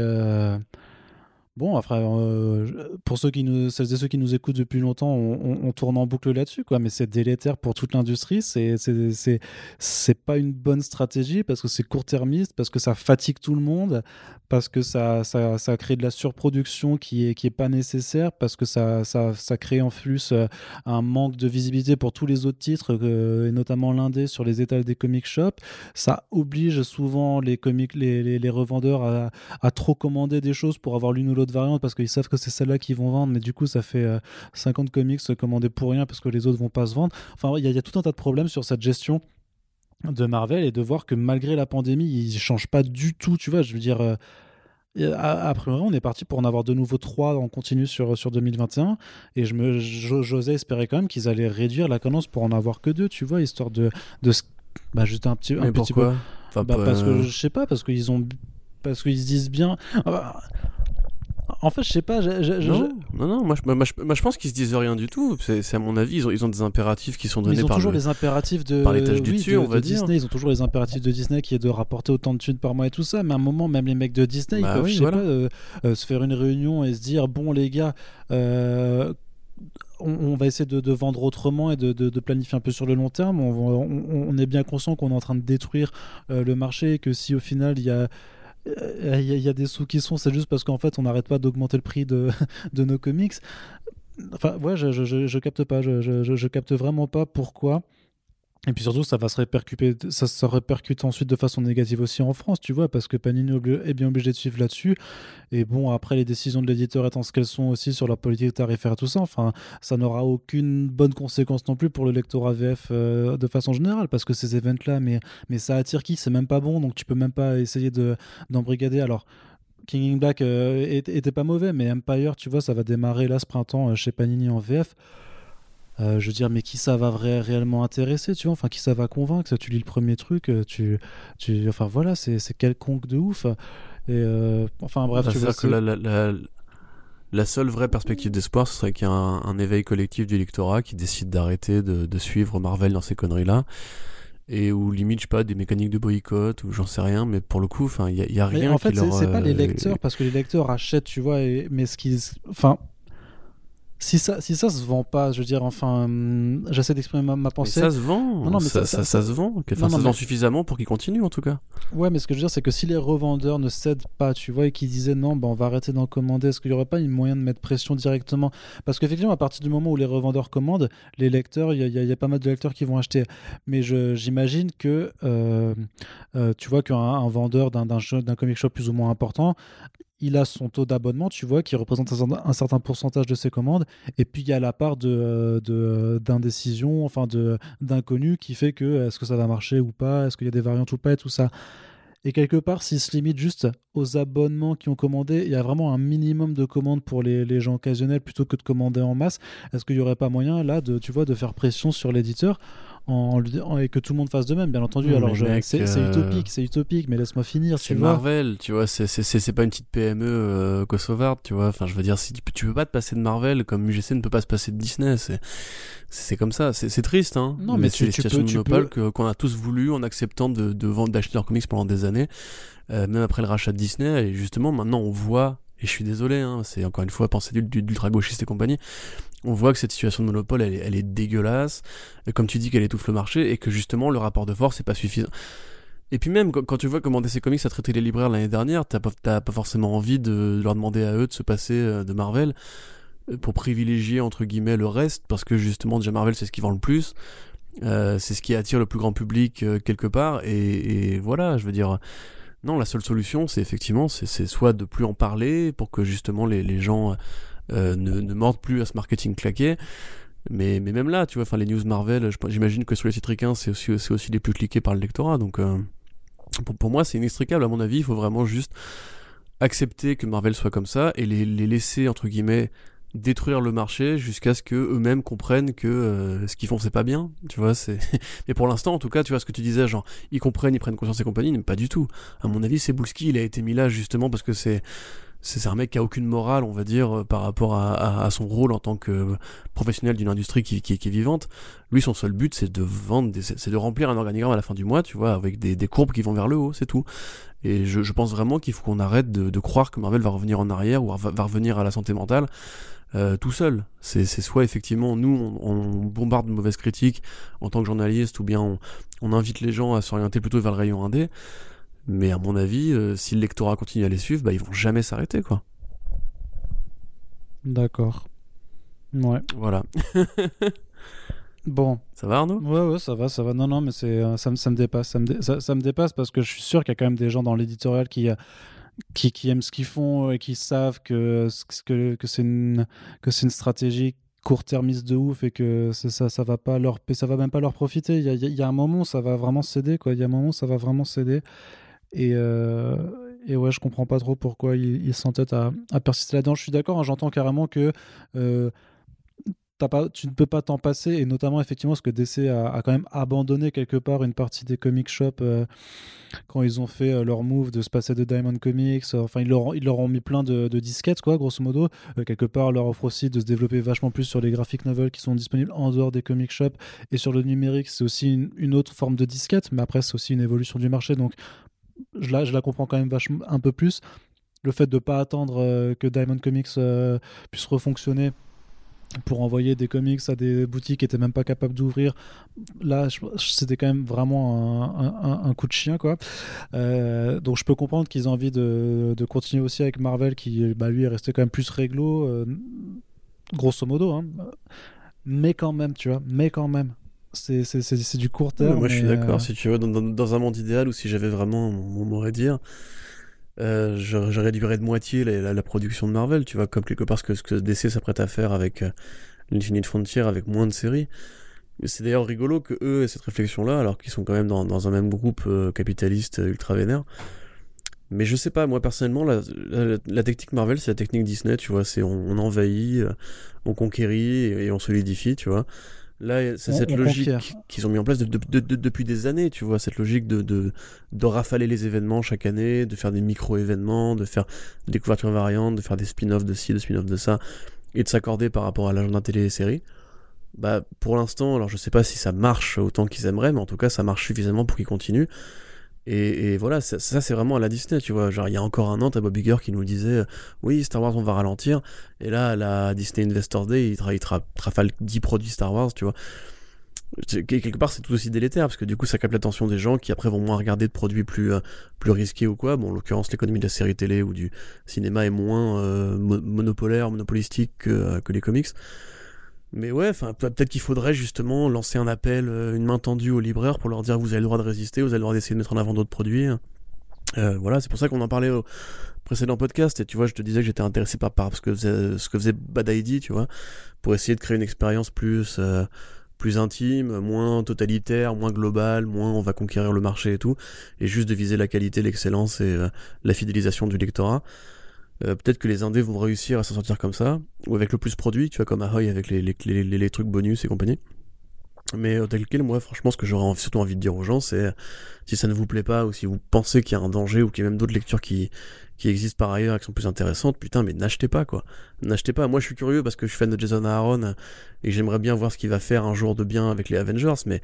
Bon, après, euh, pour ceux qui nous, celles et ceux qui nous écoutent depuis longtemps, on, tourne en boucle là-dessus, quoi. Mais c'est délétère pour toute l'industrie. C'est, c'est, c'est, pas une bonne stratégie parce que c'est court-termiste, parce que ça fatigue tout le monde, parce que ça, ça, ça crée de la surproduction qui est, qui est pas nécessaire, parce que ça, ça, ça crée en plus euh, un manque de visibilité pour tous les autres titres, euh, et notamment l'indé sur les étals des comic shops. Ça oblige souvent les comics, les, revendeurs à trop commander des choses pour avoir l'une ou l'autre variante parce qu'ils savent que c'est celle-là qu'ils vont vendre, mais du coup, ça fait 50 euh, comics commandés pour rien parce que les autres vont pas se vendre. Enfin, il y, a tout un tas de problèmes sur cette gestion de Marvel et de voir que malgré la pandémie, ils changent pas du tout. Tu vois, je veux dire. Euh, après, on est parti pour en avoir de nouveau trois en continu sur, sur 2021. Et je me, j'osais espérer quand même qu'ils allaient réduire la cadence pour en avoir que deux, tu vois, histoire de. de bah, juste un petit, un petit peu. bah, Parce que je sais pas, parce qu'ils ont. Parce qu'ils se disent bien. Ah bah, en fait, je sais pas. non, non, moi, je, pense qu'ils se disent rien du tout. C'est à mon avis, ils ont, ils ont des impératifs qui sont donnés ils ont par toujours les impératifs de par l'étage du dessus, on va dire. Disney. Ils ont toujours les impératifs de Disney qui est de rapporter autant de thunes par mois et tout ça. Mais à un moment, même les mecs de Disney, ils bah peuvent, je sais pas, euh, euh, se faire une réunion et se dire bon les gars. Euh, on, va essayer de, vendre autrement et de, planifier un peu sur le long terme. On, on est bien conscient qu'on est en train de détruire le marché et que si au final il y a il euh, y, a des sous qui sont, c'est juste parce qu'en fait, on n'arrête pas d'augmenter le prix de, de, nos comics. Enfin, ouais, je, je, je, capte pas, je, je, capte vraiment pas pourquoi et puis surtout, ça va se répercuter, ça se répercute ensuite de façon négative aussi en France, tu vois, parce que Panini est bien obligé de suivre là-dessus. Et bon, après, les décisions de l'éditeur étant ce qu'elles sont aussi sur la politique tarifaire et tout ça, enfin, ça n'aura aucune bonne conséquence non plus pour le lectorat VF euh, de façon générale, parce que ces events-là, mais, mais ça attire qui? C'est même pas bon, donc tu peux même pas essayer d'embrigader. Alors, King in Black euh, était pas mauvais, mais Empire, tu vois, ça va démarrer là ce printemps euh, chez Panini en VF. Euh, je veux dire, mais qui ça va réellement intéresser, tu vois? Enfin, qui ça va convaincre? Tu lis le premier truc, euh, tu, tu, enfin voilà, c'est quelconque de ouf. Et euh, enfin bref, tu vois, que la, la, la, seule vraie perspective d'espoir, ce serait qu'il y ait un, éveil collectif du lectorat qui décide d'arrêter de, de, suivre Marvel dans ces conneries-là. Et où limite, je sais pas, des mécaniques de boycott ou j'en sais rien, mais pour le coup, enfin, il y, y, a rien. Mais en fait, c'est pas les lecteurs, parce que les lecteurs achètent, tu vois, et, mais ce qu'ils. Enfin, si ça, si ça se vend pas, je veux dire, enfin, hum, j'essaie d'exprimer ma, pensée. Mais ça se vend. Non, non, mais ça, ça, ça, se vend. Enfin, ça se vend suffisamment pour qu'il continue, en tout cas. Ouais, mais ce que je veux dire, c'est que si les revendeurs ne cèdent pas, tu vois, et qu'ils disaient non, ben, on va arrêter d'en commander, est-ce qu'il n'y aurait pas une moyen de mettre pression directement? Parce qu'effectivement, à partir du moment où les revendeurs commandent, les lecteurs, il y, y, a pas mal de lecteurs qui vont acheter. Mais j'imagine que, euh, euh, tu vois, qu'un vendeur d'un comic shop plus ou moins important, il a son taux d'abonnement, tu vois, qui représente un, certain pourcentage de ses commandes, et puis il y a la part de, d'indécision, enfin de, d'inconnu qui fait que est-ce que ça va marcher ou pas, est-ce qu'il y a des variantes ou pas, et tout ça? Et quelque part, s'il se limite juste aux abonnements qui ont commandé, il y a vraiment un minimum de commandes pour les, les gens occasionnels plutôt que de commander en masse. Est-ce qu'il n'y aurait pas moyen là de, tu vois, de faire pression sur l'éditeur? Et que tout le monde fasse de même, bien entendu. Alors, c'est euh, utopique, c'est utopique, mais laisse-moi finir. C'est Marvel, tu vois, c'est pas une petite PME euh, kosovarde, tu vois. Enfin, je veux dire, si tu, tu peux pas te passer de Marvel comme UGC ne peut pas se passer de Disney, c'est comme ça. C'est triste, hein. Non, mais, c'est tu, tu monopole qu'on a tous voulu en acceptant de, de vendre, d'acheter leurs comics pendant des années, euh, même après le rachat de Disney. Et justement, maintenant, on voit et je suis désolé, hein, c'est encore une fois penser d'ultra gauchiste et compagnie, on voit que cette situation de monopole, elle est, dégueulasse, comme tu dis qu'elle étouffe le marché, et que justement le rapport de force n'est pas suffisant. Et puis même, quand tu vois comment DC Comics a traité les libraires l'année dernière, t'as pas, pas forcément envie de leur demander à eux de se passer euh, de Marvel euh, pour privilégier entre guillemets le reste, parce que justement déjà Marvel c'est ce qui vend le plus, euh, c'est ce qui attire le plus grand public quelque part, et, voilà, je veux dire, non, la seule solution c'est effectivement, c'est soit de plus en parler pour que justement les, gens ne, ne mordent plus à ce marketing claqué. Mais, mais même là, tu vois, enfin les news Marvel, j'imagine que sur les sites c'est aussi, aussi les plus cliqués par le lectorat. Donc euh, pour, pour, moi, c'est inextricable. À mon avis, il faut vraiment juste accepter que Marvel soit comme ça et les, les laisser entre guillemets détruire le marché jusqu'à ce que eux-mêmes comprennent que euh, ce qu'ils font c'est pas bien tu vois c'est mais pour l'instant en tout cas tu vois ce que tu disais genre ils comprennent ils prennent conscience et compagnie mais pas du tout à mon avis c'est Boulski il a été mis là justement parce que c'est c'est un mec qui a aucune morale, on va dire, euh, par rapport à, son rôle en tant que professionnel d'une industrie qui, est vivante. Lui, son seul but, c'est de vendre, c'est de remplir un organigramme à la fin du mois, tu vois, avec des, courbes qui vont vers le haut, c'est tout. Et je, pense vraiment qu'il faut qu'on arrête de, croire que Marvel va revenir en arrière ou va, revenir à la santé mentale. Euh, tout seul. C'est soit effectivement nous on, on, bombarde de mauvaises critiques en tant que journaliste ou bien on, on invite les gens à s'orienter plutôt vers le rayon indé. Mais à mon avis, euh, si le lectorat continue à les suivre, bah, ils vont jamais s'arrêter, quoi. D'accord. Ouais. Voilà. bon. Ça va, Arnaud? Ouais, ouais, ça va, ça va. Non, non, mais c'est, euh, ça, ça, me dépasse. Ça me, ça, me, dépasse parce que je suis sûr qu'il y a quand même des gens dans l'éditorial qui, euh, qui, qui, aiment ce qu'ils font et qui savent que, que, que c'est une, que une stratégie court-termiste de ouf et que ça ça va pas leur ça va même pas leur profiter il y a, il y a un moment où ça va vraiment céder quoi il y a un moment où ça va vraiment céder et, euh, et ouais, je comprends pas trop pourquoi il, il s'entête à, persister là-dedans. Je suis d'accord, hein, j'entends carrément que euh, pas, tu ne peux pas t'en passer, et notamment effectivement parce que DC a, quand même abandonné quelque part une partie des comic shops euh, quand ils ont fait leur move de se passer de Diamond Comics. enfin, ils leur, ont mis plein de, disquettes, quoi, grosso modo. Quelque part, leur offre aussi de se développer vachement plus sur les graphic novels qui sont disponibles en dehors des comic shops et sur le numérique. C'est aussi une, une, autre forme de disquette, mais après, c'est aussi une évolution du marché. Donc, je la, je la comprends quand même un peu plus. Le fait de ne pas attendre euh, que Diamond Comics euh, puisse refonctionner pour envoyer des comics à des boutiques qui n'étaient même pas capables d'ouvrir. Là, c'était quand même vraiment un, coup de chien, quoi. Euh, donc, je peux comprendre qu'ils aient envie de, de, continuer aussi avec Marvel, qui, bah, lui, est resté quand même plus réglo, grosso modo. Hein. Mais quand même, tu vois, mais quand même c'est du court terme. moi, je suis d'accord. Euh, si tu veux, dans, un monde idéal ou si j'avais vraiment mon, mot à dire, euh, je, je, réduirais de moitié la, production de Marvel, tu vois, comme quelque part ce que, ce que DC s'apprête à faire avec euh, l'Infinite Frontier, avec moins de séries. C'est d'ailleurs rigolo que eux aient cette réflexion-là, alors qu'ils sont quand même dans, dans un même groupe euh, capitaliste ultra vénère. Mais je sais pas, moi personnellement, la, la, technique Marvel, c'est la technique Disney, tu vois, c'est on, envahit, on conquérit et on solidifie, tu vois. Là, c'est cette logique qu'ils ont mis en place depuis des années, tu vois, cette logique de, de, de, rafaler les événements chaque année, de faire des micro-événements, de faire des couvertures variantes, de faire des spin-offs de ci, de spin-offs de ça, et de s'accorder par rapport à l'agenda télé et série. Bah, pour l'instant, alors je sais pas si ça marche autant qu'ils aimeraient, mais en tout cas, ça marche suffisamment pour qu'ils continuent. Et, voilà, ça, c'est vraiment à la Disney, tu vois. Genre, il y a encore un an, t'as Bob Iger qui nous disait Oui, Star Wars, on va ralentir. Et là, la Disney Investor Day, il, tra trafale 10 produits Star Wars, tu vois. Quelque part, c'est tout aussi délétère, parce que du coup, ça capte l'attention des gens qui après vont moins regarder de produits plus, euh, plus risqués ou quoi. Bon, en l'occurrence, l'économie de la série télé ou du cinéma est moins euh, monopolaire, monopolistique que, euh, que les comics. Mais ouais, peut-être qu'il faudrait justement lancer un appel, euh, une main tendue aux libraires pour leur dire vous avez le droit de résister, vous avez le droit d'essayer de mettre en avant d'autres produits. voilà, c'est pour ça qu'on en parlait au précédent podcast. Et tu vois, je te disais que j'étais intéressé par, par ce, que faisait, ce que faisait Bad ID, tu vois, pour essayer de créer une expérience plus plus intime, moins totalitaire, moins global, moins on va conquérir le marché et tout, et juste de viser la qualité, l'excellence et euh, la fidélisation du lectorat. Euh, peut-être que les indés vont réussir à s'en sortir comme ça, ou avec le plus produit, tu vois, comme Ahoy avec les, trucs bonus et compagnie. Mais euh, tel quel, moi, franchement, ce que j'aurais surtout envie de dire aux gens, c'est si ça ne vous plaît pas, ou si vous pensez qu'il y a un danger, ou qu'il y a même d'autres lectures qui, qui existent par ailleurs et qui sont plus intéressantes, putain, mais n'achetez pas, quoi. N'achetez pas. Moi, je suis curieux parce que je suis fan de Jason Aaron et j'aimerais bien voir ce qu'il va faire un jour de bien avec les Avengers, mais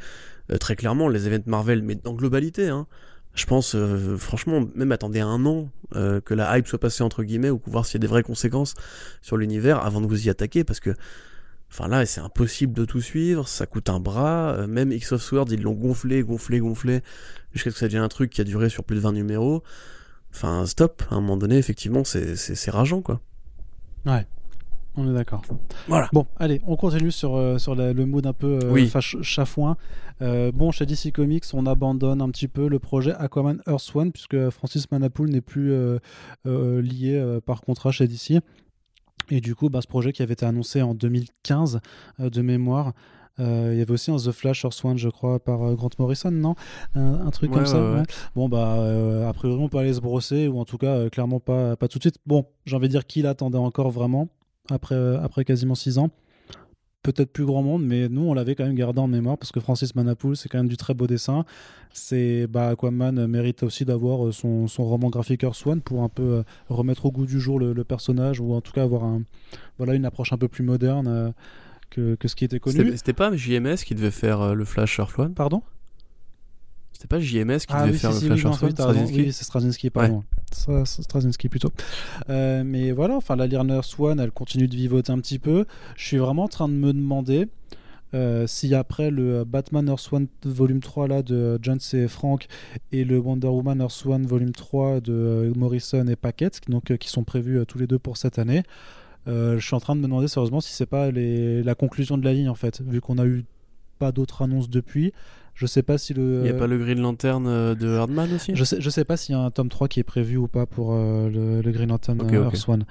euh, très clairement, les événements Marvel, mais en globalité, hein. Je pense, euh, franchement, même attendez un an euh, que la hype soit passée entre guillemets ou voir s'il y a des vraies conséquences sur l'univers avant de vous y attaquer parce que Enfin là, c'est impossible de tout suivre, ça coûte un bras. même X of Swords, ils l'ont gonflé, gonflé, gonflé, jusqu'à ce que ça devienne un truc qui a duré sur plus de 20 numéros. Enfin, stop, à un moment donné, effectivement, c'est rageant, quoi. Ouais. On est d'accord. Voilà. Bon, allez, on continue sur, euh, sur le mood un peu euh, chafouin. Euh, bon, chez DC Comics, on abandonne un petit peu le projet Aquaman Earth One, puisque Francis Manapoul n'est plus lié par contrat chez DC. Et du coup, bah, ce projet qui avait été annoncé en 2015 de mémoire, euh, il y avait aussi un The Flash or Swan, je crois, par euh, Grant Morrison, non? Un, truc comme ça. Bon, bah, euh, a priori, on peut aller se brosser, ou en tout cas, clairement pas, pas tout de suite. Bon, j'ai envie de dire qui l'attendait encore vraiment, après, après quasiment 6 ans peut-être plus grand monde, mais nous, on l'avait quand même gardé en mémoire parce que Francis Manapoul, c'est quand même du très beau dessin. C'est bah, Aquaman mérite aussi d'avoir son, son, roman graphique Earth One pour un peu remettre au goût du jour le, le, personnage ou en tout cas avoir un, voilà, une approche un peu plus moderne que, ce qui était connu. C'était pas JMS qui devait faire euh, le Flash Earth One Pardon? C'était pas JMS qui ah devait faire le Flash Earth One Oui, c'est Straczynski, pardon. Ouais. Straczynski plutôt. Euh, mais voilà, enfin, la Learner One, elle continue de vivoter un petit peu. Je suis vraiment en train de me demander. Euh, si après le Batman Earth One volume 3 là, de John C. Frank et le Wonder Woman Earth One volume 3 de Morrison et Paquette, donc, qui sont prévus tous les deux pour cette année, euh, je suis en train de me demander sérieusement si c'est pas la conclusion de la ligne en fait, vu qu'on a eu pas d'autres annonces depuis. Je sais pas si le. Il n'y a pas le Green Lantern euh, de Hardman aussi? Je sais, je sais pas s'il y a un tome 3 qui est prévu ou pas pour euh, le, Green Lantern Earth One.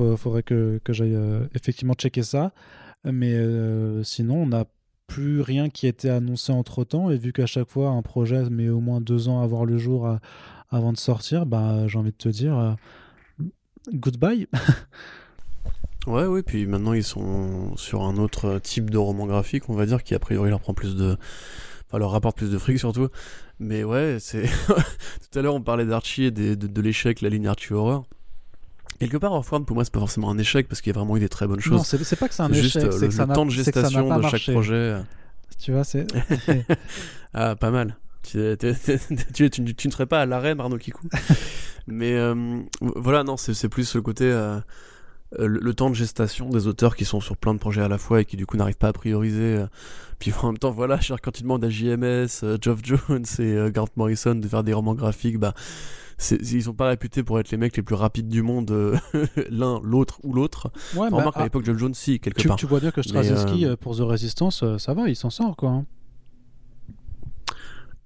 Il faudrait que, que j'aille effectivement checker ça. Mais sinon, on n'a plus rien qui a été annoncé entre temps. Et vu qu'à chaque fois, un projet met au moins deux ans à voir le jour avant de sortir, bah, j'ai envie de te dire goodbye. Ouais, oui, puis maintenant ils sont sur un autre type de roman graphique, on va dire, qui a priori leur prend plus de. Enfin, leur rapporte plus de fric surtout. Mais ouais, c'est. Tout à l'heure, on parlait d'Archie et de, de, l'échec, la ligne Archie Horror. Quelque part, Warframe, pour moi, c'est pas forcément un échec parce qu'il y a vraiment eu des très bonnes choses. Non, c'est pas que c'est un échec, juste le, le temps de gestation de chaque projet. Tu vois, c'est. ah, pas mal. Tu, tu, tu, tu, ne serais pas à l'arrêt, Arnaud Kikou. Mais euh, voilà, non, c'est plus le côté. Euh, euh, le, temps de gestation des auteurs qui sont sur plein de projets à la fois et qui du coup n'arrivent pas à prioriser. Euh. Puis en même temps, voilà, quand ils demandent à JMS, euh, Geoff Jones et Grant Morrison de faire des romans graphiques, bah, ils sont pas réputés pour être les mecs les plus rapides du monde, l'un, l'autre ou l'autre. Ouais, bah, remarque à l'époque, Geoff Jones, si, quelque part. Tu vois dire que Straczynski, pour The Resistance, ça va, il s'en sort, quoi.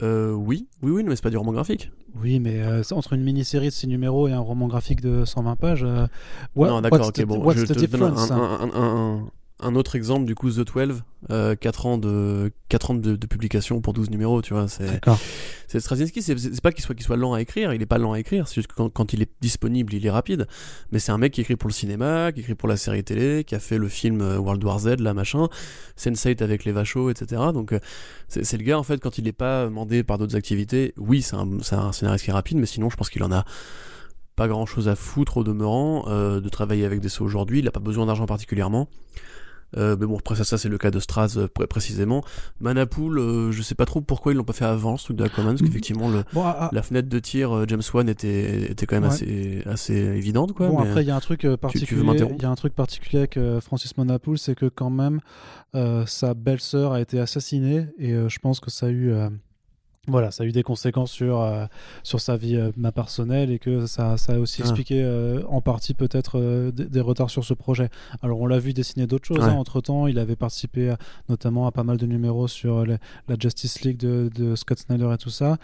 Euh, oui, oui, oui, mais c'est pas du roman graphique. Oui, mais euh, entre une mini-série de 6 numéros et un roman graphique de 120 pages. Euh, non, d'accord, ok, bon. je te donne un, un autre exemple, du coup, The 12, euh, 4 ans, de, 4 ans de, publication pour 12 numéros, tu vois. C'est, c'est Straczynski, c'est, pas qu'il soit, qu'il soit lent à écrire, il est pas lent à écrire, c'est juste que quand, il est disponible, il est rapide. Mais c'est un mec qui écrit pour le cinéma, qui écrit pour la série télé, qui a fait le film euh, World War Z, là, machin, Sense8 avec les vachos, etc. Donc, euh, c'est, le gars, en fait, quand il est pas mandé par d'autres activités, oui, c'est un, c'est un scénariste qui est rapide, mais sinon, je pense qu'il en a pas grand chose à foutre au demeurant euh, de travailler avec des sauts aujourd'hui, il a pas besoin d'argent particulièrement. Euh, mais bon, après ça, ça c'est le cas de Straz euh, précisément. Manapool, euh, je sais pas trop pourquoi ils l'ont pas fait avant, ce truc de Aquaman, parce mm. qu'effectivement, le, ah, ah. la fenêtre de tir James Wan était, était quand même assez, assez évidente. Quoi, bon, après, il y a un truc particulier. Il y a un truc particulier avec Francis Manapool, c'est que quand même, sa belle-sœur a été assassinée, et je pense que ça a eu voilà, ça a eu des conséquences sur, euh, sur sa vie euh, ma personnelle et que ça, ça a aussi ah. expliqué euh, en partie peut-être des, retards sur ce projet. Alors on l'a vu dessiner d'autres choses. Hein. entre temps, il avait participé notamment à pas mal de numéros sur la Justice League de, de, Scott Snyder et tout ça.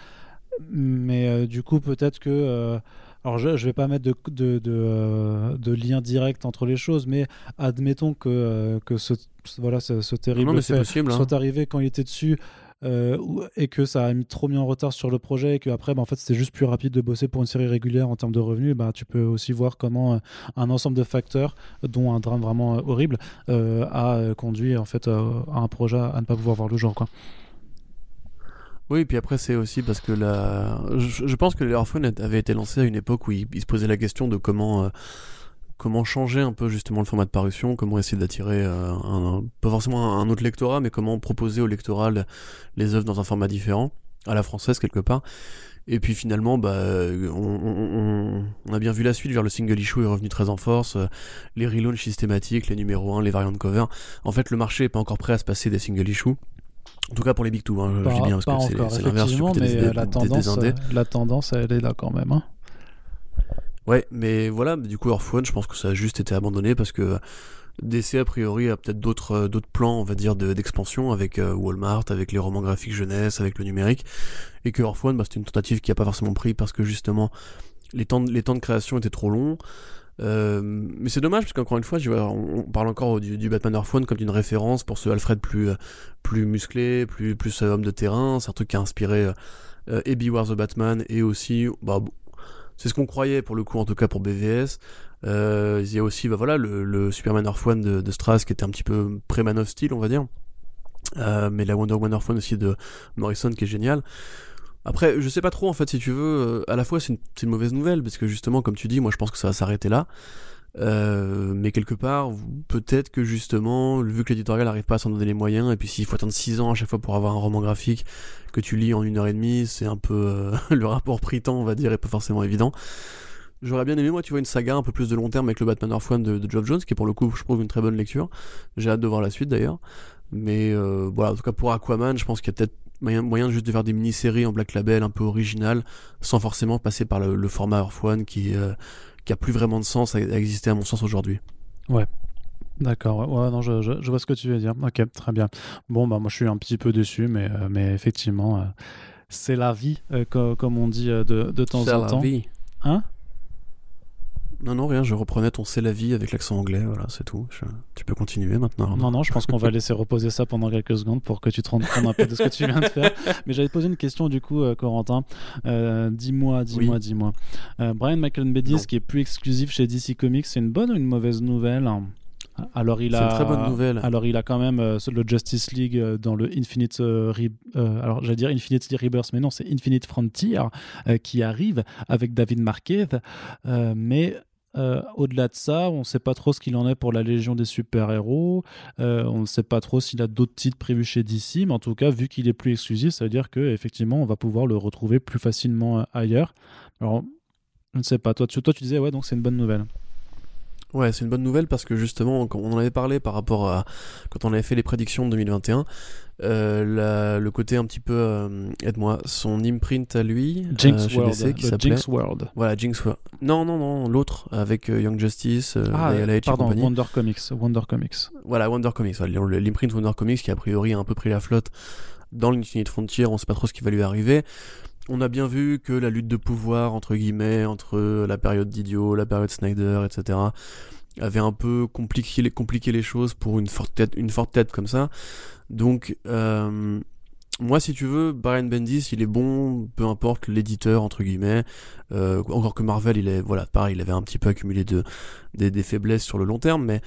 Mais du coup, peut-être que alors je ne vais pas mettre de, de, de, euh, de, lien direct entre les choses, mais admettons que, euh, que ce, voilà, ce, terrible fait hein. soit arrivé quand il était dessus. Euh, et que ça a trop mis en retard sur le projet et qu'après bah, en fait c'était juste plus rapide de bosser pour une série régulière en termes de revenus bah, tu peux aussi voir comment un ensemble de facteurs dont un drame vraiment horrible a conduit en fait à un projet à ne pas pouvoir voir le jour quoi. Oui, et puis après, c'est aussi parce que la... je, pense que les avait été lancé à une époque où il, se posait la question de comment, euh, comment changer un peu justement le format de parution, comment essayer d'attirer euh, un, pas forcément un autre lectorat, mais comment proposer au lectorat les œuvres dans un format différent, à la française quelque part. Et puis finalement, bah, on, a bien vu la suite. le single issue est revenu très en force. Euh, les relaunchs systématiques, les numéros 1, les variantes cover. En fait, le marché est pas encore prêt à se passer des single issues. En tout cas pour les Big Two, hein, je dis bien parce que c'est l'inverse mais euh, la, tendance, la tendance, elle est là quand même. Hein. Ouais, mais voilà, du coup, Earth je pense que ça a juste été abandonné parce que DC, a priori, a peut-être d'autres euh, plans, on va dire, d'expansion avec Walmart, avec les romans graphiques jeunesse, avec le numérique, et que Earth bah, c'était une tentative qui a pas forcément pris parce que justement, les temps, les temps de création étaient trop longs. Euh, mais c'est dommage parce qu'encore une fois, on, parle encore du, Batman Earth One comme d'une référence pour ce Alfred plus, euh, plus musclé, plus, plus euh, homme de terrain. C'est un truc qui a inspiré euh, et Beware the Batman et aussi, bah, c'est ce qu'on croyait pour le coup, en tout cas pour BVS. il y a aussi bah, voilà, le, Superman Earth de, Strass qui était un petit peu pré-Man of Steel, on va dire. mais la Wonder Woman Earth One aussi de Morrison qui est génial. Après, je sais pas trop en fait si tu veux. Euh, à la fois, c'est une, mauvaise nouvelle parce que justement, comme tu dis, moi je pense que ça va s'arrêter là. Euh, mais quelque part, peut-être que justement, vu que l'éditorial n'arrive pas à s'en donner les moyens, et puis s'il faut attendre 6 ans à chaque fois pour avoir un roman graphique que tu lis en une heure et demie, c'est un peu euh, le rapport prix-temps, on va dire, est pas forcément évident. J'aurais bien aimé, moi, tu vois, une saga un peu plus de long terme avec le Batman One de, de Geoff Jones, qui est pour le coup, je trouve, une très bonne lecture. J'ai hâte de voir la suite d'ailleurs. Mais voilà, en tout cas pour Aquaman, je pense qu'il y a peut-être moyen, moyen juste de faire des mini-séries en Black Label un peu originales, sans forcément passer par le, format Earth One qui, euh, qui a plus vraiment de sens à, exister à mon sens aujourd'hui. Ouais. D'accord, ouais, non, je, je, vois ce que tu veux dire. Ok, très bien. Bon, bah, moi je suis un petit peu déçu, mais, euh, mais effectivement, euh, c'est la vie, comme on dit de, de temps en temps. C'est la vie. Hein? Non, non, rien, je reprenais ton C'est la vie avec l'accent anglais, voilà, c'est tout. Tu peux continuer maintenant. Non, non, je pense qu'on va laisser reposer ça pendant quelques secondes pour que tu te rendes compte un peu de ce que tu viens de faire. Mais j'avais posé une question du coup, euh, Corentin. Euh, dis-moi, dis-moi, dis-moi. Euh, Brian Michael Bendis, qui est plus exclusif chez DC Comics, c'est une bonne ou une mauvaise nouvelle? Alors il a une très bonne nouvelle. Alors il a quand même le Justice League dans le Infinite alors j'allais dire Infinite Rebirth mais non c'est Infinite Frontier qui arrive avec David Marquez mais euh, au-delà de ça, on ne sait pas trop ce qu'il en est pour la Légion des super-héros. Euh, on ne sait pas trop s'il a d'autres titres prévus chez DC, mais en tout cas, vu qu'il est plus exclusif, ça veut dire qu'effectivement, on va pouvoir le retrouver plus facilement euh, ailleurs. Alors, je ne sais pas. Toi, tu disais, ouais, donc c'est une bonne nouvelle. Ouais, c'est une bonne nouvelle parce que justement, on en avait parlé par rapport à quand on avait fait les prédictions de 2021, euh, le côté un petit peu, euh, aide-moi, son imprint à lui, euh, Jinx World, qui Jinx World. Voilà, Jinx World. Non, non, non, l'autre avec Young Justice, ah, pardon, Wonder Comics, Wonder Comics. Voilà, Wonder Comics, l'imprint Wonder Comics qui a priori a un peu pris la flotte dans l'Infinite Frontier, on sait pas trop ce qui va lui arriver. On a bien vu que la lutte de pouvoir, entre guillemets, entre la période d'Idiot, la période Snyder, etc., avait un peu compliqué, les choses pour une forte tête, une forte tête comme ça. Donc, euh, moi, si tu veux, Brian Bendis, il est bon, peu importe l'éditeur, entre guillemets. Euh, encore que Marvel, il est, voilà, pareil, il avait un petit peu accumulé de, des, faiblesses sur le long terme, mais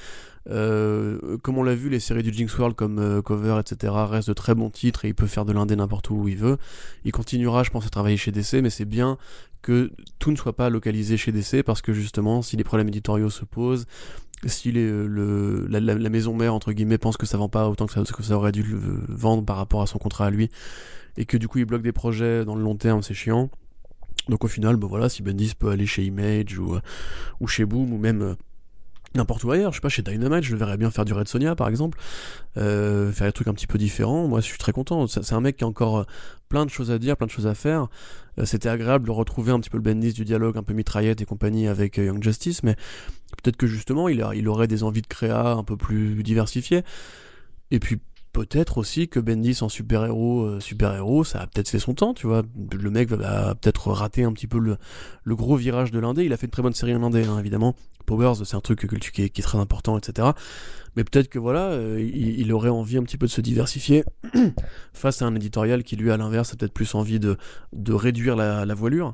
euh, comme on l'a vu, les séries du Jinx World comme euh, Cover, etc., restent de très bons titres et il peut faire de l'indé n'importe où, où il veut. Il continuera, je pense, à travailler chez DC, mais c'est bien que tout ne soit pas localisé chez DC parce que justement, si les problèmes éditoriaux se posent, si les, le, la, maison mère entre guillemets pense que ça vend pas autant que ça, aurait dû le vendre par rapport à son contrat à lui et que du coup il bloque des projets dans le long terme, c'est chiant. Donc au final, bah voilà, si Bendis peut aller chez Image ou, ou chez Boom ou même euh, n'importe où ailleurs, je sais pas, chez Dynamite, je le verrais bien faire du Red Sonia par exemple, euh, faire des trucs un petit peu différents, moi je suis très content, c'est un mec qui a encore euh, plein de choses à dire, plein de choses à faire, euh, c'était agréable de retrouver un petit peu le Bendis du dialogue, un peu mitraillette et compagnie avec Young Justice, mais peut-être que justement il, il aurait des envies de créa un peu plus diversifiées, et puis peut-être aussi que Bendis en super-héros, super-héros, ça a peut-être fait son temps, tu vois. Le mec va, peut-être rater un petit peu le, le gros virage de l'indé. Il a fait une très bonne série en indé, hein, évidemment. Powers, c'est un truc qui, est, qui est très important, etc. Mais peut-être que voilà, euh, il, aurait envie un petit peu de se diversifier face à un éditorial qui lui, à l'inverse, a peut-être plus envie de, de réduire la, voilure.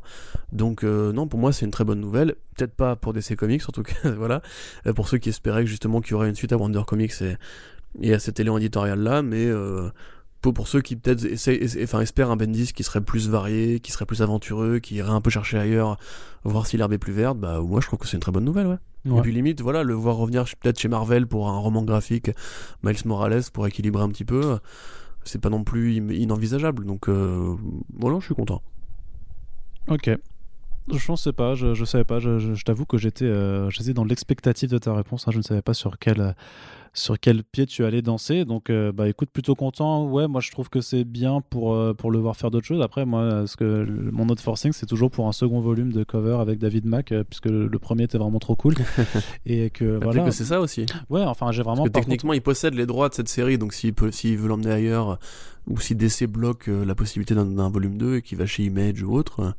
Donc euh, non, pour moi, c'est une très bonne nouvelle. Peut-être pas pour DC Comics, en tout voilà. Euh, pour ceux qui espéraient que justement qu'il y aurait une suite à Wonder Comics et, à cet élément éditorial là, mais pour, ceux qui peut-être enfin, espèrent un Bendis qui serait plus varié, qui serait plus aventureux, qui irait un peu chercher ailleurs, voir si l'herbe est plus verte, bah moi je trouve que c'est une très bonne nouvelle, ouais. Et puis limite, voilà, le voir revenir peut-être chez Marvel pour un roman graphique, Miles Morales pour équilibrer un petit peu, c'est pas non plus inenvisageable. Donc euh, voilà, je suis content. Ok. Je ne sais pas, je, je savais pas, je, t'avoue que j'étais euh, dans l'expectative de ta réponse, hein. je ne savais pas sur quelle sur quel pied tu allais danser. Donc, euh, bah écoute, plutôt content. Ouais, moi je trouve que c'est bien pour, euh, pour le voir faire d'autres choses. Après, moi, ce que mon autre forcing, c'est toujours pour un second volume de cover avec David Mack, euh, puisque le, premier était vraiment trop cool. et que voilà. que c'est ça aussi? Ouais, enfin, j'ai vraiment. Parce que techniquement, il possède les droits de cette série, donc s'il peut, s'il veut l'emmener ailleurs, ou si DC bloque la possibilité d'un volume 2 et qu'il va chez Image ou autre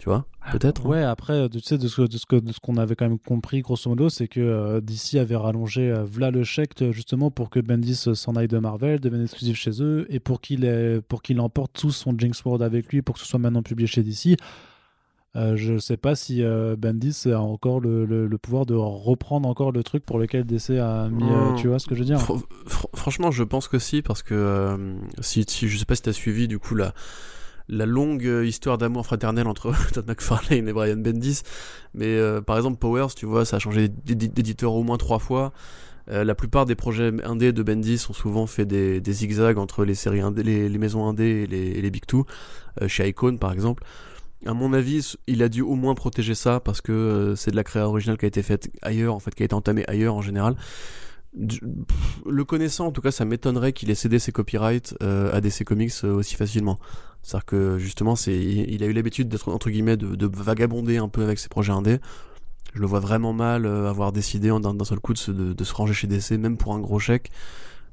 tu vois peut-être hein. ouais après tu sais de ce, de ce, de ce qu'on avait quand même compris grosso modo c'est que euh, DC avait rallongé euh, v'là le chèque euh, justement pour que Bendis s'en aille de Marvel devienne exclusif chez eux et pour qu'il pour qu'il emporte tout son Jinx World avec lui pour que ce soit maintenant publié chez DC je ne sais pas si Bendis a encore le, le, pouvoir de reprendre encore le truc pour lequel DC a mis. Hmm. tu vois ce que je veux dire? Franchement, je pense que si, parce que si, si, je sais pas si tu as suivi du coup la, la longue euh, histoire d'amour fraternel entre Todd McFarlane et Brian Bendis. Mais euh, par exemple, Powers, tu vois, ça a changé d'éditeur au moins trois fois. Euh, la plupart des projets indés de Bendis ont souvent fait des, zigzags entre les séries indés, les, maisons indés et les, Big Two, chez Icon par exemple. À mon avis, il a dû au moins protéger ça parce que c'est de la création originale qui a été faite ailleurs, en fait, qui a été entamée ailleurs en général le connaissant, en tout cas, ça m'étonnerait qu'il ait cédé ses copyrights à DC Comics aussi facilement. C'est-à-dire que justement, c'est, il a eu l'habitude d'être entre guillemets de, vagabonder un peu avec ses projets indés. Je le vois vraiment mal euh, avoir décidé d'un seul coup de se, de, se, ranger chez DC, même pour un gros chèque.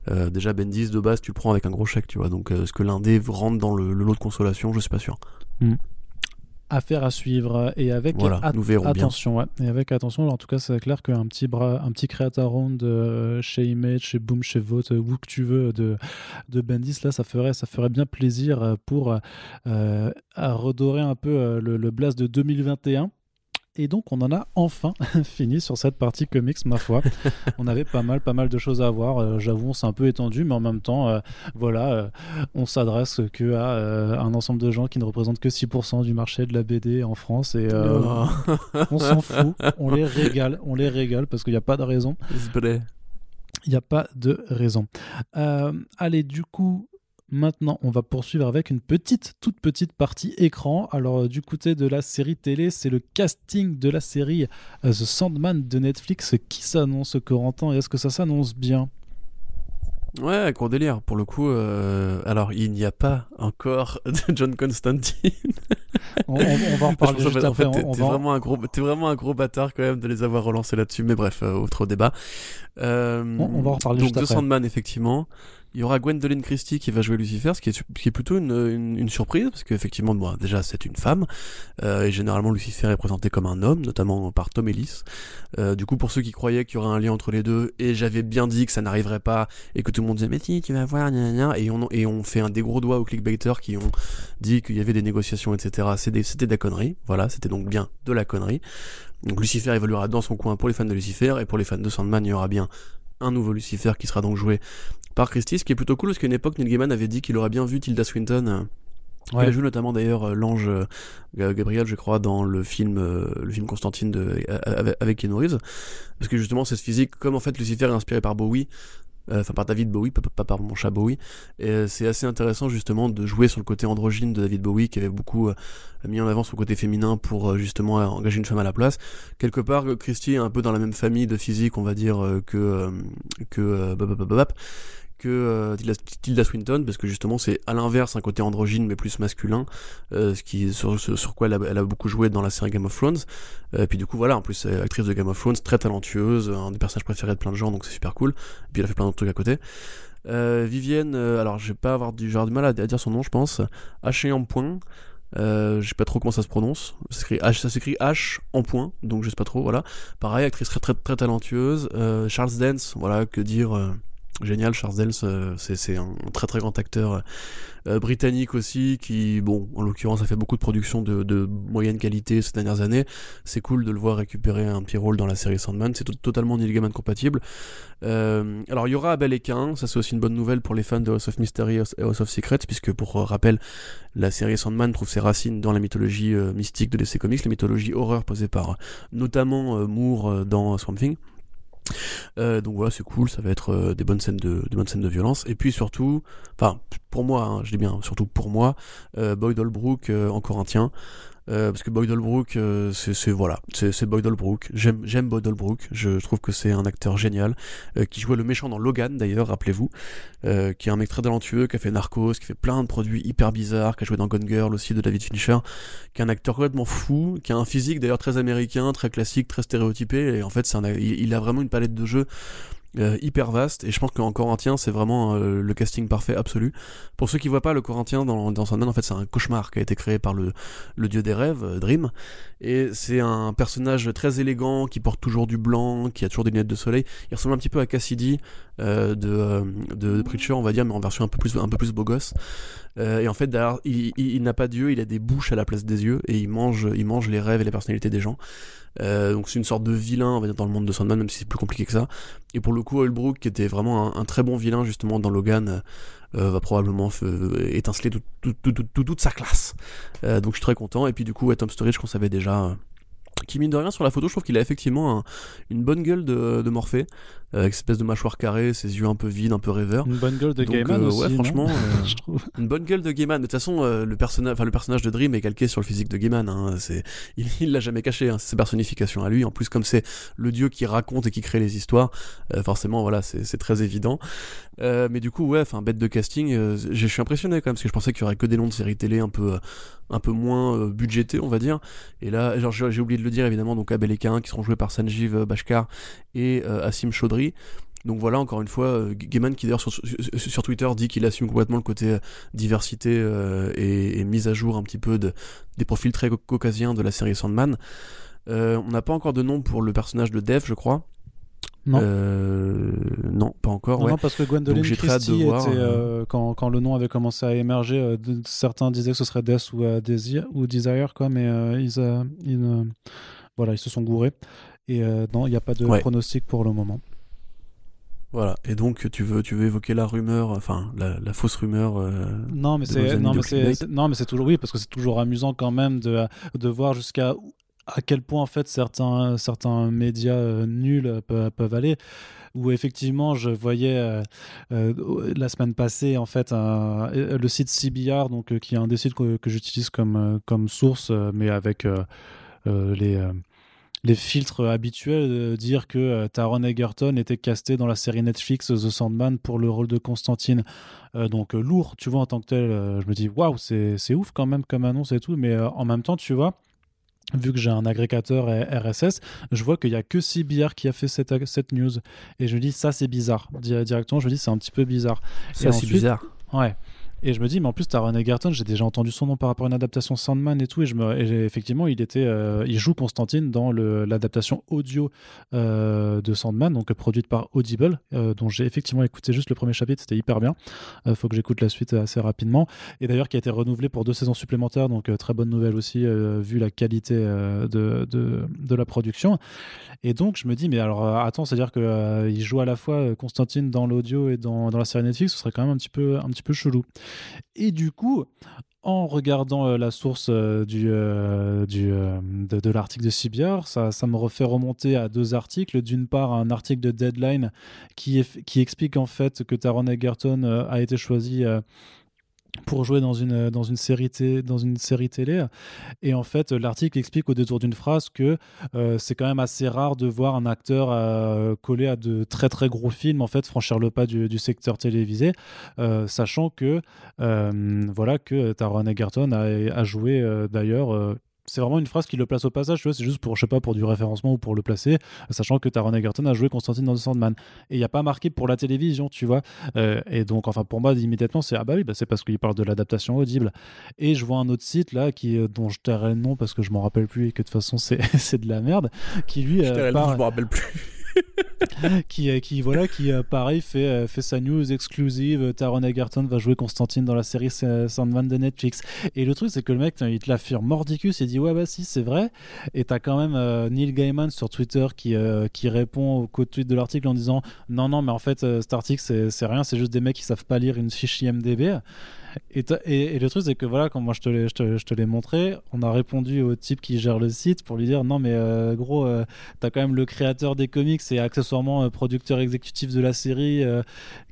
Euh, déjà Bendis de base tu prends avec un gros chèque tu vois donc euh, est-ce que l'indé rentre dans le, lot de consolation? Je suis pas sûr hmm affaire à suivre. Et avec attention et avec attention en tout cas c'est clair qu'un petit bras un petit creator round euh, chez Image chez Boom chez Vote où que tu veux de de Bendis là ça ferait ça ferait bien plaisir pour euh, à redorer un peu le, le blast de 2021 et donc, on en a enfin fini sur cette partie comics, ma foi. on avait pas mal, pas mal de choses à voir. Euh, j'avoue, on s'est un peu étendu, mais en même temps, euh, voilà, euh, on s'adresse que à un ensemble de gens qui ne représentent que 6% du marché de la BD en France. Et on s'en fout. On les régale. On les régale parce qu'il n'y a pas de raison. Il n'y a pas de raison. allez, du coup, Maintenant, on va poursuivre avec une petite, toute petite partie écran. Alors, euh, du côté de la série télé, c'est le casting de la série euh, The Sandman de Netflix qui s'annonce, Corentin. Et est-ce que ça s'annonce bien? Ouais, gros délire. Pour le coup, euh, alors il n'y a pas encore de John Constantine. on, va en parler juste après. T'es vraiment, un gros, es vraiment un gros bâtard quand même de les avoir relancés là-dessus. Mais bref, autre débat. on, va en reparler donc, juste The Sandman, effectivement. Il y aura Gwendoline Christie qui va jouer Lucifer, ce qui est, plutôt une, surprise, parce qu'effectivement, déjà, c'est une femme, euh, et généralement, Lucifer est présenté comme un homme, notamment par Tom Ellis. Euh, du coup, pour ceux qui croyaient qu'il y aurait un lien entre les deux, et j'avais bien dit que ça n'arriverait pas, et que tout le monde disait, mais si, tu vas voir, gna, gna, et on, et on fait un des gros doigts aux clickbaiters qui ont dit qu'il y avait des négociations, etc. C'était de la connerie, voilà, c'était donc bien de la connerie. Donc Lucifer évoluera dans son coin pour les fans de Lucifer, et pour les fans de Sandman, il y aura bien un nouveau Lucifer qui sera donc joué par Christie, ce qui est plutôt cool parce qu'à une époque, Neil Gaiman avait dit qu'il aurait bien vu Tilda Swinton. Euh, ouais. Il a joué notamment d'ailleurs euh, l'ange euh, Gabriel, je crois, dans le film, le film Constantine de, avec Keanu Reeves, parce que justement cette physique, comme en fait Lucifer est inspiré par Bowie, enfin par David Bowie, pas, par mon chat Bowie. Et c'est assez intéressant justement de jouer sur le côté androgyne de David Bowie qui avait beaucoup mis en avant son côté féminin pour justement engager une femme à la place. Quelque part, Christie est un peu dans la même famille de physique, on va dire, que que que Tilda Swinton, parce que justement c'est à l'inverse un côté androgyne mais plus masculin, ce qui sur, quoi elle a, beaucoup joué dans la série Game of Thrones. et puis du coup voilà, en plus actrice de Game of Thrones, très talentueuse, un des personnages préférés de plein de gens, donc c'est super cool. Et puis elle a fait plein d'autres trucs à côté. Vivienne, alors je vais pas avoir du, genre du mal à, dire son nom, je pense. H en point. Euh, je sais pas trop comment ça se prononce. Ça s'écrit H, ça s'écrit H en point, donc je sais pas trop. Voilà. Pareil, actrice très très, très talentueuse. Euh, Charles Dance, voilà, que dire. Euh, génial, Charles euh, c'est un très très grand acteur euh, britannique aussi, qui, bon, en l'occurrence, a fait beaucoup de productions de, moyenne qualité ces dernières années. C'est cool de le voir récupérer un petit rôle dans la série Sandman. C'est totalement Neil Gaiman compatible. Euh, alors, il y aura Abel et Cain. Ça, c'est aussi une bonne nouvelle pour les fans de House of Mystery et House of Secrets, puisque, pour rappel, la série Sandman trouve ses racines dans la mythologie euh, mystique de DC Comics, la mythologie horreur posée par notamment Moore dans Swamp Thing. Euh, donc voilà, c'est cool, ça va être euh, des bonnes scènes de, violence. Et puis surtout, enfin pour moi, hein, je dis bien, surtout pour moi, euh, Boyd Holbrook en corinthien, euh, parce que Boyd Holbrook, euh, c'est voilà, c'est Boyd Holbrook. J'aime j'aime Boyd. Je, trouve que c'est un acteur génial euh, qui jouait le méchant dans Logan d'ailleurs, rappelez-vous, qui est un mec très talentueux, qui a fait Narcos, qui fait plein de produits hyper bizarres, qui a joué dans Gone Girl aussi de David Fincher, qui est un acteur complètement fou, qui a un physique d'ailleurs très américain, très classique, très stéréotypé. Et en fait, c'est il, il a vraiment une palette de jeux euh, hyper vaste et je pense qu'en Corinthien c'est vraiment euh, le casting parfait absolu. Pour ceux qui voient pas le Corinthien dans, dans Sandman en fait c'est un cauchemar qui a été créé par le, le dieu des rêves, euh, Dream et c'est un personnage très élégant qui porte toujours du blanc, qui a toujours des lunettes de soleil. Il ressemble un petit peu à Cassidy de, de, de, Preacher on va dire mais en version un peu plus, un peu plus beau gosse. Et en fait d'ailleurs il, il, n'a pas d'yeux, il a des bouches à la place des yeux et il mange, il mange les rêves et les personnalités des gens. Euh, donc c'est une sorte de vilain, on va dire, dans le monde de Sandman, même si c'est plus compliqué que ça. Et pour le coup, Holbrook, qui était vraiment un, très bon vilain justement dans Logan, euh, va probablement étinceler toute sa classe. Euh, donc je suis très content. Et puis du coup, Tom Storage qu'on savait déjà qui mine de rien sur la photo je trouve qu'il a effectivement une bonne gueule de, de Morphée avec cette espèce de mâchoire carrée ses yeux un peu vides un peu rêveurs une bonne gueule de Gaiman euh, aussi ouais franchement euh, je trouve. une bonne gueule de Gaiman de toute façon euh, le personnage enfin le personnage de Dream est calqué sur le physique de Gaiman hein. c'est il l'a jamais caché hein. c'est sa personnification à lui en plus comme c'est le dieu qui raconte et qui crée les histoires forcément voilà c'est très évident mais du coup ouais enfin bête de casting je suis impressionné quand même parce que je pensais qu'il y aurait que des noms de séries télé un peu un peu moins euh, budgété, on va dire. Et là, j'ai oublié de le dire évidemment, donc Abel et Cain qui seront joués par Sanjeev euh, Bashkar et euh, Asim Chaudhry. Donc voilà, encore une fois, Gaiman qui d'ailleurs sur, Twitter dit qu'il assume complètement le côté diversité et, mise à jour un petit peu de, des profils très caucasiens de la série Sandman. on n'a pas encore de nom pour le personnage de Dev, je crois. Non. Euh, non, pas encore. Non, parce que Gwendoline Christie, était, euh, quand, quand, le nom avait commencé à émerger, euh, certains disaient que ce serait Death ou, Desire, ou Desire, quoi, mais ils, ils, voilà, ils se sont gourés. Et non, il n'y a pas de pronostic pour le moment. Voilà. Et donc tu veux tu veux évoquer la rumeur, enfin la, la fausse rumeur. non mais c'est non mais c'est non mais c'est toujours oui parce que c'est toujours amusant quand même de de voir jusqu'à à quel point en fait certains, certains médias euh, nuls peuvent, aller où effectivement je voyais euh, euh, la semaine passée en fait le site CBR donc qui est un des sites que, j'utilise comme, comme source mais avec les les filtres habituels dire que Taron Egerton était casté dans la série Netflix The Sandman pour le rôle de Constantine. donc lourd, tu vois, en tant que tel, je me dis waouh, c'est ouf quand même comme annonce et tout, mais en même temps, tu vois, vu que j'ai un agrégateur RSS, je vois qu'il n'y a que CBR qui a fait cette, cette news. Et je dis, ça c'est bizarre. Directement, je dis, c'est un petit peu bizarre. Ça c'est bizarre. Ouais. Et je me dis, mais en plus, Taron Egerton, j'ai déjà entendu son nom par rapport à une adaptation Sandman et tout. Et, je me, effectivement, il, était, euh, il joue Constantine dans l'adaptation audio euh, de Sandman, donc produite par Audible, euh, dont j'ai effectivement écouté juste le premier chapitre, c'était hyper bien. Faut que j'écoute la suite assez rapidement. Et d'ailleurs, qui a été renouvelé pour deux saisons supplémentaires, donc très bonne nouvelle aussi, vu la qualité de, de, de, la production. Et donc, je me dis, mais alors, attends, c'est-à-dire qu'il joue à la fois Constantine dans l'audio et dans, dans la série Netflix, ce serait quand même un petit peu, un petit peu chelou. Et du coup, en regardant euh, la source euh, euh, de, l'article de CBR, ça, ça, me refait remonter à deux articles. D'une part, un article de Deadline qui, qui explique en fait que Taron Egerton a été choisi pour jouer dans une, dans, une série dans une série télé. Et en fait, l'article explique au détour d'une phrase que euh, c'est quand même assez rare de voir un acteur euh, collé à de très très gros films, en fait, franchir le pas du, secteur télévisé, euh, sachant que, voilà, que Taron Egerton a, a joué d'ailleurs c'est vraiment une phrase qui le place au passage, tu vois, c'est juste pour, je sais pas, pour du référencement ou pour le placer, sachant que Taron Egerton a joué Constantine dans The Sandman. Et il n'y a pas marqué pour la télévision, tu vois. Euh, et donc, enfin, pour moi, immédiatement, c'est, ah bah oui, bah, c'est parce qu'il parle de l'adaptation audible. Et je vois un autre site, là, qui, dont je tairai le nom parce que je m'en rappelle plus et que de toute façon, c'est, de la merde, qui lui. Je euh, je m'en rappelle plus. qui, euh, qui, voilà, qui euh, pareil fait, euh, fait sa news exclusive. Taron Egerton va jouer Constantine dans la série Sandman de Netflix. Et le truc, c'est que le mec, il te l'affirme mordicus, il dit ouais, bah si, c'est vrai. Et t'as quand même Neil Gaiman sur Twitter qui, qui répond au code tweet de l'article en disant non, non, mais en fait, cet article, c'est rien, c'est juste des mecs qui savent pas lire une fiche IMDB. Et, et, le truc, c'est que voilà, quand moi je te l'ai montré, on a répondu au type qui gère le site pour lui dire non, mais euh, gros, euh, t'as quand même le créateur des comics et accessoirement euh, producteur exécutif de la série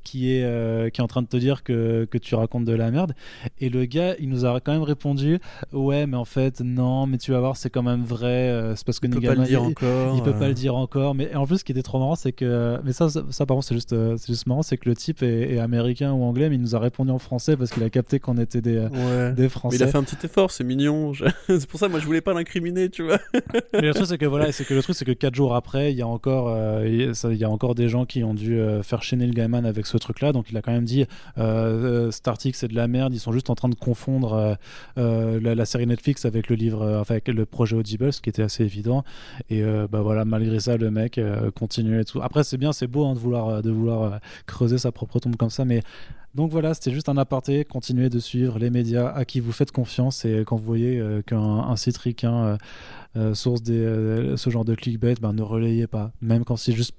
qui est, euh, qui est en train de te dire que, que, tu racontes de la merde. Et le gars, il nous a quand même répondu Ouais, mais en fait, non, mais tu vas voir, c'est quand même vrai. Euh, c'est parce que il peut pas le dire il, encore. Il, peut pas le dire encore. Mais en plus, ce qui était trop marrant, c'est que. Mais ça, ça, par contre, c'est juste, euh, c'est juste marrant, c'est que le type est, américain ou anglais, mais il nous a répondu en français parce qu'il a capté qu'on était des, des Français. Mais il a fait un petit effort, c'est mignon. c'est pour ça, moi, je voulais pas l'incriminer, tu vois. mais le truc, c'est que voilà, c'est que le truc, c'est que 4 jours après, il y a encore, il y a encore des gens qui ont dû faire chaîner le Gaiman avec ce truc-là. Donc, il a quand même dit euh, euh c'est de la merde, ils sont juste en train de confondre euh, euh, la, série Netflix avec le livre, enfin avec le projet Audible, ce qui était assez évident. Et bah voilà, malgré ça, le mec continue et tout. Après, c'est bien, c'est beau hein, de vouloir, de vouloir creuser sa propre tombe comme ça, mais donc voilà, c'était juste un aparté. Continuez de suivre les médias à qui vous faites confiance et quand vous voyez qu'un site ricain source des, ce genre de clickbait, ben, ne relayez pas. Même quand c'est juste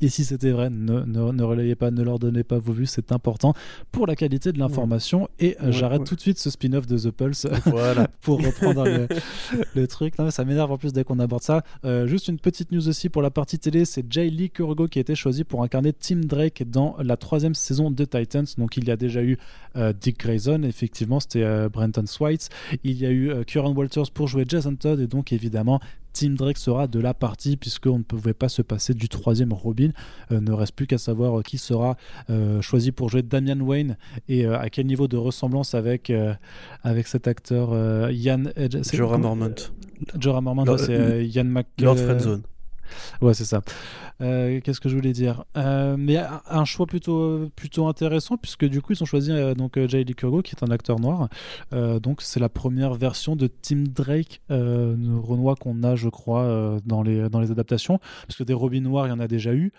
et si c'était vrai, ne, ne, relayez pas, ne leur donnez pas vos vues, c'est important pour la qualité de l'information. Et euh, j'arrête tout de suite ce spin-off de The Pulse voilà. pour reprendre le, truc. ça m'énerve en plus dès qu'on aborde ça. Euh, juste une petite news aussi pour la partie télé, c'est Jay Lee Kurgo qui a été choisi pour incarner Tim Drake dans la troisième saison de Titans. Donc il y a déjà eu euh, Dick Grayson, effectivement, c'était Brenton Swites. Il y a eu Kieran Walters pour jouer Jason Todd et donc évidemment Tim Drake sera de la partie puisqu'on ne pouvait pas se passer du troisième Robin. Euh, ne reste plus qu'à savoir euh, qui sera euh, choisi pour jouer Damian Wayne et à quel niveau de ressemblance avec, avec cet acteur Ian Jorah Mormont. Jorah Mormont, c'est Ian Mc... Lord Friendzone. Ouais, c'est ça. Euh, qu'est-ce que je voulais dire? Euh, Mais un choix plutôt, plutôt intéressant, puisque du coup, ils ont choisi euh, donc Jay Lee Kurgo, qui est un acteur noir. donc, c'est la première version de Tim Drake, Renoir qu'on a, je crois, dans, les, dans les adaptations. Parce que des Robins noirs, il y en a déjà eu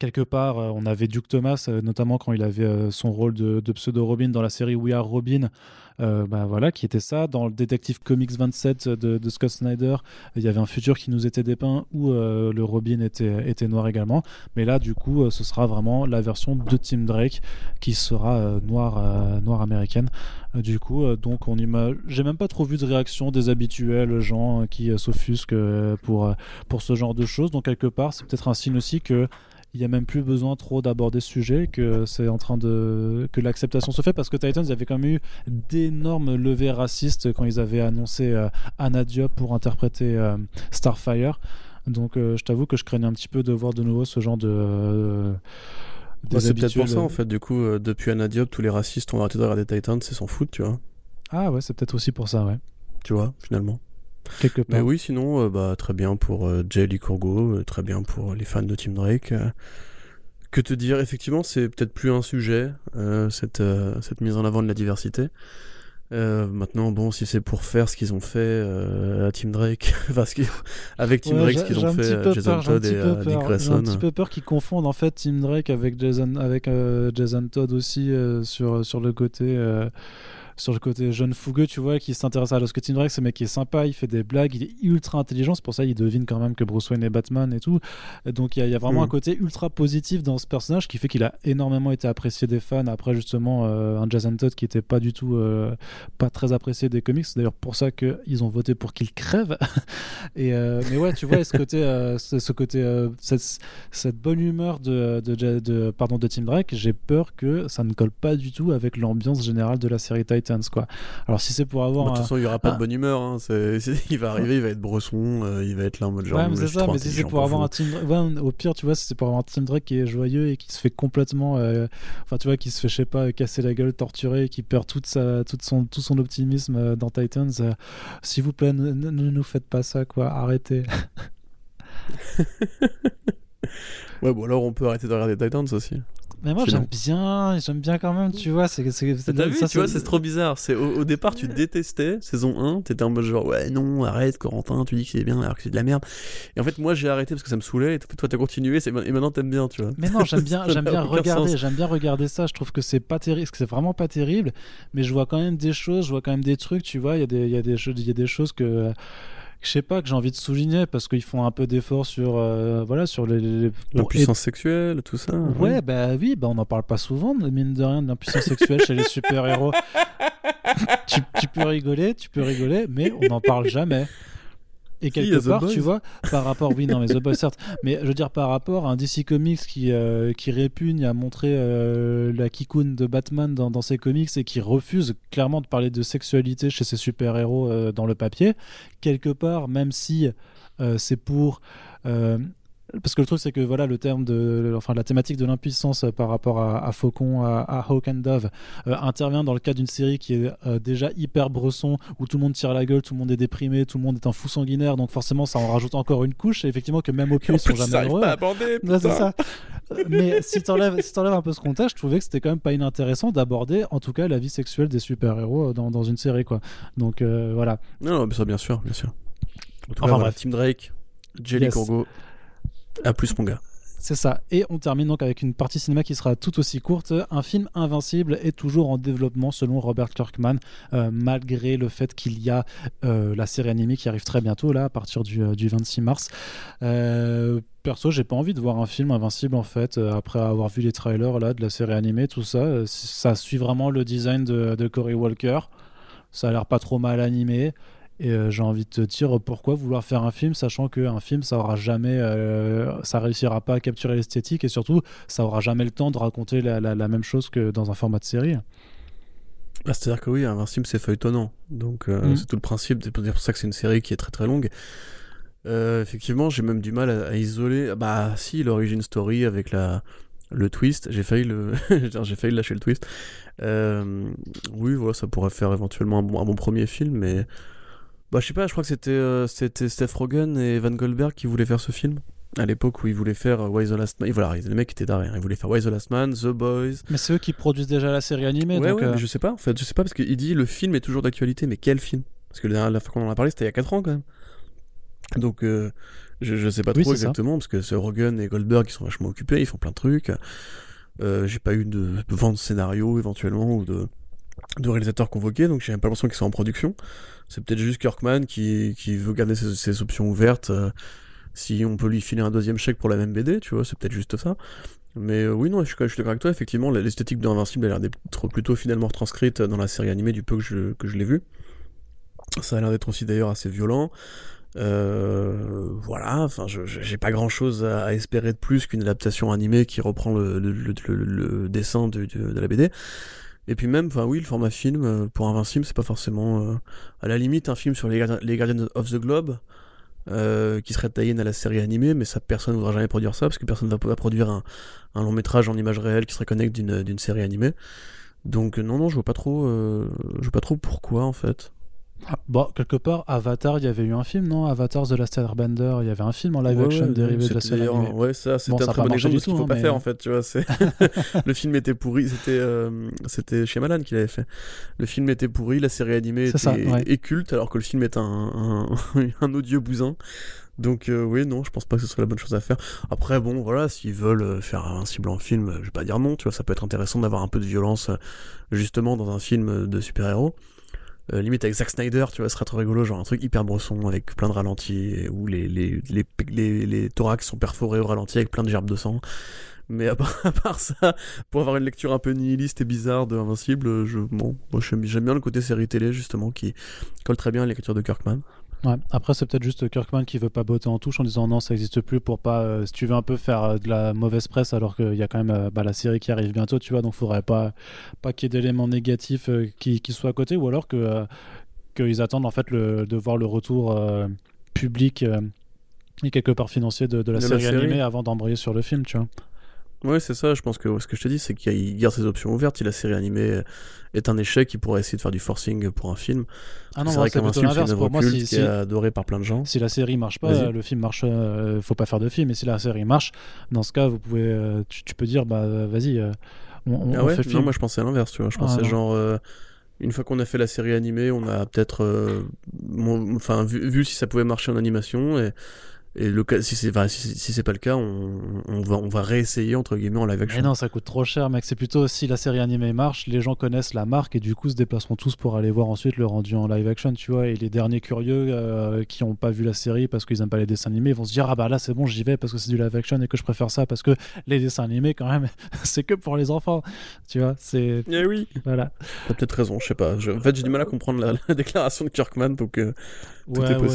quelque part, on avait Duke Thomas, notamment quand il avait son rôle de, de, pseudo Robin dans la série We Are Robin, euh, bah, voilà, qui était ça. Dans le Détective Comics 27 de, Scott Snyder, il y avait un futur qui nous était dépeint où euh, le Robin était, était noir également. Mais là, du coup, euh, ce sera vraiment la version de Tim Drake qui sera noire, noire américaine. du coup, donc on j'ai même pas trop vu de réaction des habituels gens qui s'offusquent pour, pour ce genre de choses. Donc quelque part, c'est peut-être un signe aussi que il n'y a même plus besoin trop d'aborder ce sujet, que c'est en train de que l'acceptation se fait parce que Titans avait quand même eu d'énormes levées racistes quand ils avaient annoncé euh, Anna Diop pour interpréter euh, Starfire. Donc euh, je t'avoue que je craignais un petit peu de voir de nouveau ce genre de bah, c'est peut-être pour ça en fait. Du coup, depuis Anna Diop, tous les racistes ont arrêté de regarder Titans et s'en foutent, tu vois. Ah ouais, c'est peut-être aussi pour ça, ouais. Tu vois, finalement. Quelque part. Mais oui, sinon, euh, bah, très bien pour euh, Jay Lee euh, très bien pour les fans de Team Drake. que te dire Effectivement, c'est peut-être plus un sujet, cette, cette mise en avant de la diversité. maintenant, bon, si c'est pour faire ce qu'ils ont fait à Team Drake, parce avec Team Drake, ce qu'ils ont fait à Jason Todd et à Dick Grayson. J'ai un petit peu peur qu'ils confondent en fait Team Drake avec Jason, avec Jason Todd aussi sur sur le côté sur le côté jeune fougueux, tu vois, qui s'intéresse à Lost Tim Drake. Ce mec qui est sympa, il fait des blagues, il est ultra intelligent. C'est pour ça qu'il devine quand même que Bruce Wayne est Batman et tout. Donc il y, a vraiment un mm. côté ultra positif dans ce personnage qui fait qu'il a énormément été apprécié des fans. Après, justement, euh, un Jason Todd qui était pas du tout, euh, pas très apprécié des comics. C'est d'ailleurs pour ça qu'ils ont voté pour qu'il crève. et, euh, mais ouais, tu vois, ce côté, ce côté cette, cette, bonne humeur de, de, de, pardon, de Tim Drake, j'ai peur que ça ne colle pas du tout avec l'ambiance générale de la série Titans. Quoi. Alors si c'est pour avoir... de toute façon, il n'y aura pas de bonne humeur. Hein. il va arriver, il va être bresson, il va être là en mode genre... Ouais, mais c'est ça, mais si c'est pour avoir un Tim au pire, tu vois, c'est pour avoir un Tim Drake qui est joyeux et qui se fait complètement... Enfin, tu vois, qui se fait, je sais pas, casser la gueule, torturer, qui perd toute sa, toute son, tout son optimisme dans Titans. S'il vous plaît, ne nous faites pas ça, quoi. Arrêtez. ouais, bon, alors on peut arrêter de regarder Titans aussi. Mais moi j'aime bien, j'aime bien quand même, tu vois. c'est T'as vu, tu vois, c'est trop bizarre. C'est au, départ tu détestais saison 1, t'étais en mode genre ouais non arrête Corentin, tu dis que c'est bien alors que c'est de la merde. Et en fait moi j'ai arrêté parce que ça me saoulait. Et toi t'as continué et maintenant t'aimes bien, tu vois. Mais non j'aime bien, j'aime bien regarder, j'aime bien regarder ça. Je trouve que c'est pas terrible, que c'est vraiment pas terrible. Mais je vois quand même des choses, je vois quand même des trucs, tu vois. Il y a des, y a des y a des choses que je sais pas que j'ai envie de souligner parce qu'ils font un peu d'efforts sur euh, voilà sur les, l'impuissance sexuelle tout ça ouais bah oui bah on n'en parle pas souvent mine de rien de l'impuissance sexuelle chez les super héros tu, tu, peux rigoler tu peux rigoler mais on n'en parle jamais et quelque part, tu vois, par rapport, oui, non, mais The Boys, certes, mais je veux dire, par rapport à un DC Comics qui, euh, qui répugne à montrer euh, la kikoun de Batman dans, dans, ses comics et qui refuse clairement de parler de sexualité chez ses super-héros euh, dans le papier, quelque part, même si c'est pour parce que le truc c'est que voilà le terme de enfin la thématique de l'impuissance euh, par rapport à, Faucon à, Hawk and Dove euh, intervient dans le cas d'une série qui est euh, déjà hyper bresson où tout le monde tire la gueule tout le monde est déprimé tout le monde est un fou sanguinaire donc forcément ça en rajoute encore une couche et effectivement que même au cul ils sont jamais heureux. pas ça. mais si t'enlèves si un peu ce contexte je trouvais que c'était quand même pas inintéressant d'aborder en tout cas la vie sexuelle des super héros dans, dans une série quoi. Donc voilà. Non, mais ça bien sûr bien sûr. Enfin bref. Team Drake Jelly yes. À plus, mon gars. C'est ça. Et on termine donc avec une partie cinéma qui sera tout aussi courte. Un film Invincible est toujours en développement selon Robert Kirkman, euh, malgré le fait qu'il y a euh, la série animée qui arrive très bientôt, là, à partir du, 26 euh, mars. perso, j'ai pas envie de voir un film Invincible en fait, après avoir vu les trailers là, de la série animée, tout ça. Ça suit vraiment le design de, de Corey Walker. Ça a l'air pas trop mal animé. Et euh, j'ai envie de te dire pourquoi vouloir faire un film sachant qu'un film ça aura jamais, euh, ça réussira pas à capturer l'esthétique et surtout ça aura jamais le temps de raconter la, même chose que dans un format de série. Bah, C'est-à-dire que oui, Invincible c'est feuilletonnant, donc euh, mm. c'est tout le principe. C'est pour ça que c'est une série qui est très très longue. effectivement, j'ai même du mal à, isoler. Bah si, l'origine story avec la le twist, j'ai failli le, j'ai failli lâcher le twist. oui, voilà, ça pourrait faire éventuellement un bon, un bon premier film, mais bah, je sais pas, je crois que c'était euh, c'était Steph Rogen et Van Goldberg qui voulaient faire ce film. À l'époque où ils voulaient faire euh, Why the Last Man. Voilà, les mecs étaient derrière. Ils voulaient faire Why the Last Man, The Boys. Mais c'est eux qui produisent déjà la série animée. Ouais, donc ouais, euh, mais je sais pas en fait. Je sais pas parce qu'il dit le film est toujours d'actualité. Mais quel film? Parce que la dernière fois qu'on en a parlé, c'était il y a 4 ans quand même. Donc je, je sais pas trop exactement. Parce que ce Rogen et Goldberg ils sont vachement occupés. Ils font plein de trucs. J'ai pas eu de vente de scénario éventuellement ou de, de réalisateurs convoqués. Donc j'ai pas l'impression qu'ils sont en production. C'est peut-être juste Kirkman qui, qui veut garder ses, options ouvertes. Euh, si on peut lui filer un deuxième chèque pour la même BD, tu vois, c'est peut-être juste ça. Mais euh, oui, non, je, je suis d'accord avec toi, effectivement, l'esthétique d'Invincible a l'air d'être plutôt finalement retranscrite dans la série animée du peu que je, que je l'ai vu. Ça a l'air d'être aussi d'ailleurs assez violent. Euh, voilà, enfin, j'ai pas grand chose à, espérer de plus qu'une adaptation animée qui reprend le, dessin de, de, la BD. Et puis même, enfin oui, le format film euh, pour Invincible, c'est pas forcément euh, à la limite un film sur les, les Guardians of the Globe euh, qui serait taillé à la série animée, mais ça personne ne voudra jamais produire ça parce que personne ne va produire un, un, long métrage en image réelle qui serait connecté d'une série animée. Donc non non, je vois pas trop, je vois pas trop pourquoi en fait. Bon, quelque part, Avatar, il y avait eu un film, non? Avatar The Last Airbender, il y avait un film en live action dérivé de la série. Ouais, ça, c'était un très bon exemple de ce qu'il faut hein, pas faire en fait, tu vois. le film était pourri, c'était euh, c'était Shyamalan qui l'avait fait. Le film était pourri, la série animée était, culte, alors que le film est un, un, un odieux bousin. Donc oui, non, je pense pas que ce soit la bonne chose à faire. Après, bon, voilà, s'ils veulent faire Invincible en film, je vais pas dire non, tu vois, ça peut être intéressant d'avoir un peu de violence justement dans un film de super-héros. Limite avec Zack Snyder, tu vois, ce serait trop rigolo, genre un truc hyper brosson avec plein de ralentis, où les, les, les, les, les thorax sont perforés au ralenti avec plein de gerbes de sang. Mais à part, ça, pour avoir une lecture un peu nihiliste et bizarre de Invincible, je, bon, moi j'aime bien le côté série télé justement qui colle très bien à l'écriture de Kirkman. Ouais. Après, c'est peut-être juste Kirkman qui veut pas botter en touche en disant non, ça n'existe plus pour pas. Euh, si tu veux un peu faire euh, de la mauvaise presse, alors qu'il y a quand même euh, bah, la série qui arrive bientôt, tu vois, donc faudrait pas, pas qu'il y ait d'éléments négatifs qui, qui, soient à côté, ou alors que qu'ils attendent en fait le, de voir le retour public et quelque part financier de, la, série animée avant d'embrayer sur le film, tu vois. Ouais, c'est ça. Je pense que ce que je te dis, c'est qu'il garde ses options ouvertes. Si la série animée est un échec, il pourrait essayer de faire du forcing pour un film. Ah non, c'est vrai qu'un film, c'est pour moi, si, qui est adoré par plein de gens. Si la série marche pas, le film marche. Euh, faut pas faire de film. Et si la série marche, dans ce cas, vous pouvez, euh, tu, peux dire, bah vas-y, euh, on, ah fait Non, moi je pensais à l'inverse. Tu vois, je pensais ah genre. une fois qu'on a fait la série animée, on a peut-être, enfin, vu, vu, si ça pouvait marcher en animation, et et le cas, si c'est si, c'est pas le cas, on, on, va on va réessayer entre guillemets en live action. Mais non, ça coûte trop cher, mec. C'est plutôt si la série animée marche, les gens connaissent la marque et du coup se déplaceront tous pour aller voir ensuite le rendu en live action, tu vois. Et les derniers curieux euh, qui ont pas vu la série parce qu'ils aiment pas les dessins animés, vont se dire ah bah là c'est bon, j'y vais parce que c'est du live action et que je préfère ça parce que les dessins animés quand même c'est que pour les enfants, tu vois. C'est. Eh oui. Voilà. T'as peut-être raison, je sais pas. En fait, j'ai du mal à comprendre la, déclaration de Kirkman, donc. Euh, ouais, ouais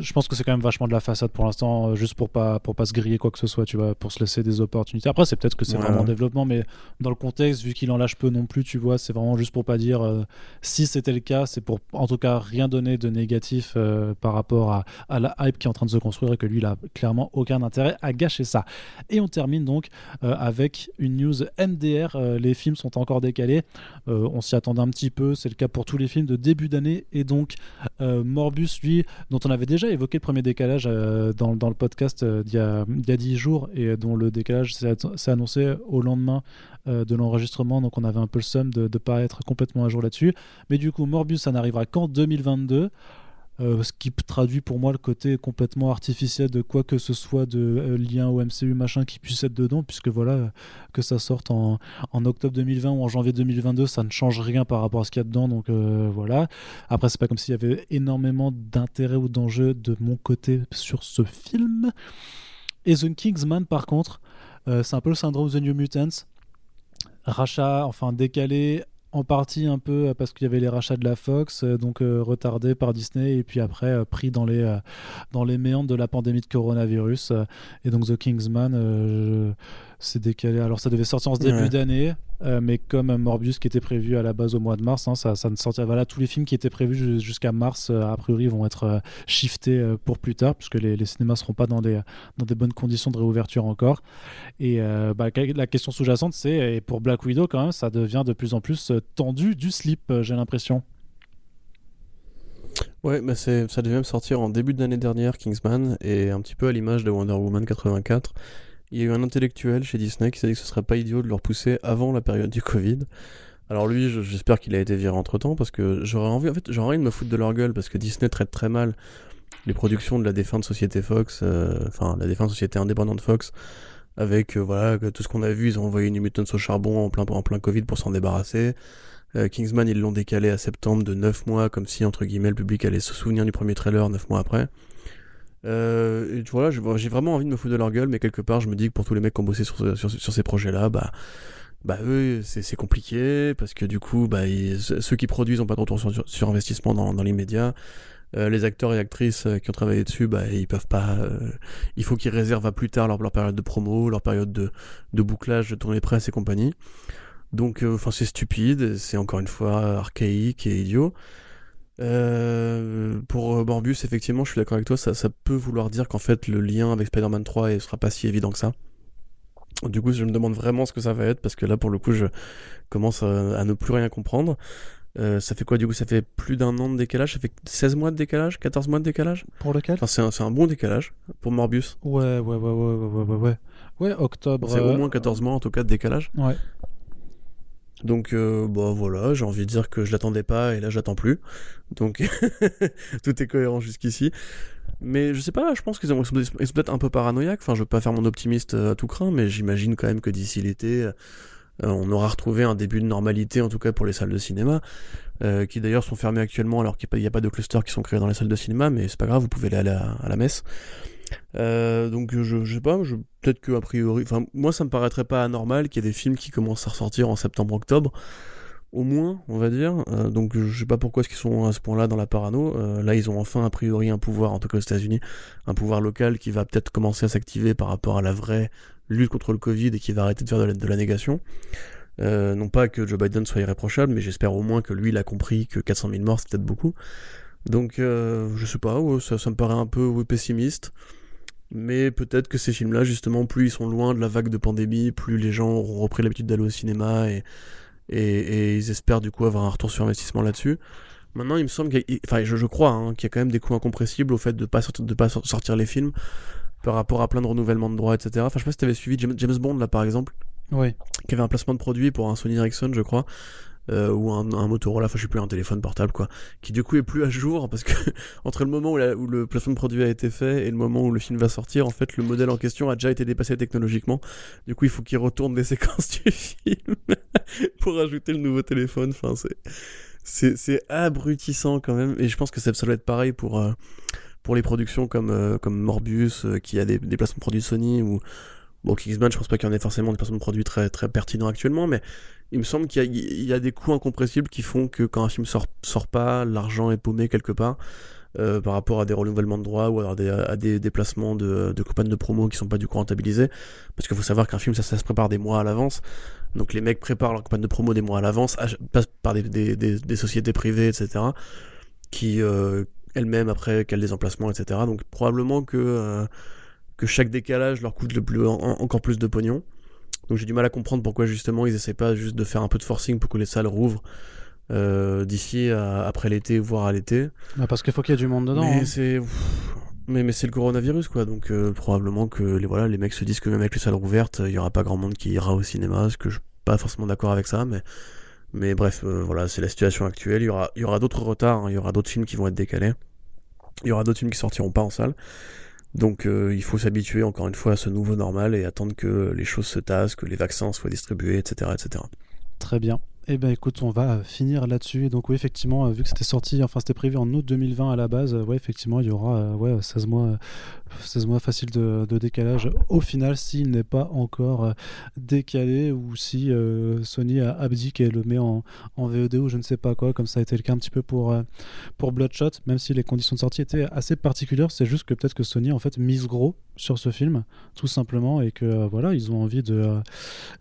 je pense que c'est quand même vachement de la façade pour l'instant, euh, juste pour pas pour pas se griller quoi que ce soit, tu vois, pour se laisser des opportunités. Après, c'est peut-être que c'est vraiment développement, mais dans le contexte, vu qu'il en lâche peu non plus, tu vois, c'est vraiment juste pour pas dire euh, si c'était le cas, c'est pour en tout cas rien donner de négatif euh, par rapport à, à, la hype qui est en train de se construire et que lui, il a clairement aucun intérêt à gâcher ça. Et on termine donc avec une news MDR. les films sont encore décalés. on s'y attendait un petit peu. C'est le cas pour tous les films de début d'année et donc Morbus, lui dont on avait déjà évoqué le premier décalage euh, dans, le podcast euh, d'il y, a, 10 jours et dont le décalage s'est annoncé au lendemain euh, de l'enregistrement, donc on avait un peu le somme de ne pas être complètement à jour là-dessus. Mais du coup, Morbus, ça n'arrivera qu'en 2022. Euh, ce qui traduit pour moi le côté complètement artificiel de quoi que ce soit de euh, lien au MCU machin qui puisse être dedans, puisque voilà, euh, que ça sorte en, octobre 2020 ou en janvier 2022, ça ne change rien par rapport à ce qu'il y a dedans, donc voilà. Après, c'est pas comme s'il y avait énormément d'intérêt ou d'enjeu de mon côté sur ce film. Et The Kingsman, par contre, c'est un peu le syndrome The New Mutants. Rachat, enfin décalé en partie un peu euh, parce qu'il y avait les rachats de la Fox, euh, donc euh, retardés par Disney et puis après pris dans les, dans les méandres de la pandémie de coronavirus. et donc The Kingsman, c'est décalé. Alors ça devait sortir en ce début d'année, euh, mais comme Morbius qui était prévu à la base au mois de mars, hein, ça, ça, ne sortira. Voilà, tous les films qui étaient prévus jusqu'à mars, euh, a priori, vont être euh, shiftés pour plus tard, puisque les, les cinémas seront pas dans des, dans des bonnes conditions de réouverture encore. Et bah, la question sous-jacente, c'est, et pour Black Widow quand même, ça devient de plus en plus tendu du slip, j'ai l'impression. Ouais, mais c'est, ça devait même sortir en début d'année dernière, Kingsman, et un petit peu à l'image de Wonder Woman 84. Il y a eu un intellectuel chez Disney qui s'est dit que ce serait pas idiot de le repousser avant la période du Covid. Alors lui, j'espère qu'il a été viré entre temps parce que j'aurais envie, en fait, j'aurais envie de me foutre de leur gueule parce que Disney traite très mal les productions de la défunte société Fox, euh, enfin la défunte société indépendante Fox, avec euh, voilà tout ce qu'on a vu, ils ont envoyé une Mutants au charbon en plein en plein Covid pour s'en débarrasser. Euh, Kingsman, ils l'ont décalé à septembre de 9 mois, comme si entre guillemets le public allait se souvenir du premier trailer 9 mois après. Euh, voilà, j'ai vraiment envie de me foutre de leur gueule, mais quelque part, je me dis que pour tous les mecs qui ont bossé sur, sur, ces projets-là, bah, bah eux, c'est compliqué, parce que du coup, bah, ceux qui produisent ont pas de retour sur, investissement dans, dans l'immédiat. Euh, les acteurs et actrices euh, qui ont travaillé dessus, bah, ils peuvent pas. Euh, il faut qu'ils réservent à plus tard leur, leur, période de promo, leur période de, de bouclage, de tournée presse et compagnie. Donc, enfin, c'est stupide, c'est encore une fois archaïque et idiot. Euh, pour euh, Morbus, effectivement, je suis d'accord avec toi, ça, ça, peut vouloir dire qu'en fait le lien avec Spider-Man 3 ne sera pas si évident que ça. Du coup, je me demande vraiment ce que ça va être, parce que là, pour le coup, je commence à, ne plus rien comprendre. Euh, ça fait quoi du coup Ça fait plus d'un an de décalage Ça fait 16 mois de décalage 14 mois de décalage? Pour lequel? Enfin, c'est, un, un, bon décalage pour Morbius. Ouais, ouais, ouais, ouais, ouais, ouais, ouais. Ouais, octobre. C'est au moins 14 mois en tout cas de décalage. Ouais. Donc bah voilà, j'ai envie de dire que je l'attendais pas et là j'attends plus. Donc tout est cohérent jusqu'ici. Mais je sais pas, je pense qu'ils sont, peut-être un peu paranoïaques. Enfin, je veux pas faire mon optimiste à tout craint, mais j'imagine quand même que d'ici l'été, on aura retrouvé un début de normalité, en tout cas pour les salles de cinéma, qui d'ailleurs sont fermées actuellement alors qu'il n'y a, pas de clusters qui sont créés dans les salles de cinéma, mais c'est pas grave, vous pouvez aller à la messe. Euh, donc je, sais pas, peut-être que a priori, enfin moi ça me paraîtrait pas anormal qu'il y ait des films qui commencent à ressortir en septembre-octobre, au moins on va dire. Euh, donc je sais pas pourquoi est-ce qu'ils sont à ce point-là dans la parano. Euh, là ils ont enfin a priori un pouvoir, en tout cas aux États-Unis, un pouvoir local qui va peut-être commencer à s'activer par rapport à la vraie lutte contre le Covid et qui va arrêter de faire de la, négation. non pas que Joe Biden soit irréprochable, mais j'espère au moins que lui il a compris que 400 000 morts c'est peut-être beaucoup. Donc je sais pas, ça, me paraît un peu pessimiste. Mais peut-être que ces films-là, justement, plus ils sont loin de la vague de pandémie, plus les gens auront repris l'habitude d'aller au cinéma et, et, ils espèrent du coup avoir un retour sur investissement là-dessus. Maintenant, il me semble qu'il enfin, je, je crois hein, qu'il y a quand même des coûts incompressibles au fait de pas sortir, de pas sortir les films par rapport à plein de renouvellements de droits, etc. Enfin, je sais pas si tu avais suivi James Bond là par exemple. Oui. Qui avait un placement de produit pour un Sony Ericsson, je crois. Euh, ou un, un Motorola, enfin je sais plus, un téléphone portable quoi, qui du coup est plus à jour parce que entre le moment où, où, le placement de produit a été fait et le moment où le film va sortir, en fait le modèle en question a déjà été dépassé technologiquement. Du coup il faut qu'il retourne les séquences du film pour ajouter le nouveau téléphone. Enfin c'est c'est abrutissant quand même et je pense que ça, ça doit être pareil pour euh, pour les productions comme euh, comme Morbius qui a des, des placements de produits Sony ou Bon, Kingsman, je pense pas qu'il y en ait forcément des placements de produits très, très pertinents actuellement, mais il me semble qu'il y, a des coûts incompressibles qui font que quand un film sort, sort pas, l'argent est paumé quelque part. Euh, par rapport à des renouvellements de droits ou à des, déplacements de, de campagnes de promo qui sont pas du coup rentabilisés. Parce qu'il faut savoir qu'un film, ça, se prépare des mois à l'avance. Donc les mecs préparent leur campagne de promo des mois à l'avance, passent par des, sociétés privées, etc. Qui euh, elles-mêmes après calent des emplacements, etc. Donc probablement que, euh, que chaque décalage leur coûte le plus, encore plus de pognon. Donc j'ai du mal à comprendre pourquoi justement ils essaient pas juste de faire un peu de forcing pour que les salles rouvrent euh, d'ici après l'été, voire à l'été. Bah parce qu'il faut qu'il y ait du monde dedans. Mais hein. c'est mais, mais c'est le coronavirus quoi, donc euh, probablement que les voilà les mecs se disent que même avec les salles rouvertes, il y aura pas grand monde qui ira au cinéma, ce que je suis pas forcément d'accord avec ça, mais mais bref euh, voilà c'est la situation actuelle. Il y aura il y aura d'autres retards, hein. il y aura d'autres films qui vont être décalés, il y aura d'autres films qui sortiront pas en salle. Donc euh, il faut s'habituer encore une fois à ce nouveau normal et attendre que les choses se tassent, que les vaccins soient distribués, etc. etc. Très bien. Eh ben écoute, on va finir là-dessus. Donc oui, effectivement, euh, vu que c'était sorti, enfin c'était prévu en août 2020 à la base, euh, ouais, effectivement, il y aura euh, ouais, 16 mois, 16 mois facile de, décalage. Au final, s'il n'est pas encore décalé ou si Sony a abdiqué et le met en, en, VOD ou je ne sais pas quoi, comme ça a été le cas un petit peu pour, pour Bloodshot, même si les conditions de sortie étaient assez particulières, c'est juste que peut-être que Sony en fait mise gros sur ce film, tout simplement, et que voilà, ils ont envie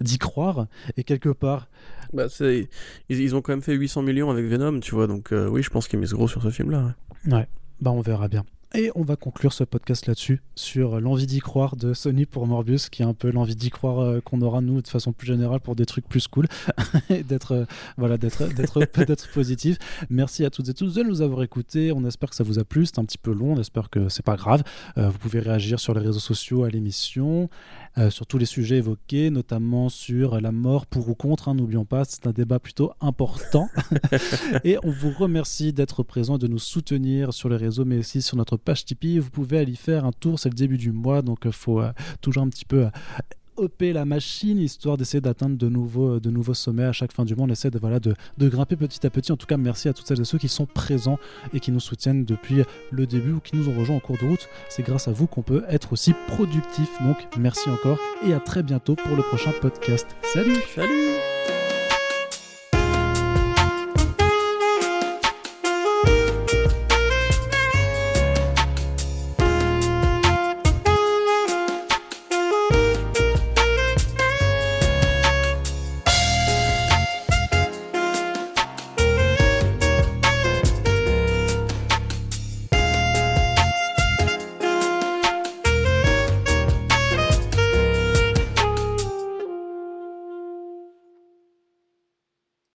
d'y croire. Et quelque part, bah, ils, ils, ont quand même fait 800 millions avec Venom, tu vois, donc euh, oui, je pense qu'ils misent gros sur ce film-là. Ouais. bah on verra bien. Et on va conclure ce podcast là-dessus, sur l'envie d'y croire de Sony pour Morbius, qui est un peu l'envie d'y croire euh, qu'on aura nous de façon plus générale pour des trucs plus cool, et d'être euh, voilà, d'être d'être d'être positif. Merci à toutes et tous de nous avoir écoutés. On espère que ça vous a plu. C'est un petit peu long. On espère que c'est pas grave. vous pouvez réagir sur les réseaux sociaux à l'émission. Euh, sur tous les sujets évoqués, notamment sur la mort pour ou contre. Hein, n'oublions pas, c'est un débat plutôt important. et on vous remercie d'être présent, de nous soutenir sur les réseaux, mais aussi sur notre page Tipeee. Vous pouvez aller faire un tour, c'est le début du mois, donc il faut euh, toujours un petit peu upper la machine histoire d'essayer d'atteindre de nouveaux, sommets à chaque fin du mois. On essaie de, voilà, de, de, grimper petit à petit. En tout cas, merci à toutes celles et ceux qui sont présents et qui nous soutiennent depuis le début ou qui nous ont rejoints en cours de route. C'est grâce à vous qu'on peut être aussi productif. Donc, merci encore et à très bientôt pour le prochain podcast. Salut Salut